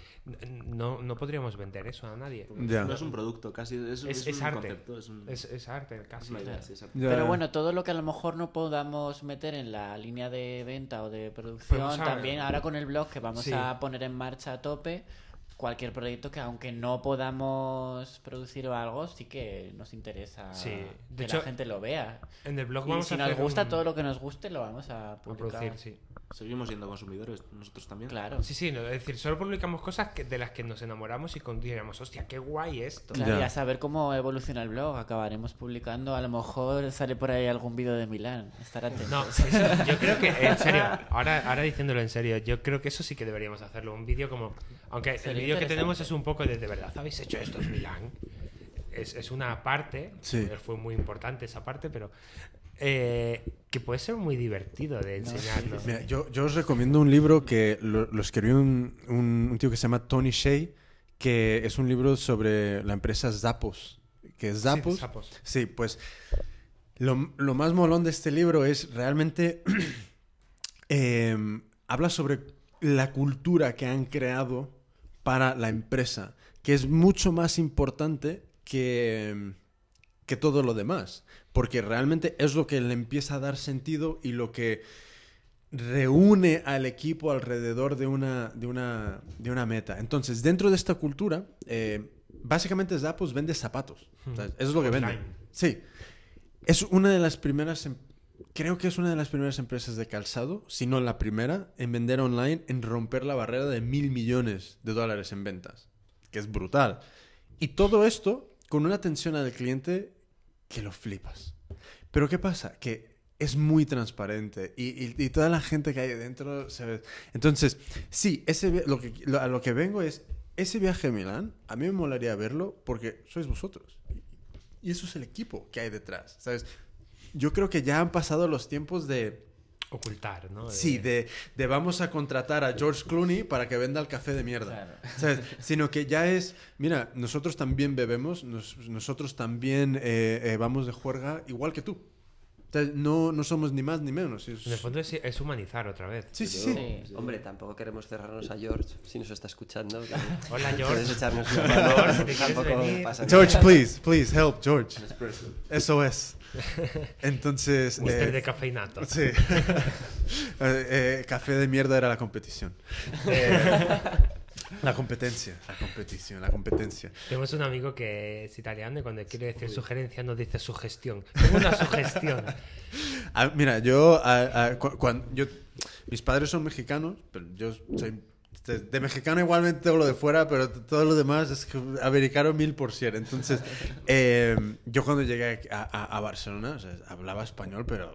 no, no podríamos vender eso a nadie. No es un producto, casi es, Es, es es un arte. concepto. Es, un- Es, es arte casi. idea. Pero bueno, todo lo que a lo mejor no podamos meter en la línea de venta o de producción, también ahora con el blog que vamos Sí. a poner en marcha a tope, cualquier proyecto que aunque no podamos producir o algo, sí que nos interesa Sí. que la gente lo vea. En el blog Y vamos si a nos hacer gusta un- todo lo que nos guste, lo vamos a a publicar. producir, sí. Seguimos siendo consumidores, nosotros también. Claro. Sí, sí, no, es decir, solo publicamos cosas que- de las que nos enamoramos y con diríamos, hostia, qué guay esto. Claro, y Ya. a saber cómo evoluciona el blog, acabaremos publicando, a lo mejor sale por ahí algún vídeo de Milán, estar atentos. No, eso- yo creo que, en serio, ahora, ahora diciéndolo en serio, yo creo que eso sí que deberíamos hacerlo. Un vídeo como. Aunque el vídeo que tenemos es un poco de, de verdad, ¿habéis hecho esto en Milán? Es, es una parte, Sí. fue muy importante esa parte, pero. eh, que puede ser muy divertido de enseñarlo. Mira, yo, yo os recomiendo un libro que lo, lo escribió un, un- un tío que se llama Tony Shea, que es un libro sobre la empresa Zappos. Que es Zappos. Sí, Zappos. Sí, pues lo, lo más molón de este libro es realmente em, habla sobre la cultura que han creado para la empresa, que es mucho más importante que, que todo lo demás, porque realmente es lo que le empieza a dar sentido y lo que reúne al equipo alrededor de una, de una, de una meta. Entonces, dentro de esta cultura, eh, básicamente Zappos vende zapatos. O sea, eso es lo que vende. Sí. Es una de las primeras, em- creo que es una de las primeras empresas de calzado, si no la primera, en vender online, en romper la barrera de mil millones de dólares en ventas, que es brutal. Y todo esto con una atención al cliente que lo flipas. Pero ¿qué pasa? Que es muy transparente y, toda la gente que hay dentro se ve. Entonces, sí, ese, a lo que vengo es, ese viaje a Milán, a mí me molaría verlo porque sois vosotros. Y eso es el equipo que hay detrás, ¿sabes? Yo creo que ya han pasado los tiempos de... Ocultar, ¿no? De- Sí, de, de vamos a contratar a George Clooney para que venda el café de mierda. Claro. ¿Sabes? Sino que ya es, mira, nosotros también bebemos, nos- nosotros también eh, eh, vamos de juerga igual que tú. O sea, no, no somos ni más ni menos. es- En el fondo es, es humanizar otra vez. Sí, sí, sí. Sí. Hombre, tampoco queremos cerrarnos a George, si nos está escuchando. que Hola, Puedes George. echarnos una Por mano, favor. George, please, please, help, George. SOS. Entonces... Mister eh, de cafeinato. Sí. Eh, eh, café de mierda era la competición. Eh, la competencia, la competición, la competencia. Tenemos un amigo que es italiano y cuando quiere decir sugerencia nos dice sugestión. Tengo una sugestión. Ah, mira, yo, a- a- cu- cuan- yo, mis padres son mexicanos, pero yo soy de, de mexicano igualmente todo lo de fuera, pero todo lo demás es americano mil por cien. Entonces, eh, yo cuando llegué a, a- a Barcelona, o sea, hablaba español, pero,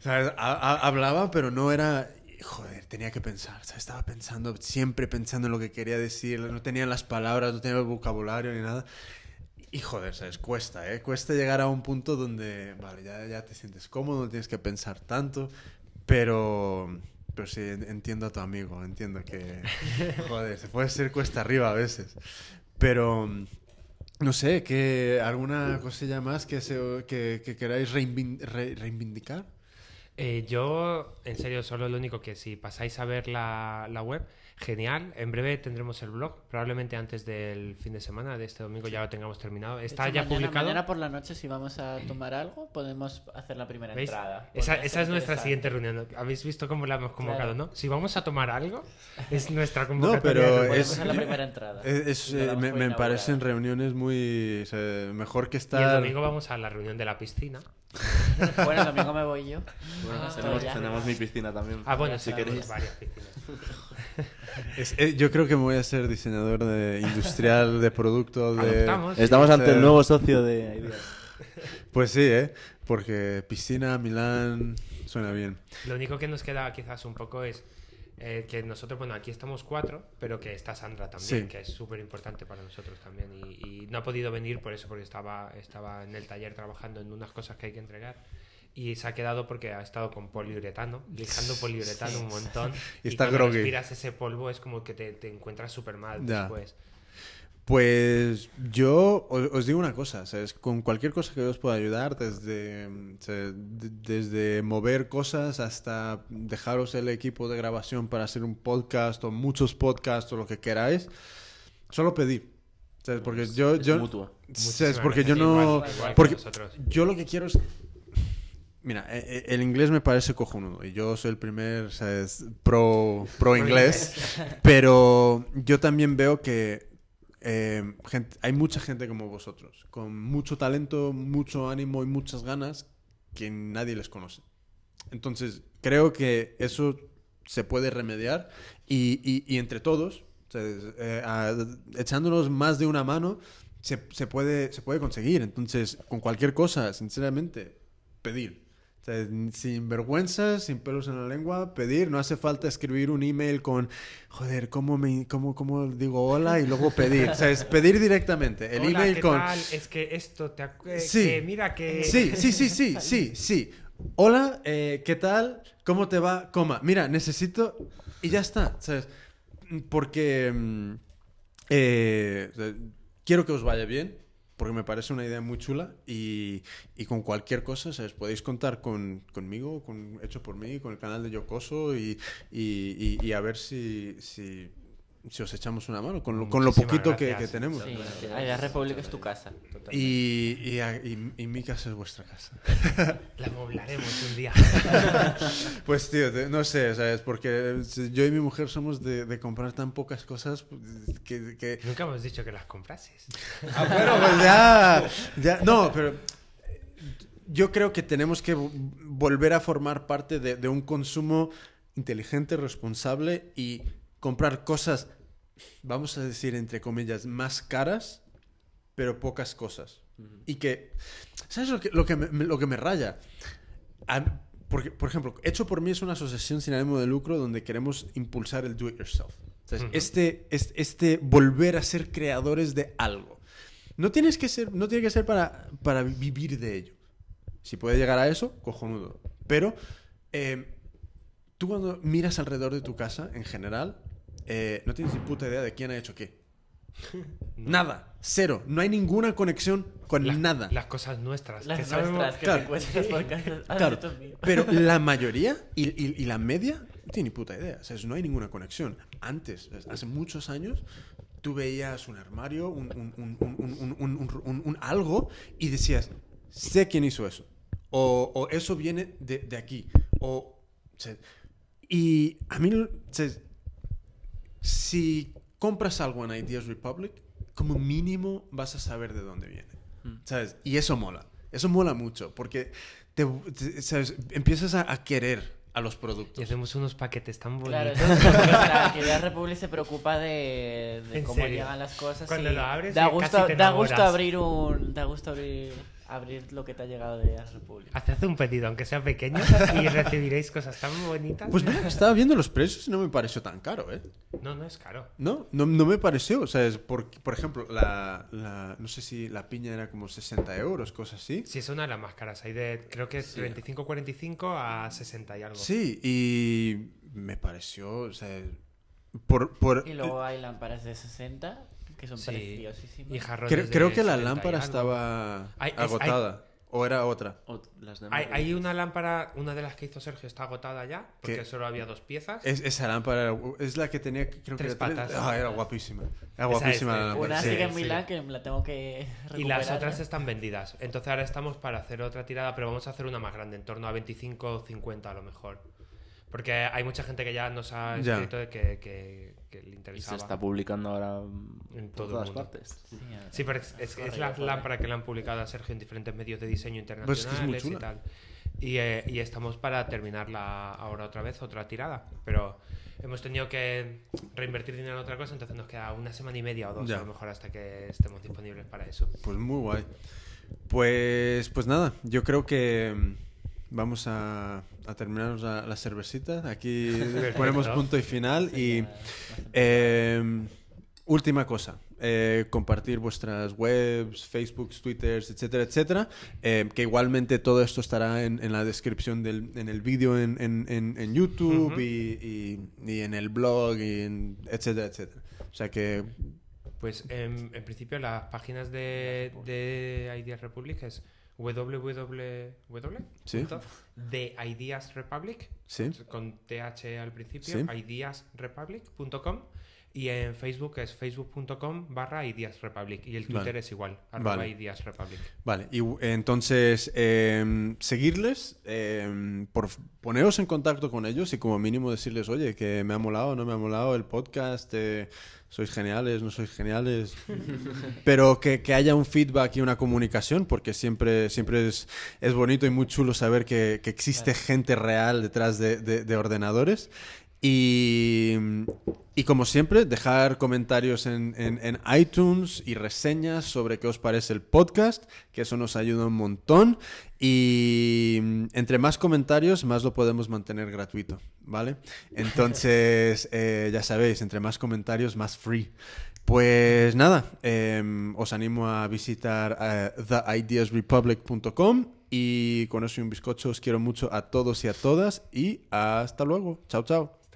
¿sabes? A- a- hablaba, pero no era, joder, tenía que pensar. Estaba pensando, siempre pensando en lo que quería decir, no tenía las palabras, no tenía el vocabulario ni nada. Y joder, ¿sabes? Cuesta, ¿eh? Cuesta llegar a un punto donde, vale, ya, ya te sientes cómodo, no tienes que pensar tanto, pero, pero sí, en- entiendo a tu amigo, entiendo que, se puede ser cuesta arriba a veces. Pero, no sé, que ¿alguna cosilla más que, se, que, que queráis reivin- re- reivindicar? Eh, yo, en serio, solo lo único que si pasáis a ver la, la web, genial. En breve tendremos el blog, probablemente antes del fin de semana, de este domingo ya lo tengamos terminado. Está hecho, ya mañana, publicado. Mañana por la noche, si vamos a tomar algo, podemos hacer la primera ¿Veis? entrada. Esa, es nuestra siguiente reunión. ¿Habéis visto cómo la hemos convocado, Claro. no? Si vamos a tomar algo, es nuestra No, convocatoria. pero Podemos reunión. es, hacer la primera entrada. es- es, eh, me, parecen reuniones muy... o sea, mejor que Y el estar... domingo vamos a la reunión de la piscina. Bueno, el domingo me voy yo. Bueno, tenemos, ya. tenemos mi piscina también. Ah, bueno, si queréis. varias piscinas. Es- eh, yo creo que me voy a ser diseñador de industrial de producto de Adoptamos. Estamos ante el nuevo socio de Ideas. pues sí eh porque piscina Milán suena bien Lo único que nos queda quizás un poco es eh, que nosotros, bueno, aquí estamos cuatro, pero que está Sandra también, Sí. que es súper importante para nosotros también. Y, y no ha podido venir por eso, porque estaba, estaba en el taller trabajando en unas cosas que hay que entregar. Y se ha quedado porque ha estado con poliuretano, lijando poliuretano un montón. Y está cuando ese polvo es como que te, te encuentras súper mal Ya. después. Pues yo os, os digo una cosa ¿sabes? con cualquier cosa que os pueda ayudar desde desde mover cosas hasta dejaros el equipo de grabación para hacer un podcast o muchos podcasts o lo que queráis solo pedir ¿sabes? porque yo Es yo mutua. ¿sabes? Porque yo no Igual- igual que porque yo lo que quiero es Mira, eh, eh, el inglés me parece cojonudo y yo soy el primer ¿sabes? pro, pro inglés, pero yo también veo que eh, hay mucha gente como vosotros, con mucho talento, mucho ánimo y muchas ganas que nadie les conoce. Entonces, creo que eso se puede remediar y, entre todos. Eh, echándonos más de una mano, se puede conseguir. Entonces, con cualquier cosa, sinceramente, pedir. Sin vergüenza, sin pelos en la lengua, pedir. No hace falta escribir un email con, joder, ¿cómo, me, cómo, cómo digo hola? Y luego pedir. O sea, es pedir directamente. El Hola, email ¿qué con... tal? Es que esto te eh, Sí. que mira que Sí, sí, sí, sí, sí, sí. Hola, eh, ¿qué tal? ¿Cómo te va? Coma. Mira, necesito... Y ya está, ¿sabes? Porque mm, eh, quiero que os vaya bien, porque me parece una idea muy chula y, y con cualquier cosa, ¿sabes? Podéis contar con, conmigo, con, hecho por mí, con el canal de Yocoso y, y, y- a ver si, si, si os echamos una mano con lo, con lo poquito que, tenemos. Sí, la República es tu casa. Y, y, a- y- y mi casa es vuestra casa. la amoblaremos un día. Pues tío, te- no sé, ¿sabes? Porque yo y mi mujer somos de, de comprar tan pocas cosas que... que- Nunca hemos dicho que las comprases. Ah, bueno, pues ya, ya... No, pero yo creo que tenemos que vo- volver a formar parte de, de un consumo inteligente, responsable y comprar cosas, vamos a decir, entre comillas, más caras, pero pocas cosas. Y que, ¿sabes lo que, lo que, me, lo que me raya? A- porque, por ejemplo, Hecho por mí es una asociación sin ánimo de lucro donde queremos impulsar el do it yourself. Este, este, este volver a ser creadores de algo. No, tienes que ser, no tiene que ser para, para vivir de ello. Si puede llegar a eso, cojonudo. Pero eh, tú cuando miras alrededor de tu casa, en general, eh, no tienes ni puta idea de quién ha hecho qué. Nada, cero. No hay ninguna conexión con Las- nada. Las cosas nuestras. Las que sabemos- nuestras que claro. te encuentras por casa. Ah, Claro, pero la mayoría y, y- y la media no tiene ni puta idea. O sea, no hay ninguna conexión. Antes, hace muchos años, tú veías un armario, un, un- un- un- un- un- un- un- un algo y decías, sé quién hizo eso. O, o eso viene de, de aquí. O, o sea, y a mí, o sea, si compras algo en Ideas Republic, como mínimo vas a saber de dónde viene. ¿Sabes? Y eso mola. Eso mola mucho, porque te- te- ¿sabes? empiezas a, a querer a los Y productos. hacemos unos paquetes tan Claro, bonitos. entonces como que la Idea Republic se preocupa de, de ¿En cómo serio? llegan las cosas. Cuando y lo abres, da gusto, casi te da gusto abrir un, da gusto abrir, abrir lo que te ha llegado de Idea Republic. Haced un pedido, aunque sea pequeño, y recibiréis cosas tan bonitas. Pues mira, estaba viendo los precios y no me pareció tan caro, ¿eh? No, no es caro. No, no, no me pareció. O sea, es por, por ejemplo, la, la- no sé si la piña era como 60 euros, cosas así. Sí, es una de las más caras. Hay de, creo que es de 25-45 a 60 y algo. Sí, y me pareció, o sea, por... por Y luego hay lámparas de 60 que son Sí. preciosísimas. Y jarrones creo, de creo que la 70 y lámpara algo. estaba Hay- es- agotada. ¿O era otra? O las de Hay, una lámpara, una de las que hizo Sergio está agotada ya, porque ¿Qué? solo había dos piezas. Es, esa lámpara es la que tenía, creo Tres que era patas. Ah, era guapísima. Era guapísima es, la lámpara. Una sí. sigue en sí. Milán que me la tengo que recuperar. Y las otras ¿eh? están vendidas. Entonces ahora estamos para hacer otra tirada, pero vamos a hacer una más grande, en torno a 25 o 50 a lo mejor. Porque hay mucha gente que ya nos ha escrito de que, que- que le Y se interesaba. está publicando ahora En por todas partes. Sí, Sí, pero es, es- es la lámpara que le han publicado a Sergio en diferentes medios de diseño Pues es que es muy internacionales y tal. Y, eh, y estamos para terminarla ahora otra vez, otra tirada. Pero hemos tenido que reinvertir dinero en otra cosa, entonces nos queda una semana y media o dos Ya. a lo mejor hasta que estemos disponibles para eso. Pues muy guay. Pues, pues nada, yo creo que vamos a, a terminar la, la cervecita. Aquí ponemos punto y final. Y eh, última cosa, eh, compartir vuestras webs, Facebooks, Twitters, etcétera, etcétera. Eh, que igualmente todo esto estará en, en la descripción del en el vídeo en, en- en- YouTube y, y- y en el blog, y etcétera, etcétera. O sea que Pues en, en principio las páginas de, de Ideas Republic es www. Sí. de Ideas Republic sí. con th al principio, ideasrepublic.com y en Facebook es facebook.com barra ideasrepublic y el Twitter Vale. es igual, arroba Vale. ideasrepublic. Vale, y entonces em, seguirles, em, por, poneros en contacto con ellos y como mínimo decirles, oye, que me ha molado, no me ha molado el podcast, eh, sois geniales, no sois geniales, pero que, que haya un feedback y una comunicación, porque siempre, siempre es, es bonito y muy chulo saber que, que existe gente real detrás de, de- de ordenadores. Y, y como siempre, dejar comentarios en, en- en iTunes y reseñas sobre qué os parece el podcast, que eso nos ayuda un montón. Y entre más comentarios, más lo podemos mantener gratuito, ¿vale? Entonces, eh, ya sabéis, entre más comentarios, más free. Pues nada, em, os animo a visitar eh, theideasrepublic.com y con eso y un bizcocho os quiero mucho a todos y a todas y hasta luego. Chao, chao.